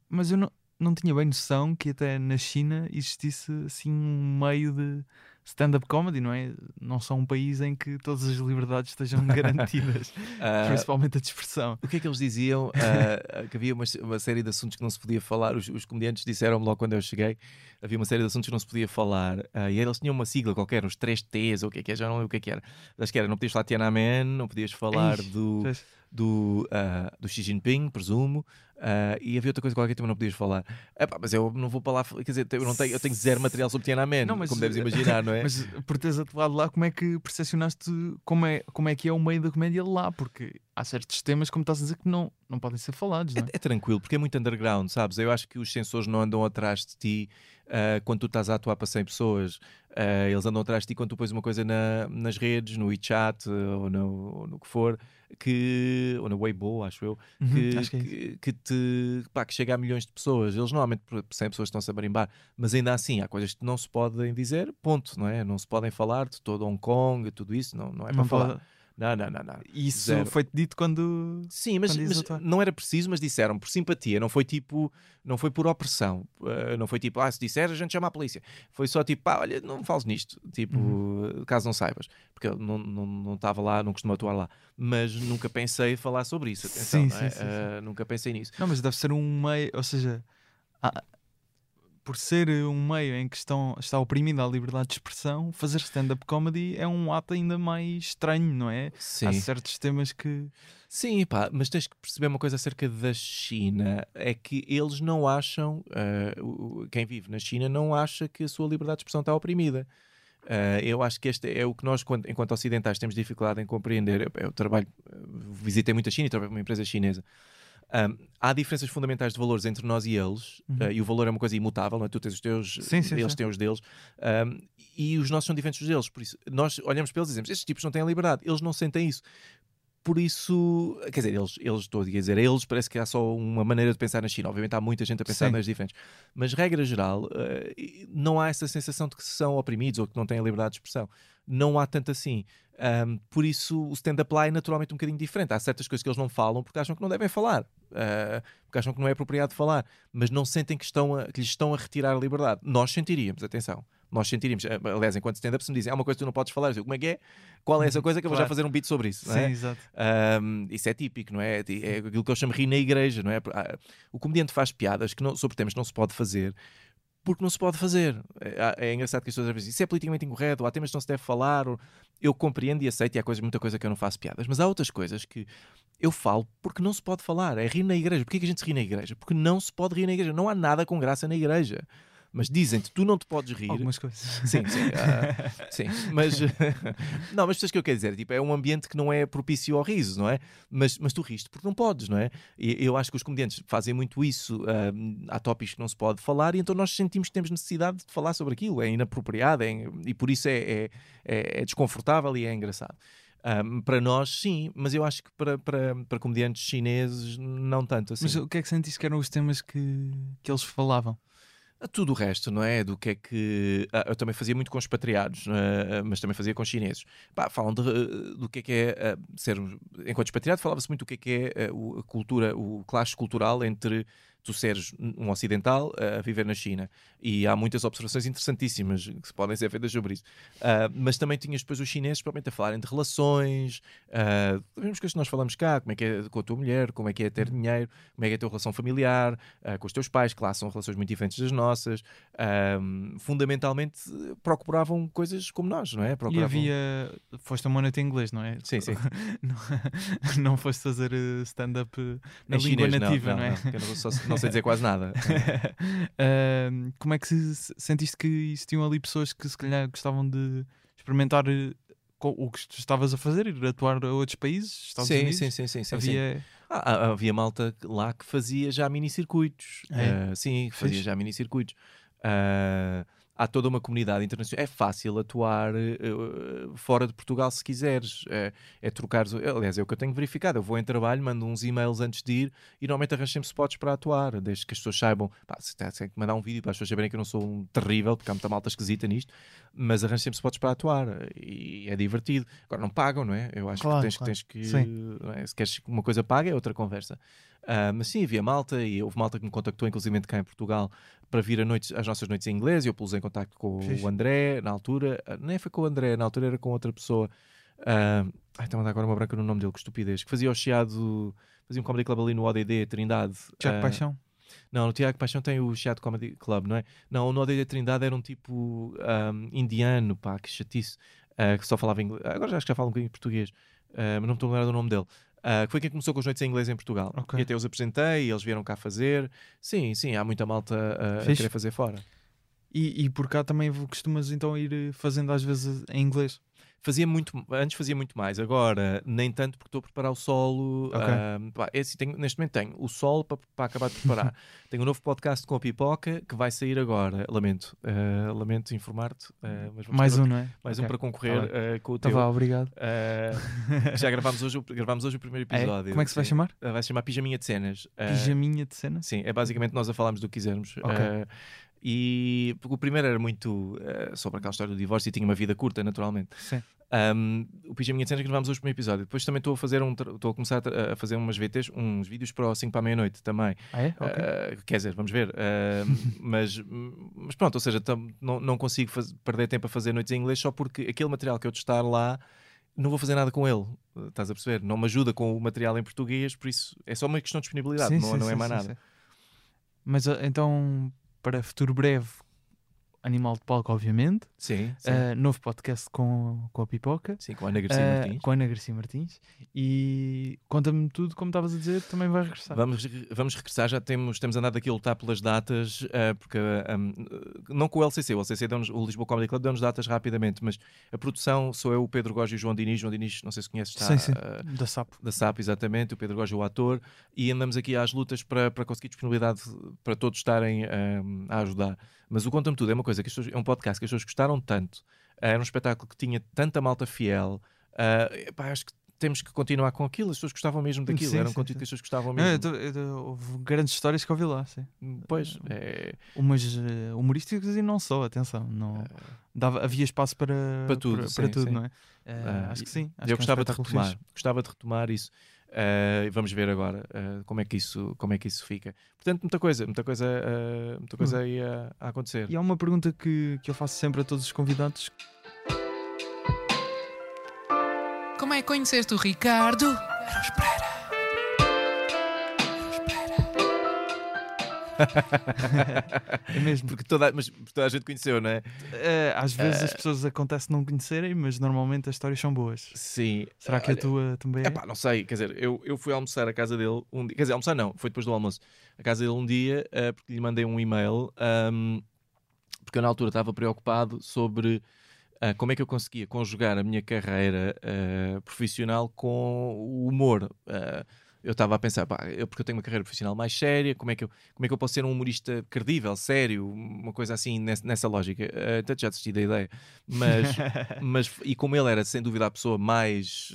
[SPEAKER 1] mas eu não, não tinha bem noção que até na China existisse assim um meio de stand-up comedy, não é? Não são um país em que todas as liberdades estejam garantidas,
[SPEAKER 2] Ah,
[SPEAKER 1] principalmente a de expressão.
[SPEAKER 2] o que é que eles diziam? Ah, que havia uma, uma série de assuntos que não se podia falar. Os, os comediantes disseram-me logo quando eu cheguei. Havia uma série de assuntos que não se podia falar. Ah, e eles tinham uma sigla qualquer, os 3 T's, ou o que é que é, já não lembro o que é que era. Acho que era, não podias falar Tiananmen, não podias falar do,
[SPEAKER 1] Pois.
[SPEAKER 2] Do, ah, do Xi Jinping, presumo. Ah, e havia outra coisa qualquer que também não podias falar. Epá, mas eu não vou para lá. Quer dizer, eu, não tenho, eu tenho zero material sobre Tiananmen,
[SPEAKER 1] Não, mas-
[SPEAKER 2] como deves imaginar, não é?
[SPEAKER 1] Mas por teres atuado lá, como é que percepcionaste como é, como é que é o meio da comédia lá? Porque há certos temas, como estás a dizer, que não, não podem ser falados, é?
[SPEAKER 2] É, é tranquilo, porque é muito underground, sabes? Eu acho que os sensores não andam atrás de ti ah, quando tu estás a atuar para 100 pessoas. Ah, eles andam atrás de ti quando tu pões uma coisa na- nas redes, no WeChat ou no, ou no que for, que, ou na Weibo, acho eu,
[SPEAKER 1] Uhum,
[SPEAKER 2] que,
[SPEAKER 1] acho que é
[SPEAKER 2] que, que te, pá, que chega a milhões de pessoas. Eles normalmente por 100 pessoas estão-se a barimbar, mas ainda assim há coisas que não se podem dizer, ponto, não é? Não se podem falar de todo Hong Kong, tudo isso, não, não é para
[SPEAKER 1] Não
[SPEAKER 2] falar. Não, não, não, não.
[SPEAKER 1] Isso
[SPEAKER 2] Zero.
[SPEAKER 1] foi dito quando.
[SPEAKER 2] Sim, mas,
[SPEAKER 1] quando
[SPEAKER 2] mas não era preciso, mas disseram por simpatia, não foi tipo, não foi por opressão, eh, não foi tipo, ah, se disser a gente chama a polícia. Foi só tipo, pá, olha, não fales nisto, tipo,
[SPEAKER 1] Uhum.
[SPEAKER 2] caso não saibas, porque eu não não não estava lá, não costumo atuar lá, mas nunca pensei falar sobre isso, atenção,
[SPEAKER 1] Sim,
[SPEAKER 2] não é?
[SPEAKER 1] sim, sim,
[SPEAKER 2] Eh, nunca pensei nisso.
[SPEAKER 1] Não, mas deve ser um meio, ou seja, por ser um meio em que estão, está oprimida a liberdade de expressão, fazer stand-up comedy é um ato ainda mais estranho, não é?
[SPEAKER 2] Sim.
[SPEAKER 1] Há certos temas que.
[SPEAKER 2] Sim, pá, mas tens que perceber uma coisa acerca da China: é que eles não acham, o- quem vive na China não acha que a sua liberdade de expressão está oprimida. Eh, eu acho que este é o que nós, enquanto ocidentais, temos dificuldade em compreender. Eu, eu trabalho, eh, visitei muita China e trabalho para uma empresa chinesa. Ahm, há diferenças fundamentais de valores entre nós e eles,
[SPEAKER 1] Uhum.
[SPEAKER 2] eh, e o valor é uma coisa imutável, não é? Tu tens os teus,
[SPEAKER 1] Sim, sim,
[SPEAKER 2] eles
[SPEAKER 1] sim.
[SPEAKER 2] têm os deles, ahm, e os nossos são diferentes dos deles. Por isso, nós olhamos para eles e dizemos: estes tipos não têm liberdade, eles não sentem isso. Por isso, quer dizer, eles, eles estou a dizer, eles parece que há só uma maneira de pensar na China. Obviamente há muita gente a pensar
[SPEAKER 1] Sim.
[SPEAKER 2] nas diferentes, mas regra geral, eh, não há essa sensação de que são oprimidos ou que não têm a liberdade de expressão. Não há tanto assim. Ahm, por isso, o stand-up lá é naturalmente um bocadinho diferente. Há certas coisas que eles não falam porque acham que não devem falar, ah, porque acham que não é apropriado falar, mas não sentem que, estão a- que lhes estão a retirar a liberdade. Nós sentiríamos, atenção. Nós sentiríamos, Ah, aliás, enquanto stand-up, se me dizem há uma coisa que tu não podes falar, eu digo, como é que é? Qual é essa coisa que eu vou já fazer um beat sobre isso? não
[SPEAKER 1] Sim,
[SPEAKER 2] é?
[SPEAKER 1] exato.
[SPEAKER 2] Um, isso é típico, não é? É aquilo que eu chamo de rir na igreja, não é? Ah, O comediante faz piadas que não, sobre temas que não se pode fazer porque não se pode fazer. É, é engraçado que as pessoas às vezes dizem, isso é politicamente incorreto, ou há temas que não se deve falar. ou- Eu compreendo e aceito, e há coisas, muita coisa que eu não faço piadas, mas há outras coisas que eu falo porque não se pode falar. É rir na igreja. Porquê que a gente se ri na igreja? Porque não se pode rir na igreja. Não há nada com graça na igreja. Mas dizem-te, tu não te podes rir.
[SPEAKER 1] Algumas coisas.
[SPEAKER 2] Sim, sim. ah, sim. Mas não, mas percebes o que eu quero dizer? Tipo, é um ambiente que não é propício ao riso, não é? Mas, mas tu riste porque não podes, não é? E eu acho que os comediantes fazem muito isso. ah, há tópicos que não se pode falar e então nós sentimos que temos necessidade de falar sobre aquilo. É inapropriado é e por isso é, é, é- é desconfortável e é engraçado. Ah, para nós, sim, mas eu acho que para, para, para comediantes chineses, não tanto assim.
[SPEAKER 1] Mas o que é que sentiste que eram os temas que, que eles falavam?
[SPEAKER 2] A tudo o resto, não é? Do que é que. ah, Eu também fazia muito com expatriados, é? Mas também fazia com chineses. Pá, falam de, ah, do que é que é ser. Enquanto expatriado, falava-se muito do que é que é a cultura, o clash cultural entre tu seres um ocidental ah, a viver na China. E há muitas observações interessantíssimas que se podem ser feitas sobre isso. Ah, mas também tinhas depois os chineses provavelmente a falarem de relações, uh, vemos coisas que nós falamos cá, como é que é com a tua mulher, como é que é ter dinheiro, como é que é a tua relação familiar, ah, com os teus pais, que lá são relações muito diferentes das nossas. Ahm, fundamentalmente procuravam coisas como nós, não é?
[SPEAKER 1] E
[SPEAKER 2] Procuravam...
[SPEAKER 1] havia. Foste a noite em inglês, não é?
[SPEAKER 2] Sim, sim.
[SPEAKER 1] não, não foste fazer eh, stand-up eh, na
[SPEAKER 2] Em
[SPEAKER 1] língua
[SPEAKER 2] chinês,
[SPEAKER 1] nativa,
[SPEAKER 2] não,
[SPEAKER 1] não, é?
[SPEAKER 2] não, eu não, só- não sei dizer quase nada.
[SPEAKER 1] Ahm, como é que se, se- sentiste que existiam ali pessoas que se calhar gostavam de experimentar eh, o que tu estavas a fazer, ir atuar a outros países? Estados
[SPEAKER 2] sim,
[SPEAKER 1] Unidos?
[SPEAKER 2] sim, sim, sim, sim, sim.
[SPEAKER 1] Havia.
[SPEAKER 2] Ah, ah, havia malta lá que fazia já mini-circuitos.
[SPEAKER 1] É?
[SPEAKER 2] Ah, sim, fazia
[SPEAKER 1] Fixe.
[SPEAKER 2] já mini-circuitos. Ah, há toda uma comunidade internacional. É fácil atuar eh, fora de Portugal se quiseres. É, é trocar. Aliás, é o que eu tenho verificado. Eu vou em trabalho, mando uns e-mails antes de ir e normalmente arranjo sempre spots para atuar, desde que as pessoas saibam. Pá, se tem que mandar um vídeo para as pessoas saberem que eu não sou um terrível, porque há muita malta esquisita nisto, mas arranjo sempre spots para atuar e é divertido. Agora não pagam, não é? Eu acho
[SPEAKER 1] Claro,
[SPEAKER 2] que tens,
[SPEAKER 1] claro.
[SPEAKER 2] tens que.
[SPEAKER 1] Sim.
[SPEAKER 2] não é? Se queres que uma coisa paga, é outra conversa. Ah, mas sim, havia malta e houve malta que me contactou, inclusive cá em Portugal, para vir a noites, às nossas noites em inglês. e Eu pus em contacto com
[SPEAKER 1] Fixe.
[SPEAKER 2] o André na altura, ah, nem foi com o André, na altura era com outra pessoa. Ah, ai, dar agora uma branca no nome dele, que estupidez. Que fazia o Chiado, fazia um comedy club ali no ODD, Trindade.
[SPEAKER 1] Tiago
[SPEAKER 2] Ah,
[SPEAKER 1] Paixão?
[SPEAKER 2] Não, no Tiago Paixão tem o Chiado Comedy Club, não é? Não, no ODD Trindade era um tipo ah, indiano, pá, que chatice, ah, que só falava inglês. Agora já acho que já fala um bocadinho português, ah, mas não me estou a lembrar do nome dele. Ah, foi quem começou com as noites em inglês em Portugal.
[SPEAKER 1] Ok.
[SPEAKER 2] E até os apresentei e eles vieram cá fazer. Sim, sim, há muita malta ah, a querer fazer fora.
[SPEAKER 1] E, e por cá também costumas então ir eh, fazendo às vezes em inglês.
[SPEAKER 2] Fazia muito, antes fazia muito mais, agora nem tanto porque estou a preparar o solo.
[SPEAKER 1] Ok.
[SPEAKER 2] pá, é assim, tenho- neste momento tenho o solo para, para acabar de preparar. tenho um novo podcast com a Pipoca que vai sair agora. Lamento, ah, lamento informar-te, mas vamos
[SPEAKER 1] Mais um, não é?
[SPEAKER 2] mais
[SPEAKER 1] Ok.
[SPEAKER 2] um para concorrer
[SPEAKER 1] Tá
[SPEAKER 2] ah, com o
[SPEAKER 1] Então
[SPEAKER 2] teu.
[SPEAKER 1] vá, obrigado.
[SPEAKER 2] Já gravámos hoje, o- gravámos hoje o primeiro
[SPEAKER 1] é?
[SPEAKER 2] episódio.
[SPEAKER 1] Como é que se vai
[SPEAKER 2] sim.
[SPEAKER 1] chamar?
[SPEAKER 2] Vai se chamar Pijaminha de Cenas.
[SPEAKER 1] Pijaminha de cena?
[SPEAKER 2] Sim, é basicamente nós a falarmos do que quisermos.
[SPEAKER 1] Ok.
[SPEAKER 2] E porque o primeiro era muito ah, sobre aquela história do divórcio e tinha uma vida curta, naturalmente.
[SPEAKER 1] Sim.
[SPEAKER 2] Um, o Pijaminha de Cenas que gravámos hoje o primeiro episódio. Depois também estou a fazer um, estou a começar a a fazer umas VTs, uns vídeos para o 5 para a meia-noite também.
[SPEAKER 1] Ah, é? Ok.
[SPEAKER 2] Ah, quer dizer, vamos ver. Ah, mas, mas pronto, ou seja, tam- não, não consigo faz- perder tempo a fazer noites em inglês só porque aquele material que eu testar lá não vou fazer nada com ele. Estás a perceber? Não me ajuda com o material em português, por isso é só uma questão de disponibilidade,
[SPEAKER 1] Sim,
[SPEAKER 2] não,
[SPEAKER 1] sim,
[SPEAKER 2] não é
[SPEAKER 1] sim,
[SPEAKER 2] mais nada.
[SPEAKER 1] sim. Mas ah, então, para futuro breve, Animal de Palco, obviamente.
[SPEAKER 2] Sim, sim.
[SPEAKER 1] Ah, novo podcast com, com a Pipoca.
[SPEAKER 2] sim, com a Ana Garcia
[SPEAKER 1] Ah,
[SPEAKER 2] Martins.
[SPEAKER 1] com a Ana Garcia Martins. E conta-me tudo, como estavas a dizer, também vai regressar.
[SPEAKER 2] Vamos, vamos regressar, já temos, temos andado aqui a lutar pelas datas, ah, porque ah, um, não com o LCC, o LCC deu-nos, o Lisboa Comedy Club deu-nos datas rapidamente, mas a produção sou eu, o Pedro Góes e o João Diniz. João Diniz, não sei se conheces, está
[SPEAKER 1] sim, sim.
[SPEAKER 2] ah,
[SPEAKER 1] Da Sapo.
[SPEAKER 2] da SAP, exatamente, o Pedro Góes é o ator, e andamos aqui às lutas para, para conseguir disponibilidade para todos estarem a ajudar. Mas o Conta-me Tudo é uma coisa que as pessoas, é um podcast que as pessoas gostaram tanto, ah, era um espetáculo que tinha tanta malta fiel, ah, epá, acho que temos que continuar com aquilo, as pessoas gostavam mesmo daquilo,
[SPEAKER 1] Sim,
[SPEAKER 2] era um
[SPEAKER 1] sim,
[SPEAKER 2] conteúdo
[SPEAKER 1] sim.
[SPEAKER 2] que as pessoas gostavam
[SPEAKER 1] eu
[SPEAKER 2] mesmo.
[SPEAKER 1] eu tô- houve grandes histórias que ouvi lá, sim.
[SPEAKER 2] Pois, é,
[SPEAKER 1] Umas eh, humorísticas e não só, atenção. Não, dava, havia espaço para,
[SPEAKER 2] Para tudo,
[SPEAKER 1] para, para tudo não é?
[SPEAKER 2] Ah,
[SPEAKER 1] acho que sim. Acho que é
[SPEAKER 2] eu gostava de retomar, gostava de retomar isso. E vamos ver agora ah, como, é que isso, como é que isso fica. Portanto, muita coisa, muita coisa, ah, muita coisa aí a, a acontecer.
[SPEAKER 1] E há uma pergunta que, que eu faço sempre a todos os convidados.
[SPEAKER 3] Como é que conheceste o Ricardo?
[SPEAKER 1] É mesmo.
[SPEAKER 2] Porque toda, mas toda a gente conheceu, não é?
[SPEAKER 1] Eh, às vezes as pessoas acontece não conhecerem, mas normalmente as histórias são boas.
[SPEAKER 2] Sim.
[SPEAKER 1] Será que a tua também é?
[SPEAKER 2] Epá, não sei, quer dizer, eu, eu fui almoçar à casa dele um dia, quer dizer, almoçar não, foi depois do almoço, a casa dele um dia, eh, porque lhe mandei um e-mail, ahm, porque eu na altura estava preocupado sobre ah, como é que eu conseguia conjugar a minha carreira ah, profissional com o humor. Ah, eu estava a pensar, pá, eu, porque eu tenho uma carreira profissional mais séria, como é que eu, como é que eu posso ser um humorista credível, sério, uma coisa assim nessa, nessa lógica. Ah, Até já desisti da ideia, mas mas e como ele era sem dúvida a pessoa mais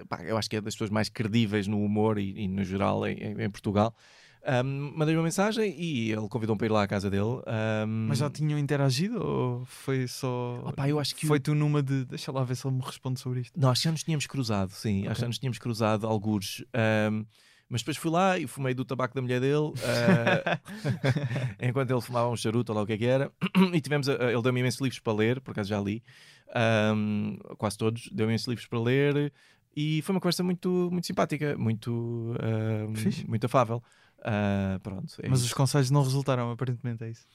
[SPEAKER 2] eh, pá, eu acho que é das pessoas mais credíveis no humor e, e no geral em- em Portugal Ahm, mandei uma mensagem e ele convidou-me para ir lá à casa dele. Ahm,
[SPEAKER 1] Mas já tinham interagido ou foi só.
[SPEAKER 2] opá, eu acho que
[SPEAKER 1] Foi tu numa de. Deixa lá ver se ele me responde sobre isto.
[SPEAKER 2] Nós já nos tínhamos cruzado, sim, acho que nos tínhamos cruzado algures. ahm, mas depois fui lá e fumei do tabaco da mulher dele, ah, enquanto ele fumava um charuto ou lá o que é que era. E tivemos, a- ele deu-me imensos livros para ler, por acaso já li, ahm, quase todos, deu-me imensos livros para ler. E foi uma conversa muito, muito simpática, muito,
[SPEAKER 1] Fixe.
[SPEAKER 2] muito afável. Ah, pronto, é
[SPEAKER 1] Mas
[SPEAKER 2] isso.
[SPEAKER 1] os conselhos não resultaram, aparentemente é isso.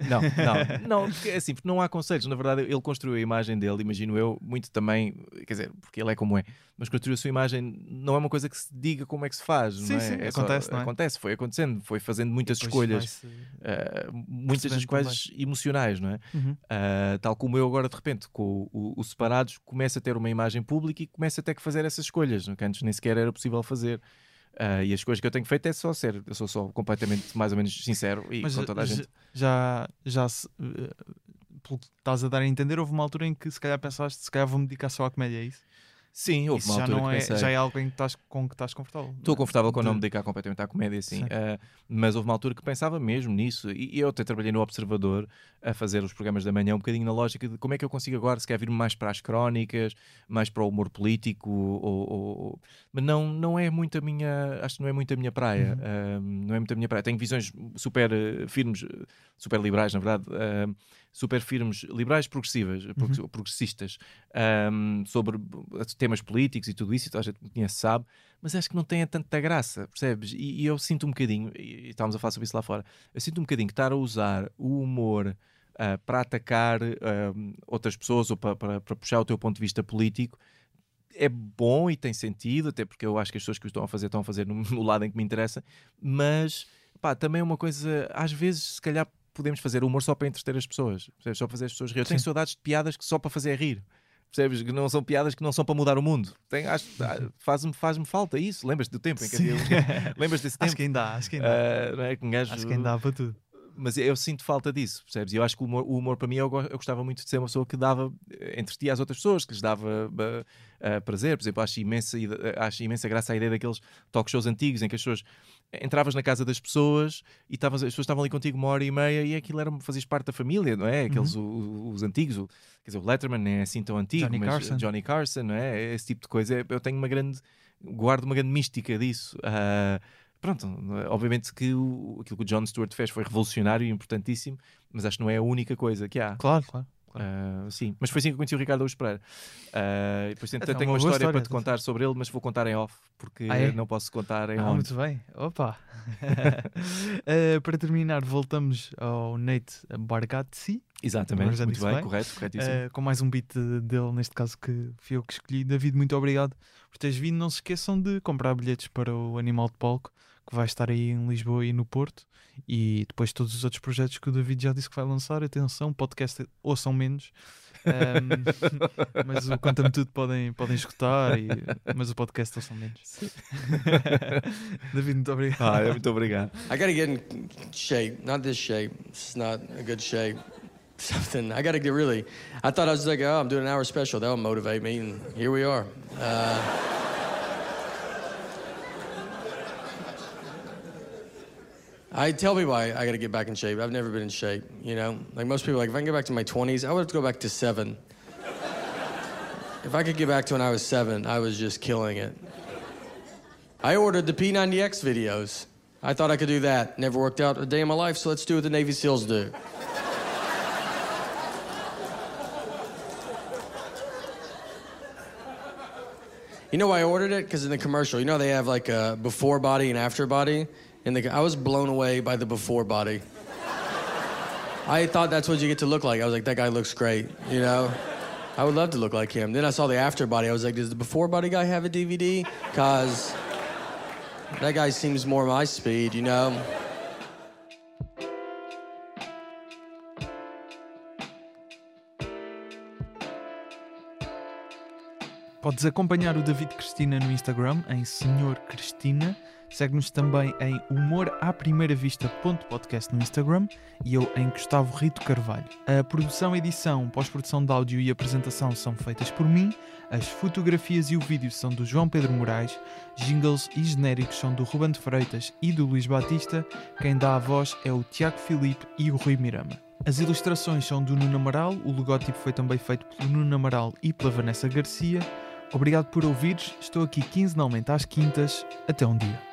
[SPEAKER 2] Não, não, não, porque, é assim, porque não há conselhos. Na verdade, ele construiu a imagem dele, imagino eu, muito também, quer dizer, porque ele é como é, mas construiu a sua imagem, não é uma coisa que se diga como é que se faz,
[SPEAKER 1] Sim,
[SPEAKER 2] não é?
[SPEAKER 1] sim,
[SPEAKER 2] É só-
[SPEAKER 1] acontece, não é?
[SPEAKER 2] Acontece, foi acontecendo, foi fazendo muitas escolhas, ah, muitas das quais emocionais, não é?
[SPEAKER 1] Uhum.
[SPEAKER 2] Ah, tal como eu agora, de repente, com o, o Separados, começo a ter uma imagem pública e começo a ter que fazer essas escolhas, que antes nem sequer era possível fazer. Ah, e as coisas que eu tenho feito é só ser, eu sou só completamente mais ou menos sincero e
[SPEAKER 1] Mas
[SPEAKER 2] com toda a
[SPEAKER 1] já-
[SPEAKER 2] gente.
[SPEAKER 1] já, já se, eh, pelo que estás a dar a entender, houve uma altura em que se calhar pensaste, se calhar vou-me dedicar só à comédia, é isso?
[SPEAKER 2] Sim, houve
[SPEAKER 1] Isso
[SPEAKER 2] uma
[SPEAKER 1] já
[SPEAKER 2] altura
[SPEAKER 1] não
[SPEAKER 2] que
[SPEAKER 1] é,
[SPEAKER 2] pensei.
[SPEAKER 1] já é algo em que estás, com que estás confortável.
[SPEAKER 2] Estou confortável com
[SPEAKER 1] De-
[SPEAKER 2] não me dedicar completamente à comédia, sim.
[SPEAKER 1] Sim.
[SPEAKER 2] Ah, mas houve uma altura que pensava mesmo nisso. E, eu até trabalhei no Observador a fazer os programas da manhã um bocadinho na lógica de como é que eu consigo agora, se quer vir mais para as crónicas, mais para o humor político, ou, ou- mas não, não é muito a minha, acho que não é muito a minha praia.
[SPEAKER 1] Uhum.
[SPEAKER 2] Ah, não é muito a minha praia. Tenho visões super eh, firmes, eh, super liberais, na verdade. ah, super firmes, liberais progressivas, prog-
[SPEAKER 1] Uhum.
[SPEAKER 2] progressistas, ahm, sobre temas políticos e tudo isso, e a gente me conhece sabe, mas acho que não tem tanta graça, percebes? E, e eu sinto um bocadinho, e, estávamos a falar sobre isso lá fora, eu sinto um bocadinho que estar a usar o humor ah, para atacar ahm, outras pessoas ou para, para, para puxar o teu ponto de vista político é bom e tem sentido, até porque eu acho que as pessoas que o estão a fazer estão a fazer no, no lado em que me interessa, mas pá, também é uma coisa, às vezes, se calhar podemos fazer humor só para entreter as pessoas, percebes? só para fazer as pessoas rir. Eu tenho
[SPEAKER 1] Sim.
[SPEAKER 2] saudades de piadas que só para fazer rir. Percebes? Que não são piadas que não são para mudar o mundo. Tem, acho, faz-me, faz-me falta isso. Lembras-te do tempo em que havia. Lembras desse tempo?
[SPEAKER 1] Acho que ainda há, acho que ainda há.
[SPEAKER 2] Ah, não é? Que um gajo-
[SPEAKER 1] Acho que ainda há para tudo.
[SPEAKER 2] Mas eu sinto falta disso, percebes? E eu acho que o humor, o humor para mim, eu, eu gostava muito de ser uma pessoa que dava, eh, entretia as outras pessoas, que lhes dava eh, eh, prazer. Por exemplo, acho imensa, acho imensa graça a ideia daqueles talk shows antigos em que as pessoas entravas na casa das pessoas e estavas, as pessoas estavam ali contigo uma hora e meia e aquilo era, fazias parte da família, não é? Aqueles o- o- os, antigos, o, quer dizer, o Letterman nem é assim tão antigo,
[SPEAKER 1] Johnny
[SPEAKER 2] mas
[SPEAKER 1] Carson.
[SPEAKER 2] Johnny Carson, não é? Esse tipo de coisa. Eu tenho uma grande, guardo uma grande mística disso. Ah, Pronto, obviamente que o, aquilo que o John Stewart fez foi revolucionário e importantíssimo, mas acho que não é a única coisa que há.
[SPEAKER 1] Claro, claro.
[SPEAKER 2] Ah, sim, mas foi assim que eu conheci o Ricardo Araújo Pereira. E depois tenho,
[SPEAKER 1] Então,
[SPEAKER 2] tenho
[SPEAKER 1] uma
[SPEAKER 2] uma história,
[SPEAKER 1] história,
[SPEAKER 2] para te
[SPEAKER 1] atenção.
[SPEAKER 2] contar sobre ele, mas vou contar em off, porque
[SPEAKER 1] Ah, é?
[SPEAKER 2] não posso contar em
[SPEAKER 1] Ah,
[SPEAKER 2] on.
[SPEAKER 1] muito bem. Opa! Eh, para terminar, voltamos ao Nate Bargatze,
[SPEAKER 2] Exatamente, muito bem,
[SPEAKER 1] bem.
[SPEAKER 2] correto,
[SPEAKER 1] eh, com mais um beat dele, neste caso que fui eu que escolhi. David, muito obrigado por teres vindo. Não se esqueçam de comprar bilhetes para o Animal de Palco, que vai estar aí em Lisboa e no Porto. E depois todos os outros projetos que o David já disse que vai lançar. Atenção, podcast ouçam menos. Ahm, mas o Conta-me Tudo podem, podem escutar, e- mas o podcast ouçam menos. David, muito obrigado.
[SPEAKER 2] Ah, é, muito obrigado.
[SPEAKER 4] I gotta get in shape. Not this shape. It's not a good shape. Something. I gotta get really. I thought I was like, oh, I'm doing an hour special. That would motivate me, and here we are. Uh, I tell people I, I gotta get back in shape. I've never been in shape. You know, like most people, like if I can get back to my 20s, I would have to go back to seven. if I could get back to when I was seven, I was just killing it. I ordered the P90X videos. I thought I could do that. Never worked out a day in my life, so let's do what the Navy SEALs do. You know why I ordered it? Because in the commercial, you know they have like a before body and after body? And the, I was blown away by the before body. I thought that's what you get to look like. I was like, that guy looks great, you know? I would love to look like him. Then I saw the after body. I was like, does the before body guy have a DVD? Because that guy seems more my speed, you know?
[SPEAKER 1] Podes acompanhar o David Cristina no Instagram em Senhor Cristina. Segue-nos também em humoraprimeiravista.podcast no Instagram e eu em Gustavo Rito Carvalho. A produção, edição, pós-produção de áudio e apresentação são feitas por mim, as fotografias e o vídeo são do João Pedro Moraes, jingles e genéricos são do Ruben de Freitas e do Luís Batista, quem dá a voz é o Tiago Filipe e o Rui Mirama. As ilustrações são do Nuno Amaral, o logótipo foi também feito pelo Nuno Amaral e pela Vanessa Garcia. Obrigado por ouvires, estou aqui quinzenalmente às quintas. Até um dia.